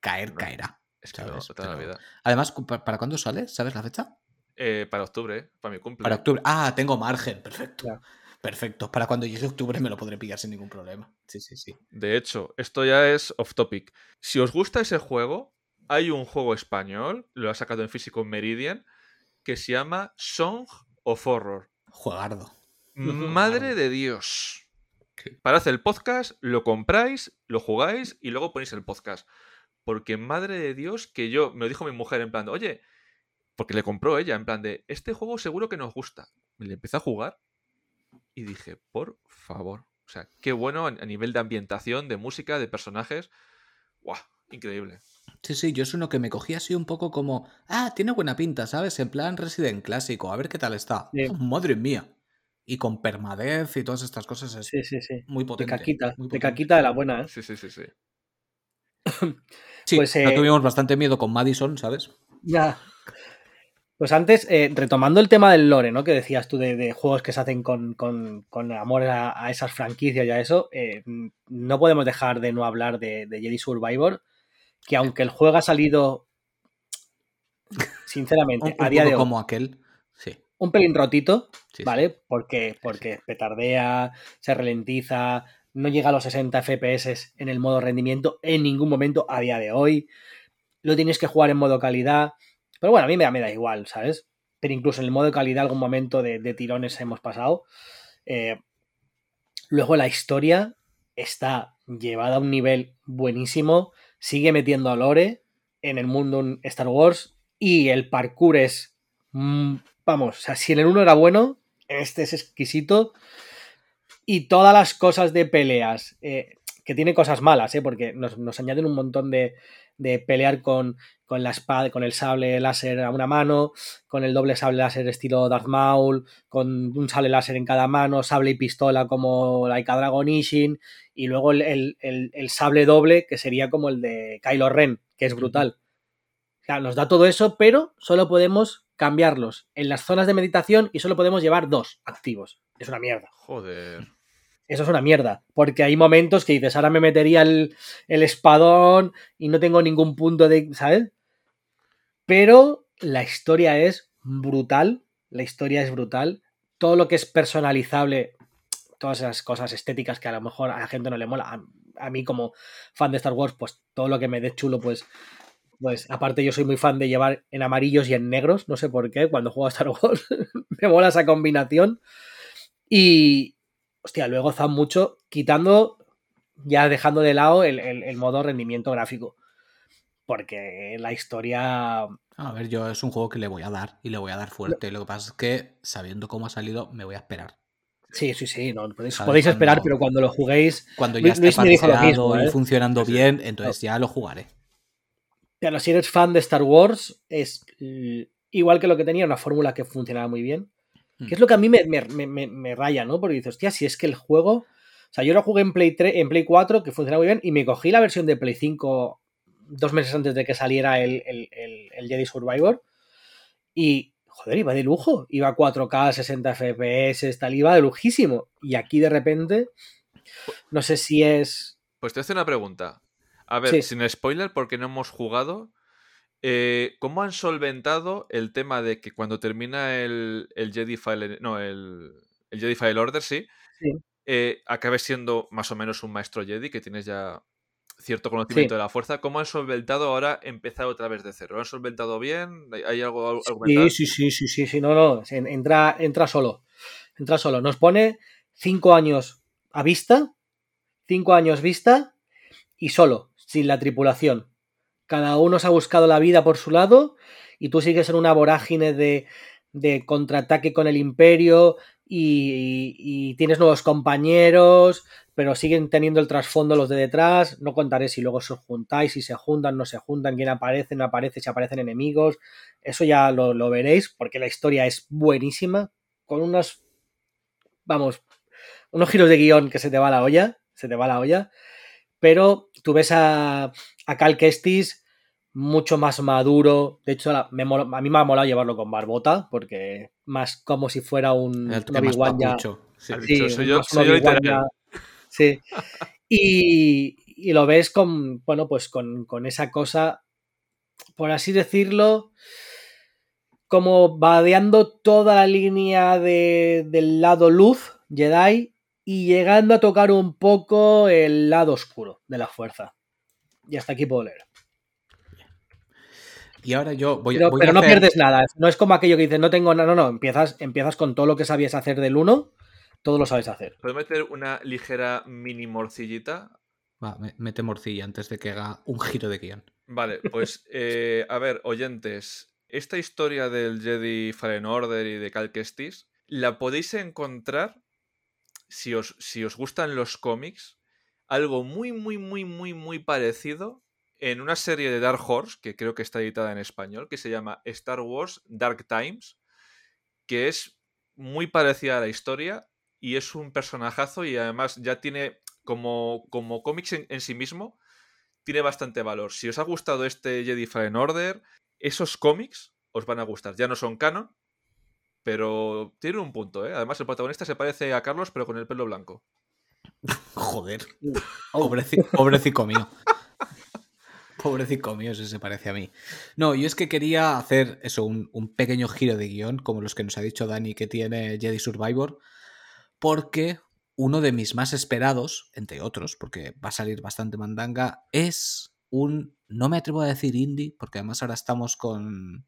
Caer, caerá. Es que no, da la vida. Además, ¿para cuándo sale? ¿Sabes la fecha? Eh, para octubre, para mi cumpleaños. Para octubre. Ah, tengo margen, perfecto. Perfecto. Para cuando llegue octubre me lo podré pillar sin ningún problema. Sí, sí, sí. De hecho, esto ya es off topic. Si os gusta ese juego, hay un juego español, lo ha sacado en físico Meridian, que se llama Song of Horror. Juegardo. Madre de Dios. Para hacer el podcast, lo compráis, lo jugáis y luego ponéis el podcast. Porque madre de Dios, que yo, me lo dijo mi mujer en plan, oye, porque le compró ella, en plan de, este juego seguro que nos gusta. Y le empecé a jugar y dije, por favor. O sea, qué bueno a nivel de ambientación, de música, de personajes. ¡Guau! Increíble. Sí, sí, yo es uno que me cogí así un poco como, ah, tiene buena pinta, ¿sabes? En plan Resident clásico, a ver qué tal está. [LAUGHS] madre mía. Y con permadez y todas estas cosas es sí, sí, sí. muy potente. De caquita, de caquita de la buena, ¿eh? Sí, sí, sí, sí. [COUGHS] sí, pues, eh... tuvimos bastante miedo con Madison, ¿sabes? Ya. Pues antes, eh, retomando el tema del lore, ¿no? Que decías tú de, juegos que se hacen con, amor a, esas franquicias y a eso, eh, no podemos dejar de no hablar de, Jedi Survivor, que aunque el juego ha salido, sinceramente, [LAUGHS] a día de hoy... como aquel, sí. Un pelín rotito, ¿vale? Porque, porque petardea, se ralentiza, no llega a los 60 FPS en el modo rendimiento en ningún momento a día de hoy. Lo tienes que jugar en modo calidad pero bueno, a mí me da, me da igual, ¿sabes? Pero incluso en el modo de calidad algún momento de, tirones hemos pasado. Eh, luego la historia está llevada a un nivel buenísimo, sigue metiendo a Lore en el mundo Star Wars y el parkour es, mm, vamos, o sea, si en el 1 era bueno, este es exquisito y todas las cosas de peleas, eh, que tiene cosas malas, ¿eh? porque nos, nos añaden un montón de, de pelear con, con, la espada, con el sable láser a una mano, con el doble sable láser estilo Darth Maul, con un sable láser en cada mano, sable y pistola como Laika Dragon Ishin, y luego el, sable doble que sería como el de Kylo Ren, que es brutal. O sea, nos da todo eso, pero solo podemos cambiarlos en las zonas de meditación y solo podemos llevar dos activos. Es una mierda. Joder. Eso es una mierda, porque hay momentos que dices, ahora me metería el, el espadón y no tengo ningún punto de, ¿sabes? Pero la historia es brutal, la historia es brutal, todo lo que es personalizable, todas esas cosas estéticas que a lo mejor a la gente no le mola, a, mí como fan de Star Wars, pues todo lo que me dé chulo, pues pues aparte yo soy muy fan de llevar en amarillos y en negros, no sé por qué, cuando juego a Star Wars [LAUGHS] me mola esa combinación. Y, hostia, lo he gozado mucho quitando, ya dejando de lado el, el, el modo rendimiento gráfico. Porque la historia... A ver, yo es un juego que le voy a dar y le voy a dar fuerte. Lo que pasa es que sabiendo cómo ha salido, me voy a esperar. Sí, sí, sí, no, podéis, esperar, Cuando- pero cuando lo juguéis, Cuando ya Luis esté lo y ¿eh? funcionando bien, entonces ya lo jugaré. pero si eres fan de Star Wars, es igual que lo que tenía, una fórmula que funcionaba muy bien. Hmm. Que es lo que a mí me, me- me- me- me raya, ¿no? Porque dices, hostia, si es que el juego. O sea, yo lo jugué en Play 3, en Play 4, que funcionaba muy bien, y me cogí la versión de Play 5 dos meses antes de que saliera el, el- el- el Jedi Survivor. Y, joder, iba de lujo. Iba a 4K, 60 FPS, tal, iba de lujísimo. Y aquí de repente, no sé si es. Pues te hace una pregunta. A ver, Sí. sin spoiler, porque no hemos jugado. Eh, ¿Cómo han solventado el tema de que cuando termina el, el Jedi File. No, el, el Jedi File Order, sí. Sí. eh, acabes siendo más o menos un maestro Jedi, que tienes ya cierto conocimiento Sí. de la fuerza. ¿Cómo han solventado ahora empezar otra vez de cero? ¿Lo han solventado bien? ¿Hay- ¿Hay algo al- argumental? Sí, sí, sí, sí, sí, sí, no, no, entra, entra solo, entra solo. Nos pone cinco años a vista, cinco años vista y solo, sin la tripulación. Cada uno se ha buscado la vida por su lado y tú sigues en una vorágine de, de contraataque con el imperio y, y tienes nuevos compañeros, pero siguen teniendo el trasfondo los de detrás. No contaré si luego os juntáis, si se juntan, no se juntan, quién aparece, no aparece, si aparecen enemigos. Eso ya lo, lo veréis, porque la historia es buenísima, con unos, vamos, unos giros de guion que se te va la olla, se te va la olla, pero tú ves a, a Cal Kestis mucho más maduro, de hecho la- me mola- a mí me ha molado llevarlo con barbota, porque más como si fuera un, Obi-Wan ya- papucho. Sí. Has Sí, dicho, soy yo, soy yo ya- Sí. Y, y lo ves con, bueno, pues con, con esa cosa, por así decirlo, como vadeando toda la línea de- del lado luz, Jedi, y llegando a tocar un poco el lado oscuro de la fuerza. Y hasta aquí puedo leer. Y ahora yo voy, Pero, voy pero a no hacer- pierdes nada. No es como aquello que dices, no tengo nada. No, no. Empiezas, empiezas con todo lo que sabías hacer del 1, todo lo sabes hacer. ¿Puedo meter una ligera mini morcillita? Va, me- mete morcilla antes de que haga un giro de guion. Vale, pues [LAUGHS] eh, a ver, oyentes, esta historia del Jedi Fallen Order y de Cal Kestis la podéis encontrar si os, si os gustan los cómics, algo muy, muy, muy, muy, muy parecido en una serie de Dark Horse, que creo que está editada en español, que se llama Star Wars Dark Times, que es muy parecida a la historia y es un personajazo y además ya tiene como, como cómics en, sí mismo, tiene bastante valor. Si os ha gustado este Jedi Fallen Order, esos cómics os van a gustar. Ya no son canon, pero tiene un punto, ¿eh? Además, el protagonista se parece a Carlos, pero con el pelo blanco. Joder. Pobreci- Pobrecico mío. Pobrecico mío, si se parece a mí. No, yo es que quería hacer eso, un, un pequeño giro de guion, como los que nos ha dicho Dani que tiene Jedi Survivor, porque uno de mis más esperados, entre otros, porque va a salir bastante mandanga, es un, no me atrevo a decir indie, porque además ahora estamos con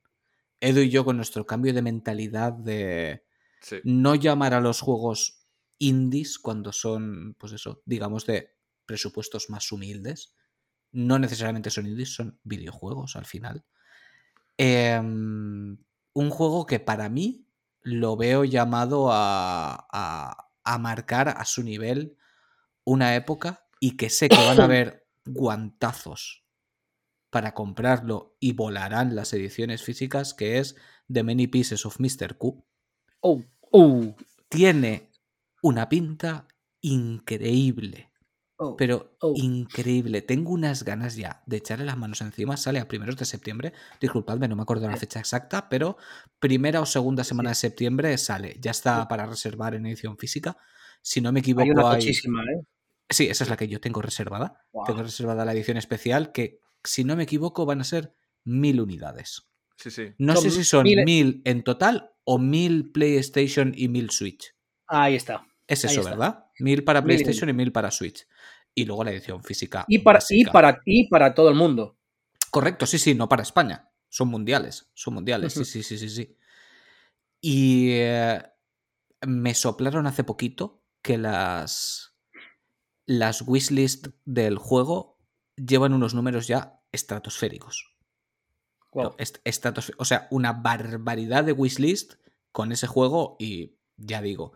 Edu y yo con nuestro cambio de mentalidad de Sí. no llamar a los juegos indies cuando son, pues eso, digamos de presupuestos más humildes. No necesariamente son indies, son videojuegos al final. Em, un juego que para mí lo veo llamado a, a- a marcar a su nivel una época y que sé que van a [COUGHS] haber guantazos para comprarlo y volarán las ediciones físicas, que es The Many Pieces of Mr. Q Oh, oh. tiene una pinta increíble. Oh, pero oh. increíble. Tengo unas ganas ya de echarle las manos encima. Sale a primeros de septiembre. Disculpadme, no me acuerdo la fecha exacta, pero primera o segunda semana de septiembre sale. Ya está para reservar en edición física. Si no me equivoco, Hay una hay- tochísima, ¿eh? Sí, esa es la que yo tengo reservada. Tengo reservada la edición especial que, si no me equivoco, van a ser mil unidades. Sí, sí. No Son sé si son mil- mil en total o mil PlayStation y mil Switch. Ahí está. Es eso. ¿verdad? Mil para PlayStation y mil para Switch. Y luego la edición física. Y para, y, para, y para todo el mundo. Correcto, sí, sí, no para España. Son mundiales. Son mundiales, sí, sí, sí, sí, sí. Y eh, me soplaron hace poquito que las, las wishlist del juego llevan unos números ya estratosféricos. Est- estratos- o sea, una barbaridad de wishlist con ese juego y ya digo,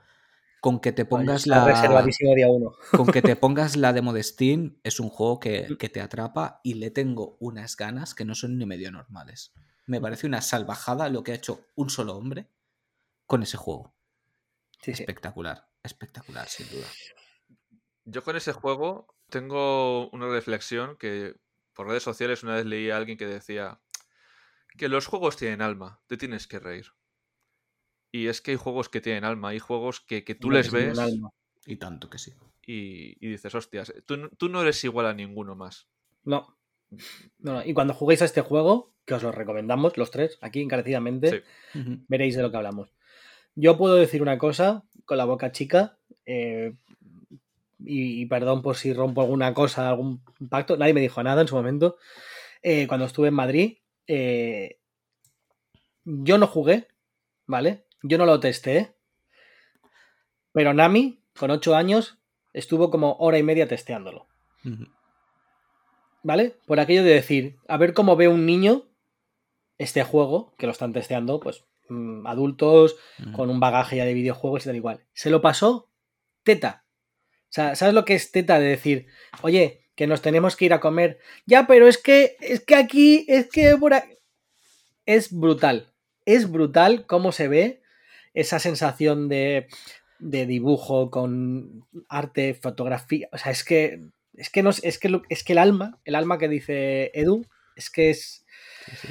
con que te pongas la reservadísimo día uno. con que te pongas la demo de Steam es un juego que, Mm. que te atrapa y le tengo unas ganas que no son ni medio normales. Me parece una salvajada lo que ha hecho un solo hombre con ese juego. Sí, sí. Espectacular, espectacular, sin duda. Yo con ese juego tengo una reflexión que por redes sociales una vez leí a alguien que decía que los juegos tienen alma, te tienes que reír. Y es que hay juegos que tienen alma, hay juegos que, que tú les ves alma. Y tanto que sí. y, y dices, hostias, tú, no- tú no eres igual a ninguno más. No. No, no. Y cuando juguéis a este juego, que os lo recomendamos los tres, aquí encarecidamente, Sí. Veréis de lo que hablamos. Yo puedo decir una cosa con la boca chica, eh, y, y perdón por si rompo alguna cosa, algún pacto, nadie me dijo nada en su momento. Eh, cuando estuve en Madrid, eh, yo no jugué, ¿vale? Yo no lo testé, pero Nami, con 8 años, estuvo como hora y media testeándolo. ¿Vale? Por aquello de decir, a ver cómo ve un niño este juego, que lo están testeando, pues mm, adultos, con un bagaje ya de videojuegos y tal igual. Se lo pasó teta. O sea, ¿sabes lo que es teta de decir, oye, que nos tenemos que ir a comer? Ya, pero es que, es que aquí, es que por aquí... Es brutal. Es brutal cómo se ve esa sensación de, de dibujo con arte, fotografía. O sea, es que, es que, no, es, que, lo- es que el alma, el alma que dice Edu, es que es... Sí, sí.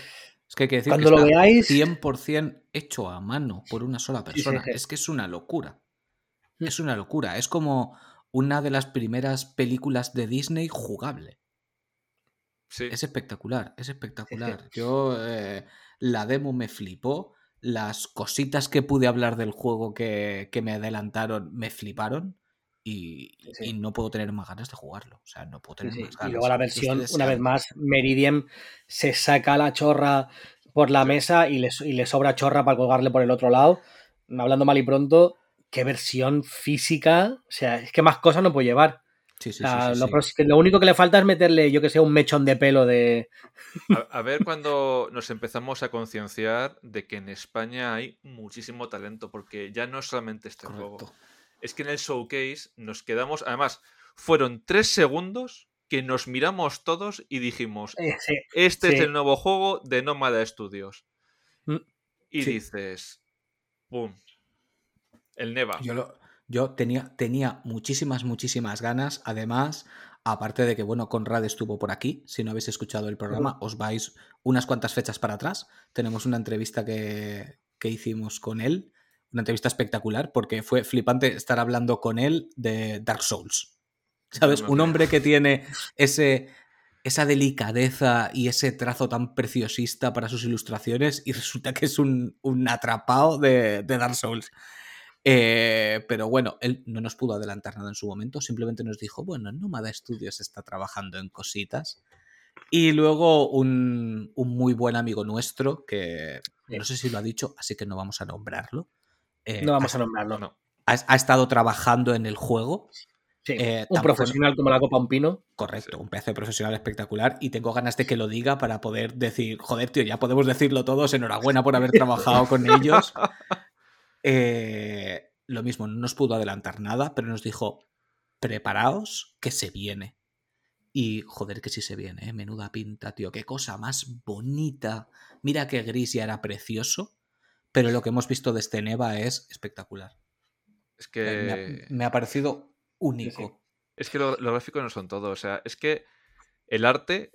Es que hay que decir Cuando que lo está veáis- 100% hecho a mano por una sola sí, persona. sí. Es que es una locura. Mm. Es una locura. Es como una de las primeras películas de Disney jugable. Sí. Es espectacular, es espectacular. Yo, eh, la demo me flipó. Las cositas que pude hablar del juego que, que me adelantaron me fliparon. Y, Sí, sí. y no puedo tener más ganas de jugarlo. O sea, no puedo tener sí. más ganas. Y luego la versión, una vez más, Meridiem se saca la chorra por la mesa y le, y le sobra chorra para colgarle por el otro lado. Hablando mal y pronto, qué versión física. O sea, es que más cosas no puede llevar. Sí, sí, sí, lo, único que le falta es meterle, yo que sé, un mechón de pelo de. A, a ver cuando nos empezamos a concienciar de que en España hay muchísimo talento, porque ya no es solamente este juego. Es que en el showcase nos quedamos, además, fueron tres segundos que nos miramos todos y dijimos, Eh, sí. este es el nuevo juego de Nómada Studios. Mm, Y sí. dices, ¡pum! El Neva. Yo, lo- yo tenía, tenía muchísimas, muchísimas ganas. Además, aparte de que, bueno, Conrad estuvo por aquí. Si no habéis escuchado el programa, os vais unas cuantas fechas para atrás. Tenemos una entrevista que, que hicimos con él. Una entrevista espectacular porque fue flipante estar hablando con él de Dark Souls. ¿Sabes? No Un hombre que tiene ese, esa delicadeza y ese trazo tan preciosista para sus ilustraciones y resulta que es un, un atrapado de, de Dark Souls. Eh, pero bueno, él no nos pudo adelantar nada en su momento, simplemente nos dijo, bueno, Nómada Studios está trabajando en cositas. Y luego un, un muy buen amigo nuestro, que no sé si lo ha dicho, así que no vamos a nombrarlo. eh, No vamos ha, a nombrarlo. No. ha- ha estado trabajando en el juego. Sí. eh, un tampoco- profesional como la Copa Un Pino. Correcto, un pedazo de profesional espectacular y tengo ganas de que lo diga para poder decir, joder, tío, ya podemos decirlo todos, enhorabuena por haber trabajado con [LAUGHS] ellos. Eh, lo mismo, no nos pudo adelantar nada, pero nos dijo, preparaos que se viene. Y joder, que sí se viene, ¿eh? menuda pinta, tío, qué cosa más bonita. Mira que gris ya era precioso, pero lo que hemos visto de este Neva es espectacular. Es Me ha, que me ha parecido único. Es que los lo gráficos no son todo. O sea, es que el arte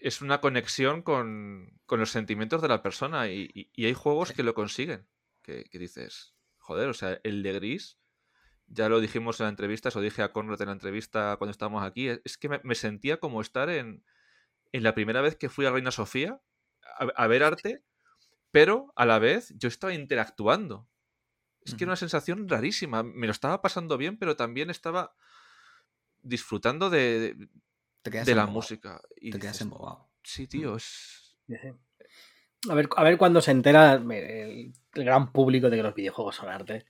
es una conexión con, con los sentimientos de la persona y, y- y hay juegos que lo consiguen. Que, que dices, joder, o sea, el de Gris, ya lo dijimos en la entrevista, eso dije a Conrad en la entrevista cuando estábamos aquí, es que me, me sentía como estar en, en la primera vez que fui a Reina Sofía a, a ver arte, pero a la vez yo estaba interactuando. Es que era una sensación rarísima. Me lo estaba pasando bien, pero también estaba disfrutando de, de- la embobado, música. Y Te quedas dices, embobado. sí, tío, es... Sí, sí. A ver, a ver cuándo se entera el, el gran público de que los videojuegos son arte.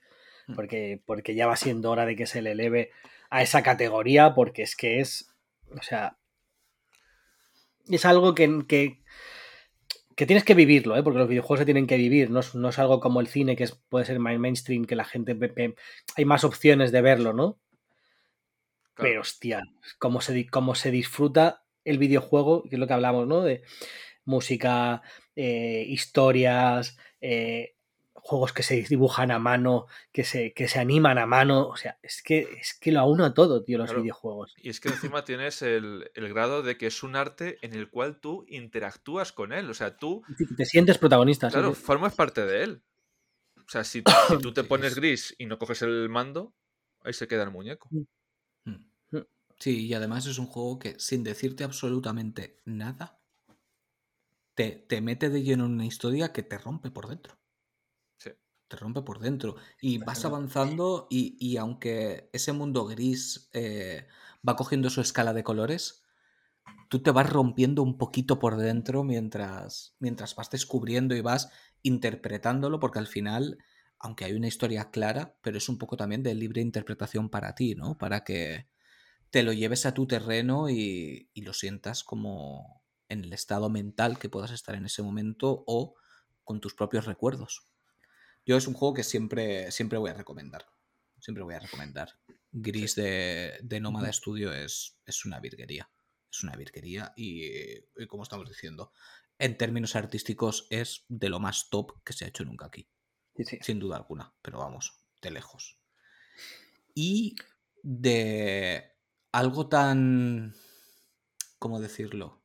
Mm. Porque, porque ya va siendo hora de que se le eleve a esa categoría, porque es que es. O sea. Es algo que, que, que tienes que vivirlo, ¿eh? porque los videojuegos se tienen que vivir. No es, no es algo como el cine, que es, puede ser más mainstream, que la gente. ve- ve- hay más opciones de verlo, ¿no? claro. Pero hostia, cómo se, cómo se disfruta el videojuego, que es lo que hablamos, ¿no? De música, eh, historias, eh, juegos que se dibujan a mano, que se, que se animan a mano. O sea, es que, es que lo aúna todo, tío, los Claro. videojuegos. Y es que encima tienes el, el grado de que es un arte en el cual tú interactúas con él. O sea, tú, Te sientes protagonista. claro, sí. formas parte de él. O sea, si, [COUGHS] si tú te Sí, pones es- gris y no coges el mando, ahí se queda el muñeco. Mm. Sí, y además es un juego que sin decirte absolutamente nada, te, te mete de lleno en una historia que te rompe por dentro. Sí. Te rompe por dentro. Y vas avanzando y, y aunque ese mundo gris eh, va cogiendo su escala de colores, tú te vas rompiendo un poquito por dentro mientras, mientras vas descubriendo y vas interpretándolo, porque al final, aunque hay una historia clara, pero es un poco también de libre interpretación para ti, ¿no? Para que te lo lleves a tu terreno y, y lo sientas como en el estado mental que puedas estar en ese momento o con tus propios recuerdos. Yo es un juego que siempre, siempre voy a recomendar. Siempre voy a recomendar. Gris de, de Nómada Studio es, es una virguería. Es una virguería y, y como estamos diciendo, en términos artísticos es de lo más top que se ha hecho nunca aquí Sí, sí. sin duda alguna, pero vamos, de lejos. Y de algo tan, ¿cómo decirlo?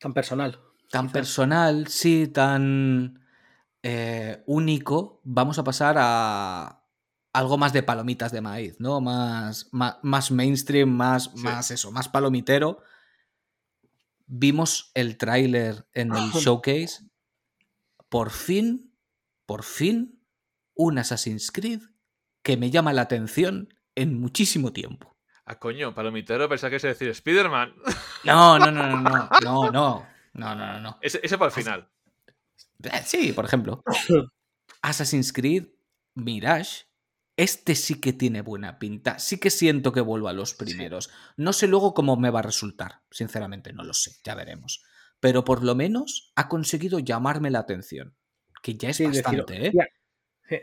Tan personal. Tan quizás. personal, sí, tan eh, único, vamos a pasar a algo más de palomitas de maíz, ¿no? Más, más, más mainstream, más, Sí. más eso, más palomitero. Vimos el tráiler en el [LAUGHS] showcase. Por fin, por fin, un Assassin's Creed que me llama la atención en muchísimo tiempo. Ah, coño, palomitero, pensaba que se decir Spider-Man. [LAUGHS] No, no, no, no, no, no, no, no, no, no, no. ese, ese para el final. Eh, Sí, por ejemplo. Assassin's Creed Mirage. Este sí que tiene buena pinta. Sí que siento que vuelvo a los primeros. No sé luego cómo me va a resultar. Sinceramente, no lo sé. Ya veremos. Pero por lo menos ha conseguido llamarme la atención. Que ya es Sí, bastante, ¿eh? sí.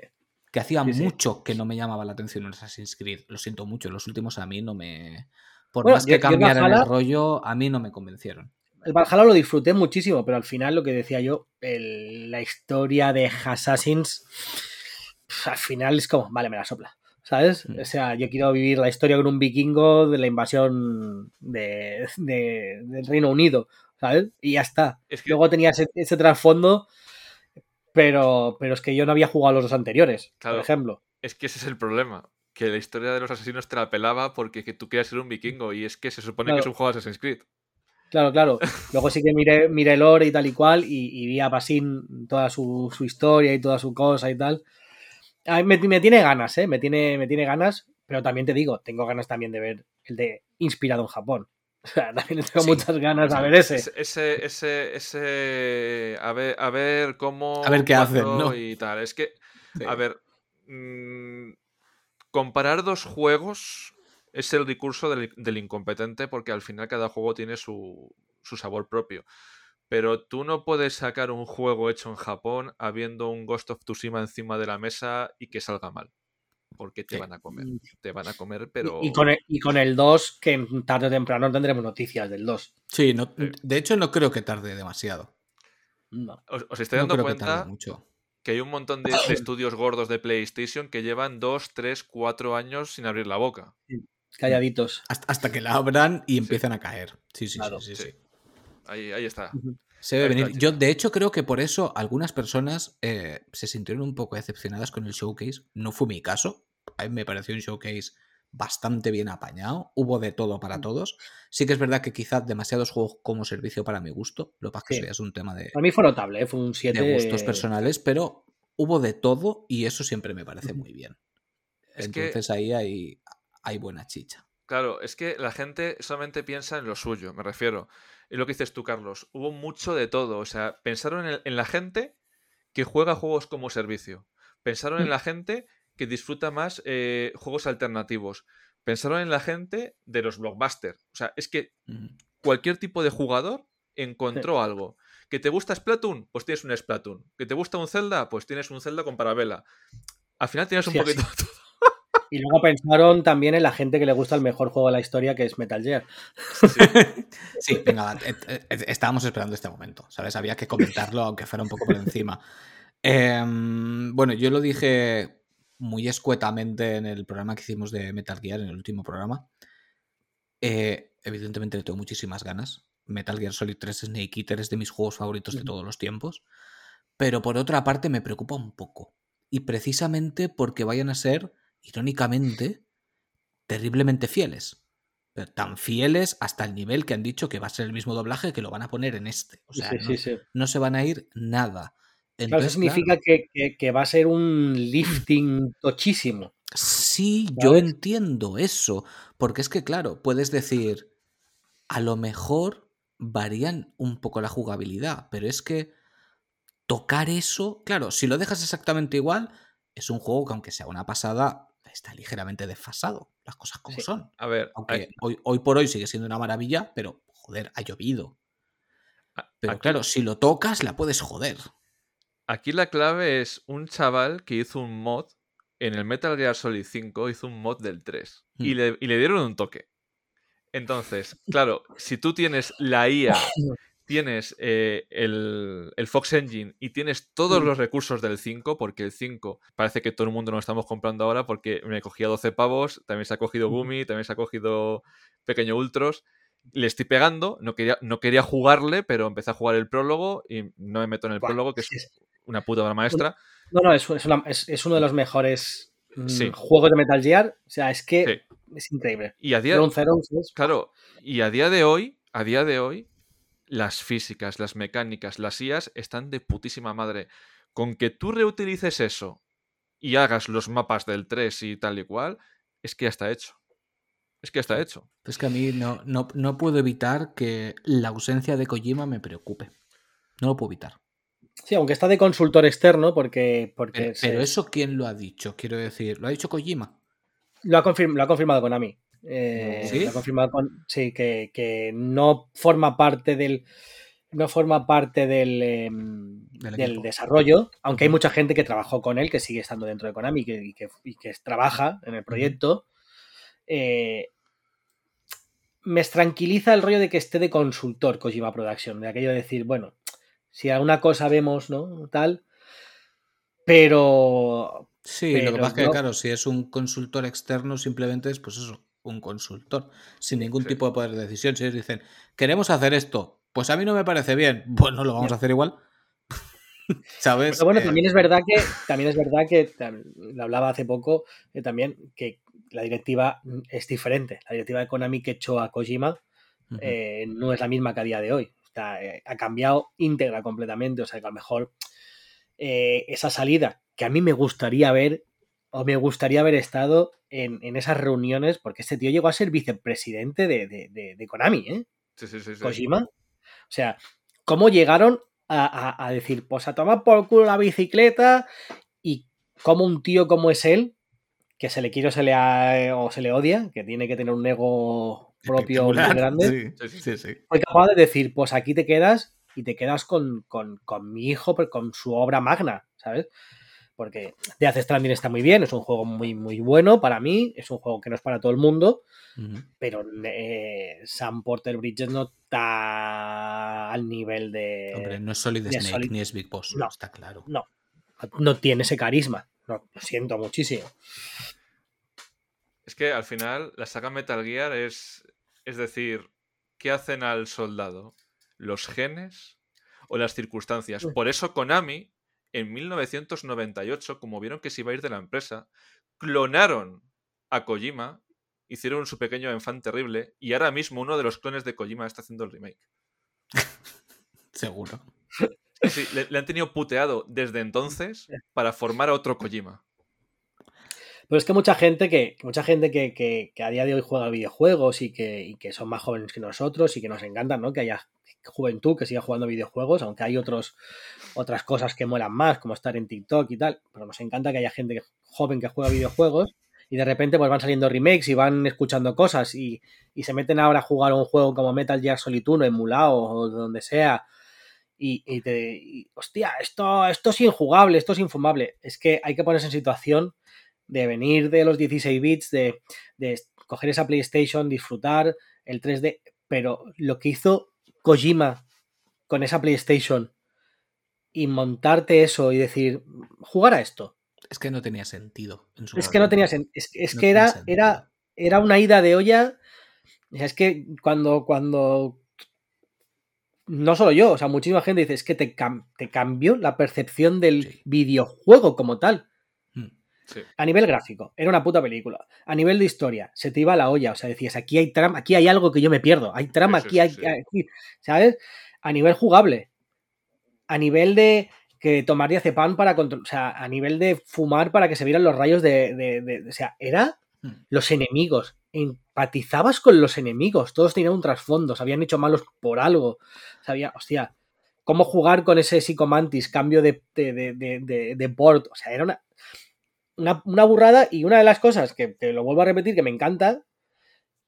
Que hacía Sí, sí. mucho que no me llamaba la atención en Assassin's Creed. Lo siento mucho. Los últimos a mí no me. Por Bueno, más que cambiaran el Valhalla- rollo, a mí no me convencieron. El Valhalla lo disfruté muchísimo, pero al final lo que decía yo, el- la historia de Assassins, al final es como, vale, me la sopla. ¿Sabes? Mm. O sea, yo quiero vivir la historia con un vikingo de la invasión de, de- del Reino Unido, ¿sabes? Y ya está. Es que, Luego tenía ese, ese trasfondo, pero, pero es que yo no había jugado los dos anteriores, Claro. por ejemplo. es que ese es el problema. Que la historia de los asesinos te la pelaba porque que tú querías ser un vikingo. Y es que se supone que es un juego de Assassin's Creed. Claro, claro. [LAUGHS] Luego sí que miré, miré el lore y tal y cual, y, y vi a Basín toda su, su historia y toda su cosa y tal. A mí me, me tiene ganas, ¿eh? Me tiene, me tiene ganas, pero también te digo, tengo ganas también de ver el de Inspirado en Japón. O [LAUGHS] sea, también tengo Sí. muchas ganas a ver ese. Ese, ese, ese, a ver, a ver cómo. A ver qué hacen, ¿no? Y tal. Es que, Sí. a ver. mm, comparar dos juegos es el recurso del, del incompetente porque al final cada juego tiene su, su sabor propio. Pero tú no puedes sacar un juego hecho en Japón habiendo un Ghost of Tsushima encima de la mesa y que salga mal. Porque te Sí. van a comer. Mm. Te van a comer, Y- pero. Y, con el, y con el 2, que tarde o temprano tendremos noticias del 2. Sí, no- Sí. de hecho no creo que tarde demasiado. No. Os, os estoy No dando que cuenta mucho. que hay un montón de, de estudios gordos de PlayStation que llevan 2, 3, 4 años sin abrir la boca. Calladitos. Hasta, hasta que la abran y empiezan a caer. Sí, sí, Claro. sí, sí, Sí. sí. Ahí, ahí está. Ahí está venir. Yo, de hecho, creo que por eso algunas personas eh, se sintieron un poco decepcionadas con el showcase. No fue mi caso. A mí me pareció un showcase bastante bien apañado. Hubo de todo Mm. para todos. Sí que es verdad que quizás demasiados juegos como servicio para mi gusto. Lo que pasa es que Sí. eso ya es un tema de, Para mí fue notable, ¿eh? fue un 7. de gustos personales, pero hubo de todo y eso siempre me parece muy bien. Es que- Entonces ahí hay, hay buena chicha. Claro, es que la gente solamente piensa en lo suyo, me refiero. Es lo que dices tú, Carlos. Hubo mucho de todo. O sea, pensaron en, el- en la gente que juega juegos como servicio. Pensaron en Mm. la gente que disfruta más eh, juegos alternativos. Pensaron en la gente de los blockbusters. O sea, es que Ujú. cualquier tipo de jugador encontró algo. ¿Que te gusta Splatoon? Pues tienes un Splatoon. ¿Que te gusta un Zelda? Pues tienes un Zelda con parabela. Al final tienes un Sí, así. poquito de todo. Y luego pensaron también en la gente que le gusta el mejor juego de la historia, que es Metal Gear. Sí, [LAUGHS] venga, estábamos esperando este momento, ¿sabes? Había que comentarlo, aunque fuera un poco por encima. Em, bueno, yo lo dije muy escuetamente en el programa que hicimos de Metal Gear, en el último programa. Eh, evidentemente le tengo muchísimas ganas. Metal Gear Solid 3 Snake Eater es de mis juegos favoritos de todos los tiempos. Pero por otra parte me preocupa un poco. Y precisamente porque vayan a ser, irónicamente, terriblemente fieles. Pero tan fieles hasta el nivel que han dicho que va a ser el mismo doblaje que lo van a poner en este. O sea, sí, no, sí, sí. no se van a ir nada. Claro, eso Entonces, significa que, que- que va a ser un lifting tochísimo. Sí, yo entiendo eso, porque es que, claro, puedes decir, a lo mejor varían un poco la jugabilidad, pero es que tocar eso, claro, si lo dejas exactamente igual, es un juego que aunque sea una pasada, está ligeramente desfasado, las cosas como Sí. son. A ver, Aunque hay- hoy, hoy por hoy sigue siendo una maravilla, pero joder, ha llovido. Pero aquí- claro, si lo tocas, la puedes joder. Aquí la clave es un chaval que hizo un mod en el Metal Gear Solid 5, hizo un mod del 3 y, Hmm. le, y le dieron un toque. Entonces, claro, si tú tienes la IA, [LAUGHS] tienes eh, el, el Fox Engine y tienes todos Mm. los recursos del 5, porque el 5 parece que todo el mundo lo estamos comprando ahora porque me cogía 12 pavos, también se ha cogido. Gumi, también se ha cogido Pequeño Ultros. Le estoy pegando, no quería, no quería jugarle, pero empecé a jugar el prólogo y no me meto en el prólogo, que es una puta obra maestra. No, no, es, es una- es- es uno de los mejores mm, Sí. juegos de Metal Gear. O sea, es que Sí. es increíble. Y a día, claro, y a día de hoy, a día de hoy, las físicas, las mecánicas, las IAs están de putísima madre. Con que tú reutilices eso y hagas los mapas del 3 y tal y cual, es que ya está hecho. Es que ya está hecho. Es que a mí no, no, no puedo evitar que la ausencia de Kojima me preocupe. No lo puedo evitar. Sí, aunque está de consultor externo, porque, porque Pero, se- pero eso, ¿quién lo ha dicho? Quiero decir, ¿lo ha dicho Kojima? lo, ha confirm- lo ha confirmado Konami. Eh, ¿Sí? Lo ha confirmado con, sí, que, que no forma parte del. No forma parte del, em, Del desarrollo, aunque hay mucha gente que trabajó con él, que sigue estando dentro de Konami y que, y que, y que trabaja en el proyecto. Eh, me tranquiliza el rollo de que esté de consultor Kojima Production, de aquello de decir, bueno, si alguna cosa vemos, ¿no? Tal. Pero Sí, lo que pasa es que, no- claro, si es un consultor externo, simplemente es, pues eso, un consultor, sin ningún Sí. tipo de poder de decisión. Si ellos dicen, queremos hacer esto, pues a mí no me parece bien, [LAUGHS] bueno, lo vamos a hacer igual. [LAUGHS] ¿Sabes? Pero bueno, Eh, también es verdad que, también es verdad que lo hablaba hace poco, eh, también que la directiva es diferente. La directiva de Konami que echó a Kojima eh, no es la misma que a día de hoy. Eh, ha cambiado íntegra completamente. O sea, que a lo mejor eh, esa salida que a mí me gustaría ver o me gustaría haber estado en, en esas reuniones, porque este tío llegó a ser vicepresidente de, de- de- de Konami, ¿eh? Sí, sí, sí. sí. Kojima. O sea, ¿cómo llegaron a, a- a decir, pues a tomar por culo la bicicleta y cómo un tío como es él, que se le quiere o se le, ha- o se le odia, que tiene que tener un ego propio muy grande, Sí, sí, Sí, sí. fue capaz de decir, pues aquí te quedas y te quedas con, con- con mi hijo, pero con su obra magna, ¿sabes? Porque Death Stranding está muy bien, es un juego muy, muy bueno para mí, es un juego que no es para todo el mundo, pero eh, Sam Porter Bridges no está al nivel de. Hombre, no es Solid Snake Solid- ni es Big Boss, No. está claro. No. no tiene ese carisma. lo siento muchísimo. Es que al final la saga Metal Gear es, es decir, ¿qué hacen al soldado? ¿Los genes o las circunstancias? Por eso Konami, en 1998, como vieron que se iba a ir de la empresa, clonaron a Kojima, hicieron su pequeño enfant terrible y ahora mismo uno de los clones de Kojima está haciendo el remake. [LAUGHS] Seguro. Sí, le, le han tenido puteado desde entonces [LAUGHS] para formar a otro Kojima. Pero es que mucha gente que, mucha gente que, que, que a día de hoy juega videojuegos y que, y que son más jóvenes que nosotros y que nos encantan, ¿no? Que haya juventud que siga jugando videojuegos, aunque hay otros, otras cosas que molan más, como estar en TikTok y tal, pero nos encanta que haya gente joven que juega videojuegos y de repente pues van saliendo remakes y van escuchando cosas y, y se meten ahora a jugar un juego como Metal Gear Solid 1 emulado o donde sea y, y te... hostia, esto, esto es injugable, esto es infumable. Es que hay que ponerse en situación de venir de los 16 bits, de, de coger esa PlayStation, disfrutar el 3D, pero lo que hizo Kojima con esa PlayStation y montarte eso y decir, jugar a esto. Es que no tenía sentido. En su es que no tenía sentido. Es, es no que era, era, era una ida de olla. Es que cuando, cuando. No solo yo, o sea, muchísima gente dice, es que te, cam te cambió la percepción del sí. videojuego como tal. Sí. A nivel gráfico, era una puta película. A nivel de historia, se te iba la olla. O sea, decías, aquí hay trama, aquí hay algo que yo me pierdo. Hay trama, sí, aquí hay. Aquí, ¿Sabes? A nivel jugable. A nivel de que tomar diazepam para control. O sea, a nivel de fumar para que se vieran los rayos de. de, de, de o sea, era Hmm. los enemigos. Empatizabas con los enemigos. Todos tenían un trasfondo. Se habían hecho malos por algo. Sabía, hostia. Cómo jugar con ese psicomantis, cambio de, de, de, de, de board. O sea, era una, una, una, burrada y una de las cosas que te lo vuelvo a repetir que me encanta,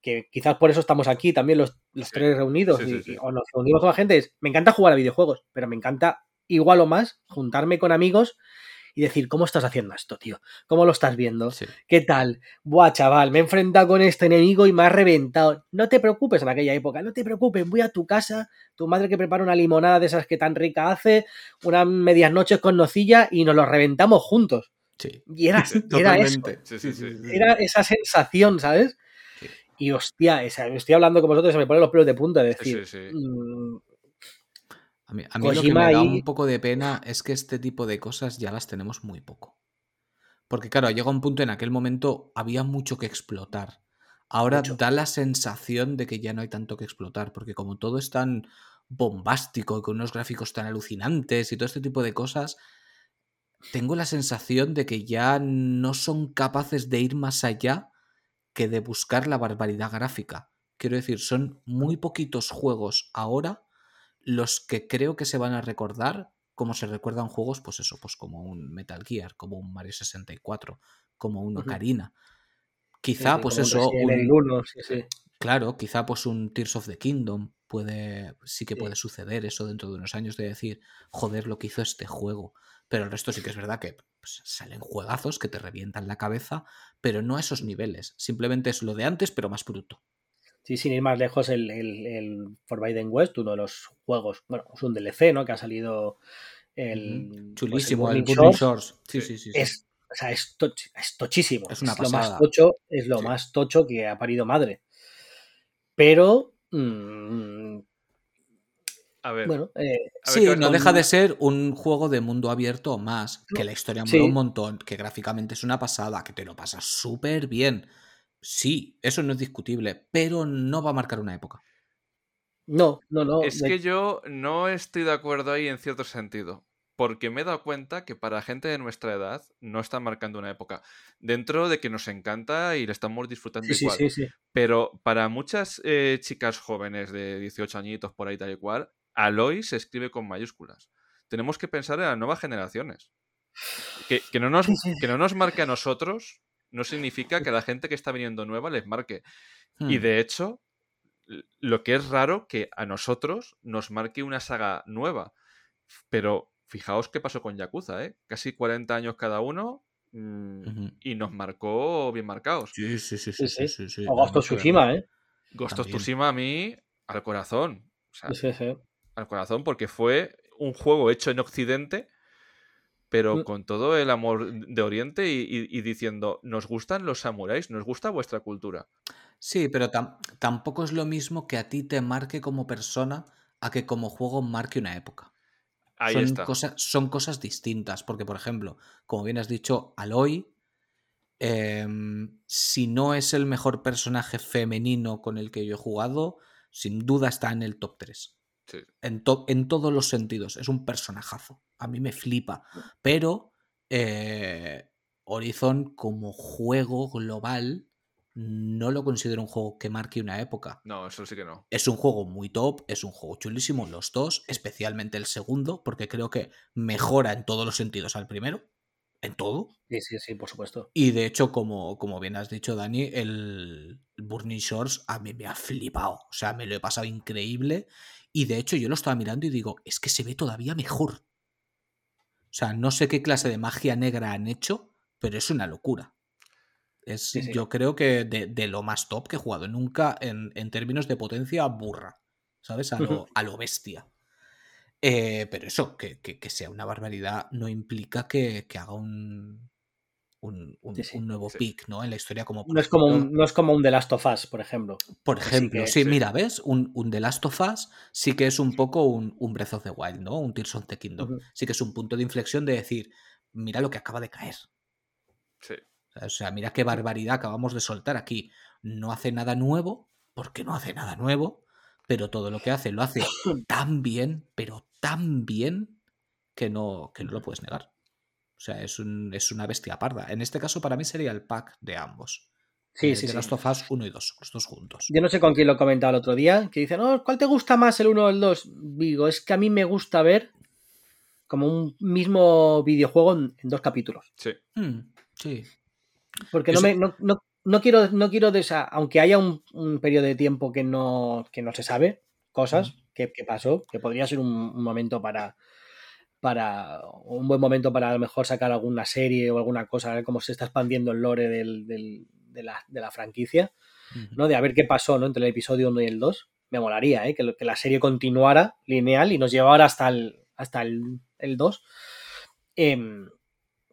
que quizás por eso estamos aquí también los, los sí. tres reunidos sí, y, o nos reunimos con la gente, es, me encanta jugar a videojuegos, pero me encanta igual o más juntarme con amigos y decir, ¿cómo estás haciendo esto, tío? ¿Cómo lo estás viendo? ¿Qué tal? Buah, chaval, me he enfrentado con este enemigo y me ha reventado. No te preocupes en aquella época, no te preocupes, voy a tu casa, tu madre que prepara una limonada de esas que tan rica hace, unas medias noches con nocilla y nos lo reventamos juntos. Sí. Y era, era eso. Sí, sí, era esa sensación, ¿sabes? Y hostia, esa, estoy hablando con vosotros y se me ponen los pelos de punta de decir. Mmm, a mí, a mí lo que me da un poco de pena es que este tipo de cosas ya las tenemos muy poco. Porque claro, llega un punto en aquel momento había mucho que explotar. Ahora mucho. da la sensación de que ya no hay tanto que explotar, porque como todo es tan bombástico, con unos gráficos tan alucinantes y todo este tipo de cosas, tengo la sensación de que ya no son capaces de ir más allá que de buscar la barbaridad gráfica. Quiero decir, son muy poquitos juegos ahora los que creo que se van a recordar como se recuerdan juegos, pues eso, pues como un Metal Gear, como un Mario 64, como un Ocarina. Quizá, sí, pues eso. Un, uno, sí, sí. Claro, quizá pues un Tears of the Kingdom puede. Sí que puede suceder eso dentro de unos años de decir, joder, lo que hizo este juego. Pero el resto sí que es verdad que pues, salen juegazos que te revientan la cabeza, pero no a esos niveles. Simplemente es lo de antes, pero más bruto. Sí, sin ir más lejos, el, el, el Forbidden West, uno de los juegos, bueno, es un DLC, ¿no? Que ha salido el... Chulísimo, pues el Burning Shores. Sí, sí, sí. Es, o sea, es, toch, es tochísimo. Es, una es lo más tocho, es lo sí. más tocho que ha parido madre. Pero... Mmm, a ver. Bueno, eh, a ver, sí, no deja de ser un juego de mundo abierto más, que la historia mola sí. un montón, que gráficamente es una pasada, que te lo pasas súper bien. Sí, eso no es discutible, pero no va a marcar una época. No, no, no. Es que yo no estoy de acuerdo ahí en cierto sentido. Porque me he dado cuenta que para gente de nuestra edad no está marcando una época. Dentro de que nos encanta y le estamos disfrutando sí, igual. Sí, sí, Pero para muchas eh, chicas jóvenes de 18 añitos por ahí tal y cual, Aloy se escribe con mayúsculas. Tenemos que pensar en las nuevas generaciones. Que, que, no, nos, que no nos marque a nosotros no significa que a la gente que está viniendo nueva les marque. Hmm. Y de hecho, lo que es raro que a nosotros nos marque una saga nueva. Pero fijaos qué pasó con Yakuza, ¿eh? Casi 40 años cada uno mmm, uh -huh. y nos marcó bien marcados. Sí, sí, sí. sí, sí, sí, sí O Ghost of Tsushima, ¿eh? Ghost of Tsushima a mí al corazón. O sea, al corazón porque fue un juego hecho en Occidente pero Mm. con todo el amor de Oriente y, y- y diciendo, nos gustan los samuráis, nos gusta vuestra cultura. Sí, pero tam- tampoco es lo mismo que a ti te marque como persona a que como juego marque una época. Ahí son, está. Cosas, son cosas distintas, porque por ejemplo, como bien has dicho, Aloy, em, si no es el mejor personaje femenino con el que yo he jugado, sin duda está en el top 3. Sí. En, to- en todos los sentidos. Es un personajazo. A mí me flipa. Pero eh, Horizon como juego global no lo considero un juego que marque una época. No, eso sí que no. Es un juego muy top, es un juego chulísimo, los dos, especialmente el segundo, porque creo que mejora en todos los sentidos al primero, en todo. Sí, sí, sí, por supuesto. Y de hecho, como, como bien has dicho, Dani, el, el Burning Shores a mí me ha flipado. O sea, me lo he pasado increíble. Y de hecho, yo lo estaba mirando y digo, es que se ve todavía mejor. O sea, no sé qué clase de magia negra han hecho, pero es una locura. Es, Sí, sí. Yo creo que de, de lo más top que he jugado. Nunca en, en términos de potencia burra. ¿Sabes? A lo, [LAUGHS] a lo bestia. Eh, pero eso, que, que- que sea una barbaridad, no implica que, que haga un, un, un- Sí, sí. un nuevo Sí. pick, ¿no? En la historia como... No es como un, no es como un The Last of Us, por ejemplo. por ejemplo, que- sí, sí. mira, ¿ves? Un, un The Last of Us sí que es un poco un, un Breath of the Wild, ¿no? Un Tears of the Kingdom. Sí que es un punto de inflexión de decir, mira lo que acaba de caer. Sí. O sea, mira qué barbaridad acabamos de soltar aquí. No hace nada nuevo, porque no hace nada nuevo, pero todo lo que hace lo hace [COUGHS] tan bien, pero tan bien, que no, que no lo puedes negar. O sea, es, un- es una bestia parda. En este caso, para mí sería el pack de ambos. Sí, Eh, sí, The sí. Last of Us 1 y 2, los dos juntos. Yo no sé con quién lo comentaba el otro día, que dice, no, ¿cuál te gusta más, el 1 o el 2? Digo, es que a mí me gusta ver como un mismo videojuego en, en dos capítulos. Sí. Mm, sí. Porque no, me, no, no- no quiero, no quiero de esa, aunque haya un, un periodo de tiempo que no, que no se sabe, cosas que, que pasó, que podría ser un, un momento para, para, un buen momento para a lo mejor sacar alguna serie o alguna cosa, a ver cómo se está expandiendo el lore del- del- de, la, de la franquicia. ¿no? De a ver qué pasó ¿no? entre el episodio 1 y el 2. Me molaría, ¿eh? que, lo- que la serie continuara lineal y nos llevara hasta el, hasta el, el 2. Em,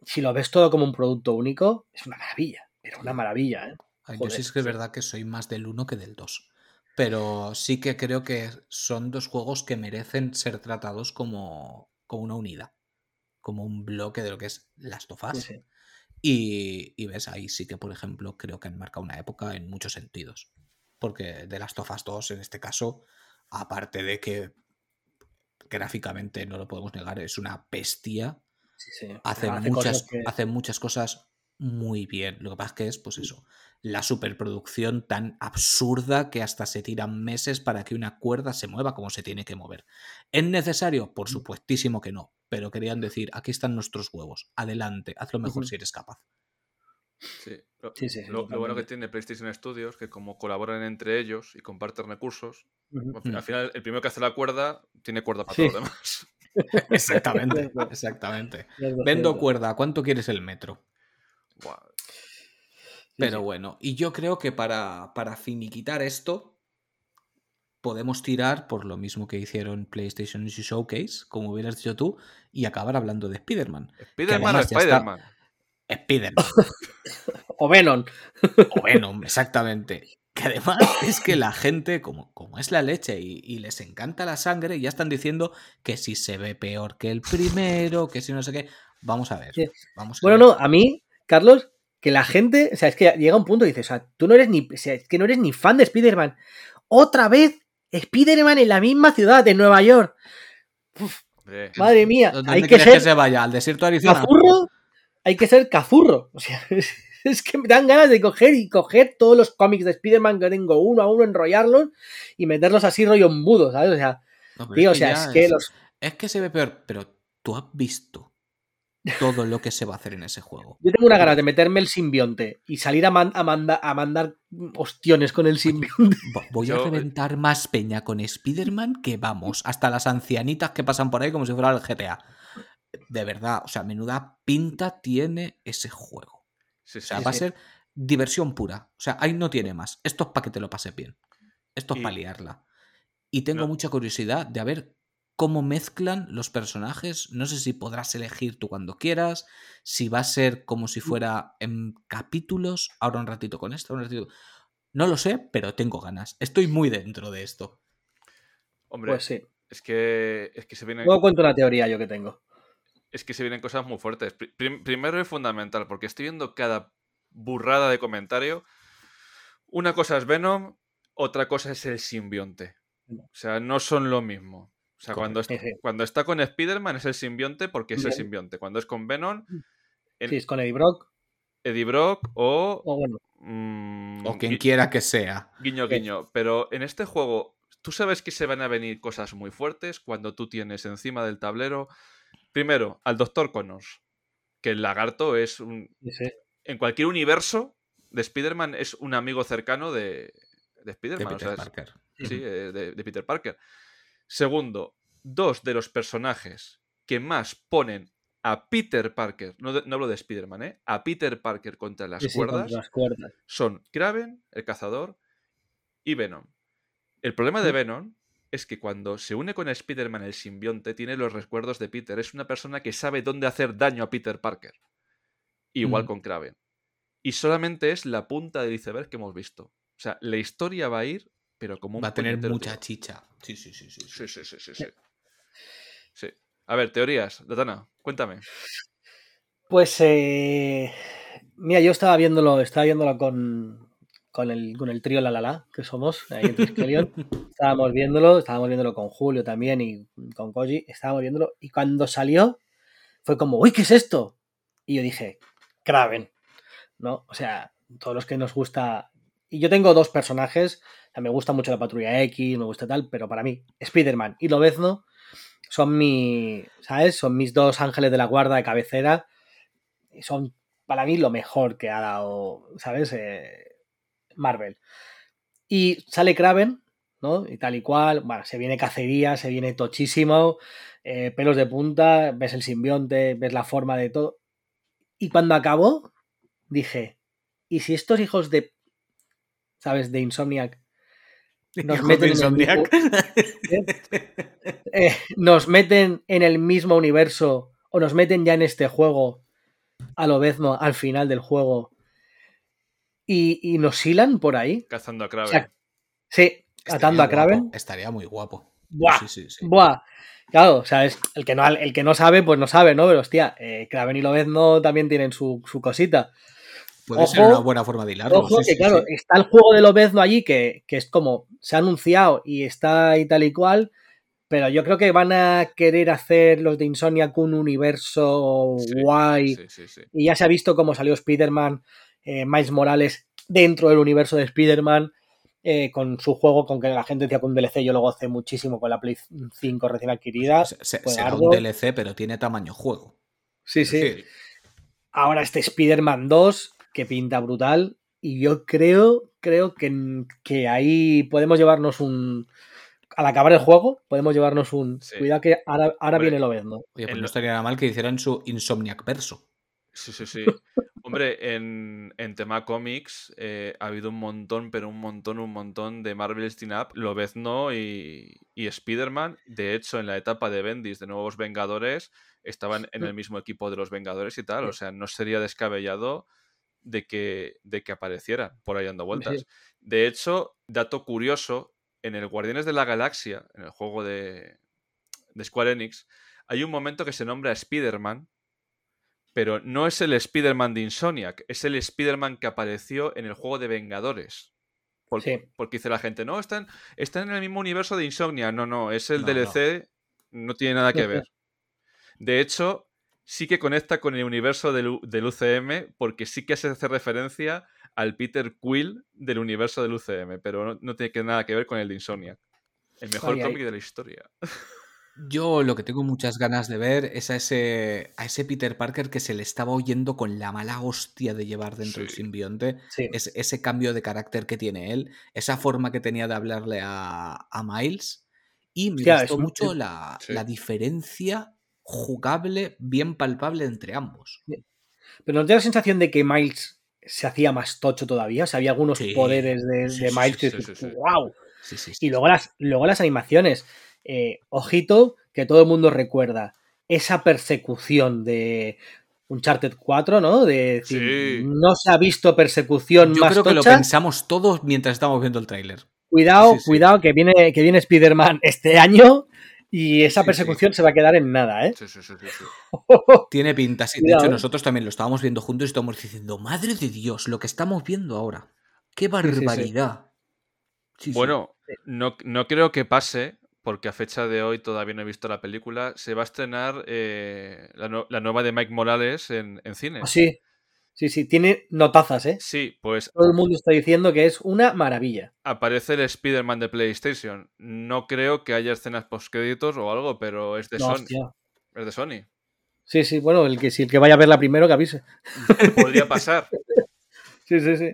si lo ves todo como un producto único, es una maravilla, pero una maravilla. ¿eh? Ay, yo sí es que es verdad que soy más del 1 que del 2. Pero sí que creo que son dos juegos que merecen ser tratados como, como una unidad. Como un bloque de lo que es. Sí, sí. Y, y ves, ahí sí que, por ejemplo, creo que han marcado una época en muchos sentidos. Porque The Last of Us 2, en este caso, aparte de que gráficamente no lo podemos negar, es una bestia Sí, hace, Hace muchas, que- hace muchas cosas muy bien. Lo que pasa es que es, pues eso, la superproducción tan absurda que hasta se tiran meses para que una cuerda se mueva como se tiene que mover. ¿Es necesario? Por supuestísimo que no. Pero querían decir, aquí están nuestros huevos, adelante, haz lo mejor si eres capaz. Sí. Lo, Sí, lo- lo bueno que tiene PlayStation Studios, que como colaboran entre ellos y comparten recursos, Mm. al final el primero que hace la cuerda tiene cuerda para todos los demás. [LAUGHS] Exactamente, [LAUGHS] exactamente. Vendo cuerda, ¿cuánto quieres el metro? Pero sí. bueno, y yo creo que para, para finiquitar esto, podemos tirar por lo mismo que hicieron PlayStation Showcase, como hubieras dicho tú, y acabar hablando de Spider-Man. Spider-Man o Spider-Man. Spider-Man. [LAUGHS] O Venom. o Venom, exactamente. Que además es que la gente, como, como es la leche y, y les encanta la sangre, ya están diciendo que si se ve peor que el primero, que si no sé qué. Vamos a ver. Vamos a Bueno, ver. no, a mí, Carlos, que la gente, o sea, es que llega un punto y dices, o sea, tú no eres ni, o sea, es que no eres ni fan de Spider-Man. Otra vez, Spider-Man en la misma ciudad, en Nueva York. Hombre, Madre mía, ¿Dónde hay que ser que se vaya? ¿Al desierto de Arizona? cazurro, hay que ser cazurro. O sea, [LAUGHS] es, es que me dan ganas de coger y coger todos los cómics de Spider-Man que tengo uno a uno, enrollarlos y meterlos así rollo embudo, ¿sabes? O sea, No, pero tío, o que sea, ya es que los... Es que se ve peor, pero tú has visto todo lo que se va a hacer en ese juego. Yo tengo una ganas de meterme el simbionte y salir a, man- a, manda- a mandar ostiones con el simbionte. Vo- Voy Yo- a reventar más peña con Spider-Man que vamos, hasta las ancianitas que pasan por ahí como si fuera el GTA. De verdad, o sea, menuda pinta tiene ese juego. sí, O sea, sí. va a ser diversión pura. O sea, ahí no tiene más. Esto es para que te lo pases bien. Esto es Y- para liarla. Y tengo No. mucha curiosidad de a ver cómo mezclan los personajes. No sé si podrás elegir tú cuando quieras, si va a ser como si fuera en capítulos, ahora un ratito con esto, un ratito. No lo sé, pero tengo ganas. Estoy muy dentro de esto. Hombre, Pues sí. es que es que se vienen Luego cuento la teoría yo que tengo. es que se vienen cosas muy fuertes. Pri- prim- primero es fundamental, porque estoy viendo cada burrada de comentario. Una cosa es Venom, otra cosa es el simbionte. O sea, no son lo mismo. O sea, cuando, está con Spider-Man es el simbionte porque es el simbionte. Cuando es con Venom, en- Sí, es con Eddie Brock. Eddie Brock o... O bueno, mm, O quien gui- quiera que sea. Guiño, Sí. guiño. Pero en este juego, tú sabes que se van a venir cosas muy fuertes cuando tú tienes encima del tablero, primero, al Doctor Connors, que el lagarto es un... sí. En cualquier universo de Spider-Man es un amigo cercano de, de De Spider-Man. o Peter es- Parker. sí, eh, de, de Peter Parker. Segundo, dos de los personajes que más ponen a Peter Parker, no, de- no hablo de Spider-Man, ¿eh? a Peter Parker contra las Sí, sí, contra cuerdas, las cuerdas. son Kraven, el cazador, y Venom. El problema de Venom es que cuando se une con Spider-Man el simbionte, tiene los recuerdos de Peter. Es una persona que sabe dónde hacer daño a Peter Parker. Igual Mm. con Kraven. Y solamente es la punta del iceberg que hemos visto. O sea, la historia va a ir, pero como un Va a tener mucha chicha. Sí, sí, sí, sí. sí. Sí, sí, sí, sí, sí. Sí. A ver, teorías. Datana, cuéntame. Pues eh, mira, yo estaba viéndolo, estaba viéndolo con, con el, con el trío La La La, que somos, ahí en Triskelion. [LAUGHS] estábamos viéndolo, estábamos viéndolo con Julio también y con Koji, estábamos viéndolo, y cuando salió fue como, uy, ¿qué es esto? Y yo dije, Kraven, ¿no? O sea, todos los que nos gusta... Y yo tengo dos personajes, o sea, me gusta mucho la Patrulla X, me gusta tal, pero para mí, Spider-Man y Lobezno son mi, ¿sabes? Son mis dos ángeles de la guarda de cabecera. Y son para mí lo mejor que ha dado, ¿sabes? Eh, Marvel. Y sale Kraven, ¿no? Y tal y cual. Bueno, se viene cacería, se viene tochísimo, eh, pelos de punta, ves el simbionte, ves la forma de todo. Y cuando acabó, dije, ¿y si estos hijos de, ¿sabes? De Insomniac [LAUGHS] nos meten, en el Insomniac. [LAUGHS] eh, nos meten en el mismo universo o nos meten ya en este juego a lo Bezno al final del juego y, y nos hilan por ahí. Cazando a O Kraven. sea, sí, atando a Estaría Kraven. guapo, Estaría muy guapo. Buah, Sí, sí, sí. buah. Claro, o sea, es- el que, no, el que no sabe, pues no sabe, ¿no? Pero hostia, eh, Kraven y Lobezno también tienen su, su cosita. Puede ser Ojo, una buena forma de hilarlo. Ojo, sí, que sí, claro, sí. está el juego de Lobezno allí, que, que es como se ha anunciado y está ahí tal y cual, pero yo creo que van a querer hacer los de Insomniac un universo guay. Sí, sí, sí. Y ya se ha visto cómo salió Spider-Man, eh, Miles Morales dentro del universo de Spider-Man, eh, con su juego, con que la gente decía que un DLC yo lo gocé muchísimo con la Play 5 recién adquirida. Se- se- será un DLC, pero tiene tamaño juego. Sí, sí. Ahora este Spider-Man 2, que pinta brutal. Y yo creo, creo que, que ahí podemos llevarnos un. Al acabar el juego, podemos llevarnos un. Sí. Cuidado que ahora, ahora Hombre, viene lo. Oye, pues En no estaría nada mal que hicieran su Insomniac verso. Sí, sí, sí. Hombre, en, en tema cómics eh, ha habido un montón, pero un montón, un montón de Marvel's Team Up, Lobezno y, y Spider-Man. De hecho, en la etapa de Bendis de Nuevos Vengadores, estaban en el mismo equipo de los Vengadores y tal. O sea, no sería descabellado de que, de que aparecieran por ahí dando vueltas. Sí. De hecho, dato curioso, en el Guardianes de la Galaxia, en el juego de, de Square Enix, hay un momento que se nombra Spider-Man, pero no es el Spider-Man de Insomniac, es el Spider-Man que apareció en el juego de Vengadores. Por- Sí. Porque dice la gente, no, están, están en el mismo universo de Insomnia. No, no, es el No, DLC, no. tiene nada que ver. De hecho, sí que conecta con el universo del, del UCM, porque sí que se hace referencia al Peter Quill del universo del UCM, pero no, no tiene que- nada que ver con el de Insomniac. El mejor Ay, ay. cómic de la historia. [LAUGHS] Yo lo que tengo muchas ganas de ver es a ese, a ese Peter Parker que se le estaba oyendo con la mala hostia de llevar dentro el simbionte. Sí. Es, ese cambio de carácter que tiene él, esa forma que tenía de hablarle a, a Miles. Y me gustó mucho la, Sí. la diferencia jugable, bien palpable entre ambos. Pero ¿no te da la sensación de que Miles se hacía más tocho todavía? O sea, había algunos Sí, poderes de, sí, de sí, Miles sí, que dices. ¡wow! Y luego las, luego las animaciones. Eh, ojito, que todo el mundo recuerda esa persecución de Uncharted 4, ¿no? De decir, no se ha visto persecución Yo más creo que lo pensamos todos mientras estábamos viendo el tráiler. Cuidado, cuidado, que viene, que viene Spider-Man este año y esa Sí, persecución se va a quedar en nada, ¿eh? Sí, sí, sí. [LAUGHS] Tiene pinta, sí. De hecho, ¿eh? nosotros también lo estábamos viendo juntos y estábamos diciendo, madre de Dios, lo que estamos viendo ahora. ¡Qué barbaridad! Sí, sí. Bueno, no, no creo que pase, porque a fecha de hoy todavía no he visto la película. Se va a estrenar eh, la, nu- la nueva de Mike Morales en, en cine. Ah, Sí, sí, sí, tiene notazas, ¿eh? Sí, pues Todo el mundo está diciendo que es una maravilla. aparece el Spider-Man de PlayStation. No creo que haya escenas postcréditos o algo, pero es de No, Sony. hostia. Es de Sony. Sí, sí, bueno, el que si el que vaya a verla primero que avise. [LAUGHS] Podría pasar. [LAUGHS] Sí, sí, sí.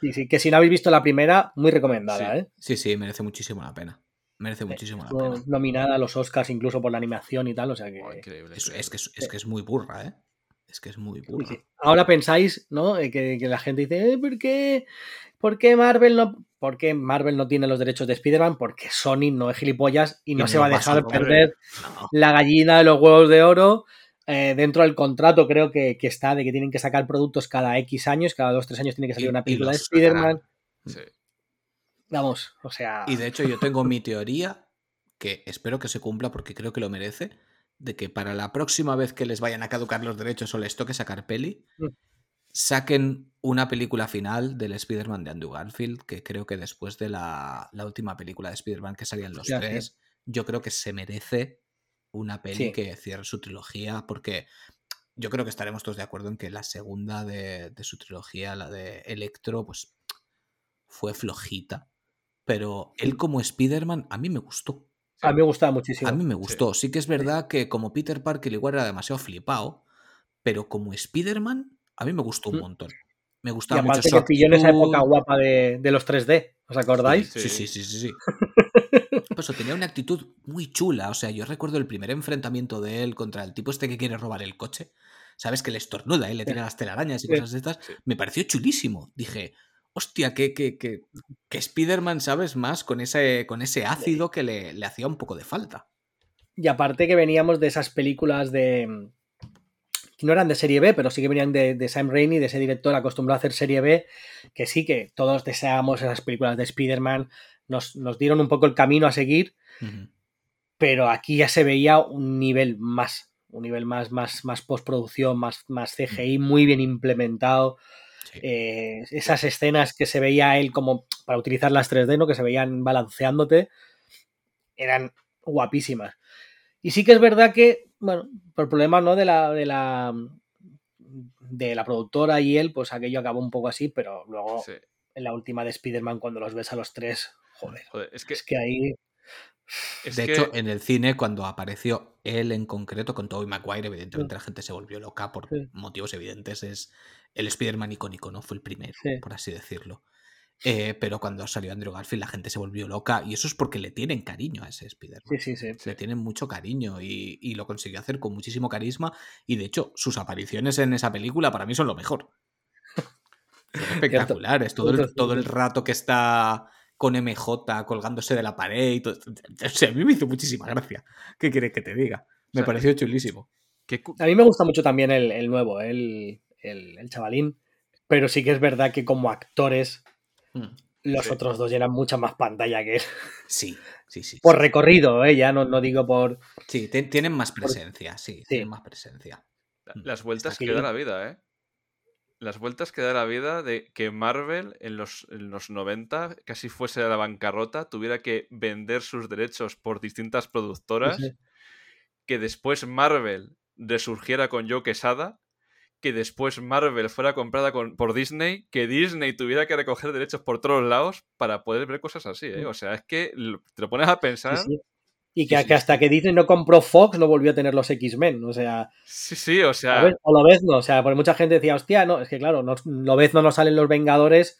Sí, sí, que si no habéis visto la primera, muy recomendada, Sí. ¿eh? Sí, sí, merece muchísimo la pena. Merece muchísimo la pena. nominada a los Oscars incluso por la animación y tal, o sea que... Oh, increíble, Es, es que es, es que es muy burra, ¿eh? Es que es muy sí. Ahora pensáis, ¿no? Eh, Que, que la gente dice, "Eh, ¿por qué? ¿Por qué Marvel no, por qué Marvel no tiene los derechos de Spider-Man? Porque Sony no es gilipollas y no Y se no va a dejar perder No. la gallina de los huevos de oro. Eh, dentro del contrato creo que, que está de que tienen que sacar productos cada X años, cada 2-3 años tiene que salir Y- una película de Spider-Man. Sí. Vamos, o sea... Y de hecho yo tengo mi teoría, que espero que se cumpla porque creo que lo merece, de que para la próxima vez que les vayan a caducar los derechos o les toque sacar peli, Mm. saquen una película final del Spider-Man de Andrew Garfield, que creo que después de la, la última película de Spider-Man que salían los Ya, sí. tres, yo creo que se merece una peli Sí. que cierre su trilogía, porque yo creo que estaremos todos de acuerdo en que la segunda de, de su trilogía, la de Electro, pues fue flojita. Pero él como Spider-Man a mí me gustó. A mí me gustaba muchísimo. A mí me gustó. Sí que es verdad que como Peter Parker igual era demasiado flipado, pero como Spider-Man a mí me gustó un Mm. montón. Me y gustaba mucho aparte que pilló en esa época guapa de, de los 3D, ¿os acordáis? Sí, sí, Sí. sí, sí, eso tenía una actitud muy chula. O sea, yo recuerdo el primer enfrentamiento de él contra el tipo este que quiere robar el coche. ¿Sabes? Que le estornuda y le tira las telarañas y Sí. cosas de estas. Sí. Me pareció chulísimo. Dije, hostia, que, que, que, que Spider-Man, ¿sabes? Más con ese, con ese ácido que le, le hacía un poco de falta. Y aparte que veníamos de esas películas de. que no eran de serie B, pero sí que venían de, de Sam Raimi, de ese director acostumbrado a hacer serie B, que sí que todos deseábamos esas películas de Spider-Man, nos, nos dieron un poco el camino a seguir, pero aquí ya se veía un nivel más, un nivel más, más, más postproducción, más, más CGI, muy bien implementado. Sí. Eh, esas escenas que se veía él como para utilizar las 3D, ¿no? Que se veían balanceándote, eran guapísimas. Y sí que es verdad que, bueno, por problemas, ¿no? De la, de la de la productora y él, pues aquello acabó un poco así, pero luego Sí. en la última de Spider-Man, cuando los ves a los tres, joder, Joder, es que. es que ahí es de que- hecho, en el cine, cuando apareció él en concreto con Tobey Maguire, evidentemente la gente se volvió loca por Sí. motivos evidentes. Es el Spider-Man icónico, ¿no? Fue el primero, Sí. por así decirlo. Eh, pero cuando salió Andrew Garfield, la gente se volvió loca. Y eso es porque le tienen cariño a ese Spider-Man. sí, sí, sí. Le tienen mucho cariño y, y lo consiguió hacer con muchísimo carisma. Y de hecho, sus apariciones en esa película para mí son lo mejor. [LAUGHS] Son espectaculares. Todo el, todo el rato que está con MJ colgándose de la pared y todo. O sea, a mí me hizo muchísima gracia. ¿Qué quieres que te diga? Me O sea, pareció chulísimo. A mí me gusta mucho también el, el nuevo, el, el, el chavalín, pero sí que es verdad que como actores Mm. los Sí. otros dos llenan mucha más pantalla que él. Sí, sí, sí. Por sí. recorrido, ¿eh? ya no, no digo por... Sí, te- tienen más presencia, sí, Sí. tienen más presencia. Las vueltas Aquí- que da la vida, ¿eh? Las vueltas que da la vida de que Marvel en los, en los 90 casi fuese a la bancarrota, tuviera que vender sus derechos por distintas productoras, Sí, sí. que después Marvel resurgiera con Joe Quesada, que después Marvel fuera comprada con- por Disney, que Disney tuviera que recoger derechos por todos lados para poder ver cosas así, ¿eh? O sea, es que lo- te lo pones a pensar. sí. Y que, sí, que hasta que Disney no compró Fox no volvió a tener los X-Men. O sea, Sí, sí, o sea. ¿sabes? o Lobezno. O sea, porque mucha gente decía, hostia, no, es que claro, no, Lobezno no salen los Vengadores,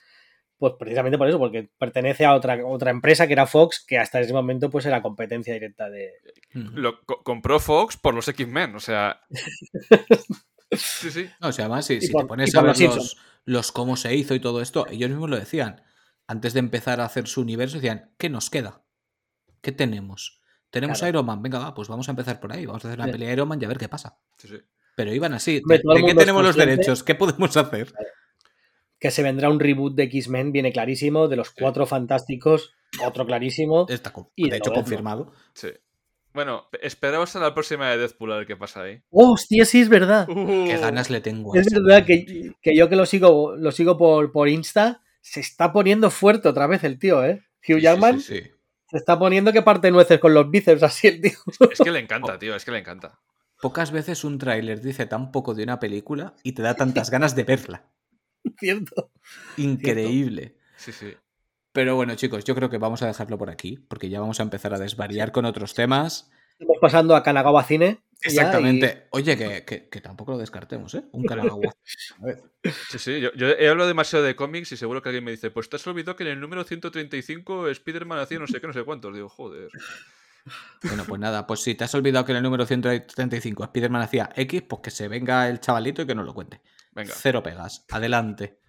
pues precisamente por eso, porque pertenece a otra, otra empresa que era Fox, que hasta ese momento pues era competencia directa de. Lo co- compró Fox por los X-Men, o sea. [LAUGHS] sí, sí. No, o sea, además, si, Y si por- te pones a ver los los, los cómo se hizo y todo esto, ellos mismos lo decían. Antes de empezar a hacer su universo, decían, ¿qué nos queda? ¿Qué tenemos? tenemos Claro. Iron Man, venga, va, pues vamos a empezar por ahí, vamos a hacer una Sí. pelea de Iron Man y a ver qué pasa. Sí, sí. Pero iban así. ¿De, qué tenemos los derechos? ¿Qué podemos hacer? Que se vendrá un reboot de X-Men, viene clarísimo. De los cuatro fantásticos, otro clarísimo. Está Y de de hecho confirmado. sí. Bueno, esperaos a la próxima de Deadpool a ver qué pasa ahí. ¡Hostia, sí, es verdad! Uh, Qué ganas le tengo a Es ese verdad que, que yo que lo sigo, lo sigo por, por Insta, se está poniendo fuerte otra vez el tío, ¿eh? Hugh Sí, sí, Jackman sí, sí. se está poniendo que parte nueces con los bíceps así el tío. Es que le encanta, tío, es que le encanta. Pocas veces un tráiler dice tan poco de una película y te da tantas [LAUGHS] ganas de verla. Cierto. Increíble. Sí, sí. Pero bueno, chicos, yo creo que vamos a dejarlo por aquí, porque ya vamos a empezar a desvariar con otros temas. Estamos pasando a Kanagawa Cine. ya, Exactamente. Oye, que, que- que tampoco lo descartemos, ¿eh? Un Kanagawa. [LAUGHS] A ver. Sí, sí, yo, yo he hablado demasiado de cómics y seguro que alguien me dice, pues te has olvidado que en el número 135 Spider-Man hacía no sé qué, no sé cuántos. Digo, joder. Bueno, pues nada, pues si te has olvidado que en el número 135 Spider-Man hacía X, pues que se venga el chavalito y que nos lo cuente. Venga. Cero pegas. Adelante.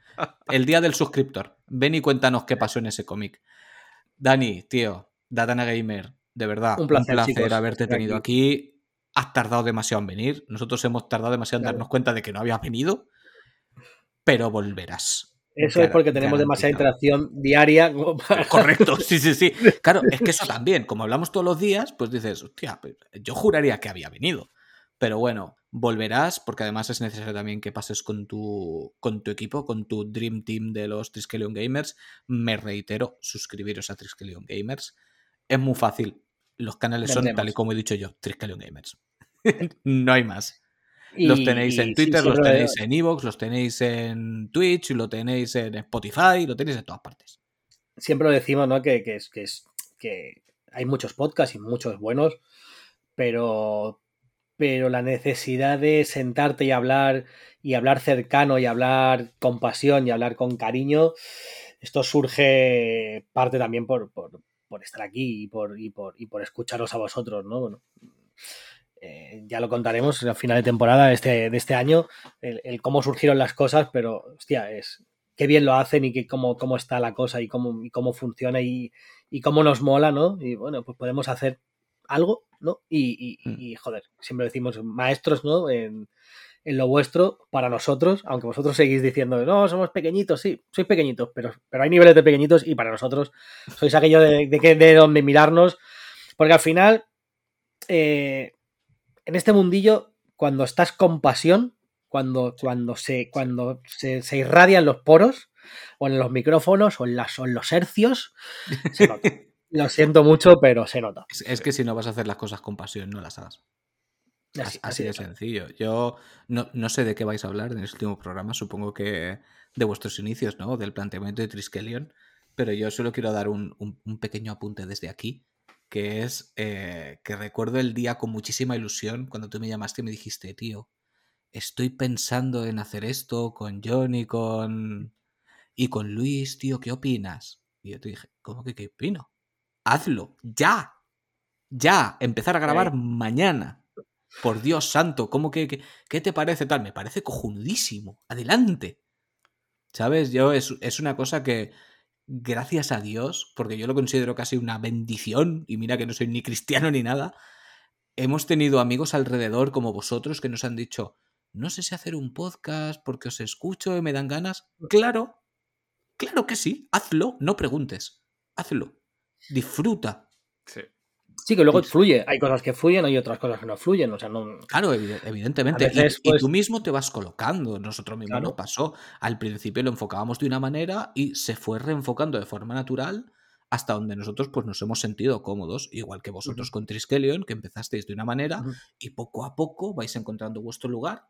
El día del suscriptor. Ven y cuéntanos qué pasó en ese cómic. Dani, tío, Datana Gamer, de verdad, Un placer, chicos, haberte estar tenido aquí. aquí. Has tardado demasiado en venir. Nosotros hemos tardado demasiado en Claro. darnos cuenta de que no habías venido. Pero volverás. Eso es porque tenemos demasiada interacción diaria. para- Correcto, sí, sí, sí. [LAUGHS] Claro, es que eso también, como hablamos todos los días, pues dices, hostia, pues, yo juraría que había venido. Pero bueno, volverás, porque además es necesario también que pases con tu, con tu equipo, con tu Dream Team de los Triskelion Gamers. Me reitero, suscribiros a Triskelion Gamers. Es muy fácil. Los canales son, tal y como he dicho yo, Triskelion Gamers. [LAUGHS] no hay más. Y- Los tenéis en Twitter, sí, los tenéis en Evox, los tenéis en Twitch, lo tenéis en Spotify, lo tenéis en todas partes. siempre lo decimos, ¿no? Que, que es, que es que hay muchos podcasts y muchos buenos, pero, pero la necesidad de sentarte y hablar y hablar cercano y hablar con pasión y hablar con cariño, esto surge parte también por, por, estar aquí y por, y, por, y por escucharos a vosotros, ¿no? Bueno, eh, ya lo contaremos al final de temporada de este, de este año, el, el cómo surgieron las cosas, pero hostia, es, qué bien lo hacen y que cómo, cómo está la cosa y cómo, y cómo funciona y, y cómo nos mola, ¿no? Y bueno, pues podemos hacer algo, ¿no? Y, y- Mm. y, joder, siempre decimos maestros, ¿no? En, en lo vuestro, para nosotros, aunque vosotros seguís diciendo, no, somos pequeñitos, sí, sois pequeñitos, pero, pero hay niveles de pequeñitos y para nosotros sois aquello de, de, de donde mirarnos, porque al final, eh, en este mundillo, cuando estás con pasión, cuando, cuando, se, cuando se, se irradian los poros, o en los micrófonos, o en, las, o en los hercios, se nota. [LAUGHS] Lo siento mucho, pero se nota. Es, es que si no vas a hacer las cosas con pasión, no las hagas. Así, Así, así de sencillo. Yo no, no sé de qué vais a hablar en este último programa, supongo que de vuestros inicios, ¿no? Del planteamiento de Triskelion, pero yo solo quiero dar un, un- un pequeño apunte desde aquí, que es eh, que recuerdo el día con muchísima ilusión cuando tú me llamaste y me dijiste, tío, estoy pensando en hacer esto con John y con, y con Luis, tío, ¿qué opinas? Y yo te dije, ¿cómo que qué opino? Hazlo, ya, ya, empezar a grabar mañana. Por Dios santo, ¿cómo que, que- qué te parece tal? Me parece cojonudísimo. Adelante. ¿Sabes? Yo es, es una cosa que, gracias a Dios, porque yo lo considero casi una bendición, y mira que no soy ni cristiano ni nada, hemos tenido amigos alrededor como vosotros que nos han dicho, no sé si hacer un podcast porque os escucho y me dan ganas. Claro, claro que sí, hazlo, no preguntes, hazlo, disfruta. Sí. Sí, que luego fluye. Hay cosas que fluyen, hay otras cosas que no fluyen. O sea, no. Claro, evide- evidentemente. Y- y, pues- tú mismo te vas colocando. Nosotros mismos Claro. nos pasó. Al principio lo enfocábamos de una manera y se fue reenfocando de forma natural hasta donde nosotros pues, nos hemos sentido cómodos, igual que vosotros con Triskelion, que empezasteis de una manera y poco a poco vais encontrando vuestro lugar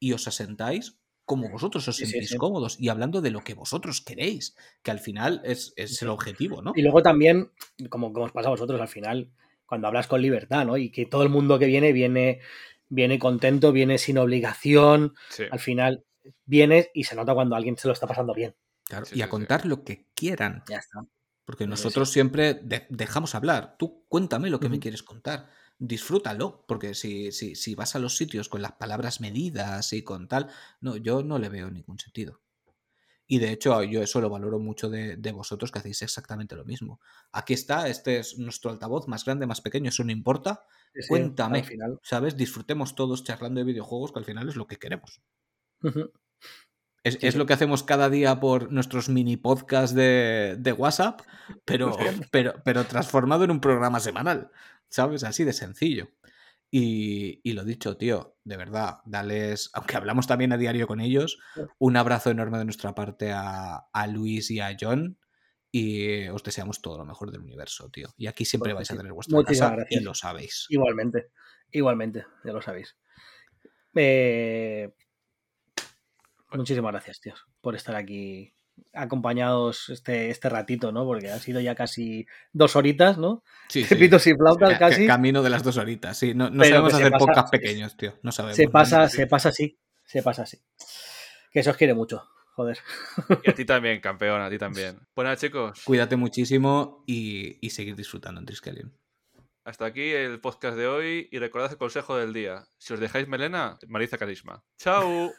y os asentáis como vosotros os Sí, sí, sentís sí. cómodos y hablando de lo que vosotros queréis, que al final es, es el objetivo, ¿no? Y luego también, como, como os pasa a vosotros al final, cuando hablas con libertad, ¿no? Y que todo el mundo que viene, viene, viene contento, viene sin obligación. Sí. Al final, vienes y se nota cuando alguien se lo está pasando bien. Claro, Sí, y a sí, sí. contar lo que quieran. Ya está. Porque nosotros siempre de- dejamos hablar. Tú cuéntame lo que me quieres contar. Disfrútalo. Porque si, si, si vas a los sitios con las palabras medidas y con tal, no, yo no le veo ningún sentido. Y de hecho, yo eso lo valoro mucho de, de, vosotros, que hacéis exactamente lo mismo. Aquí está, este es nuestro altavoz, más grande, más pequeño, eso no importa. Sí, Cuéntame, al final. ¿sabes? Disfrutemos todos charlando de videojuegos, que al final es lo que queremos. Uh -huh. Es, es, lo que hacemos cada día por nuestros mini podcasts de, de WhatsApp, [LAUGHS] pero, pero, pero transformado en un programa semanal, ¿sabes? Así de sencillo. Y, y, lo dicho, tío, de verdad, dales, [LAUGHS] aunque hablamos también a diario con ellos, un abrazo enorme de nuestra parte a, a Luis y a John. Y os deseamos todo lo mejor del universo, tío. Y aquí siempre vais a tener vuestra Muchísimas casa gracias. y lo sabéis. Igualmente, igualmente, ya lo sabéis. Eh, muchísimas gracias, tíos, por estar aquí acompañados este, este ratito, ¿no? Porque ha sido ya casi dos horitas, ¿no? Sí, [LAUGHS] sí. Pitos y flautas casi. Camino de las dos horitas, sí. No, no sabemos hacer pasa, podcasts pequeños, tío. No sabemos. Se pasa, se pasa así. Se pasa así. Que eso os quiere mucho. Joder. Y a ti también, campeón, a ti también. Bueno, chicos. Cuídate muchísimo y, y seguir disfrutando en Triskelion. Hasta aquí el podcast de hoy y recordad el consejo del día. Si os dejáis melena, Mariza Carisma. ¡Chao!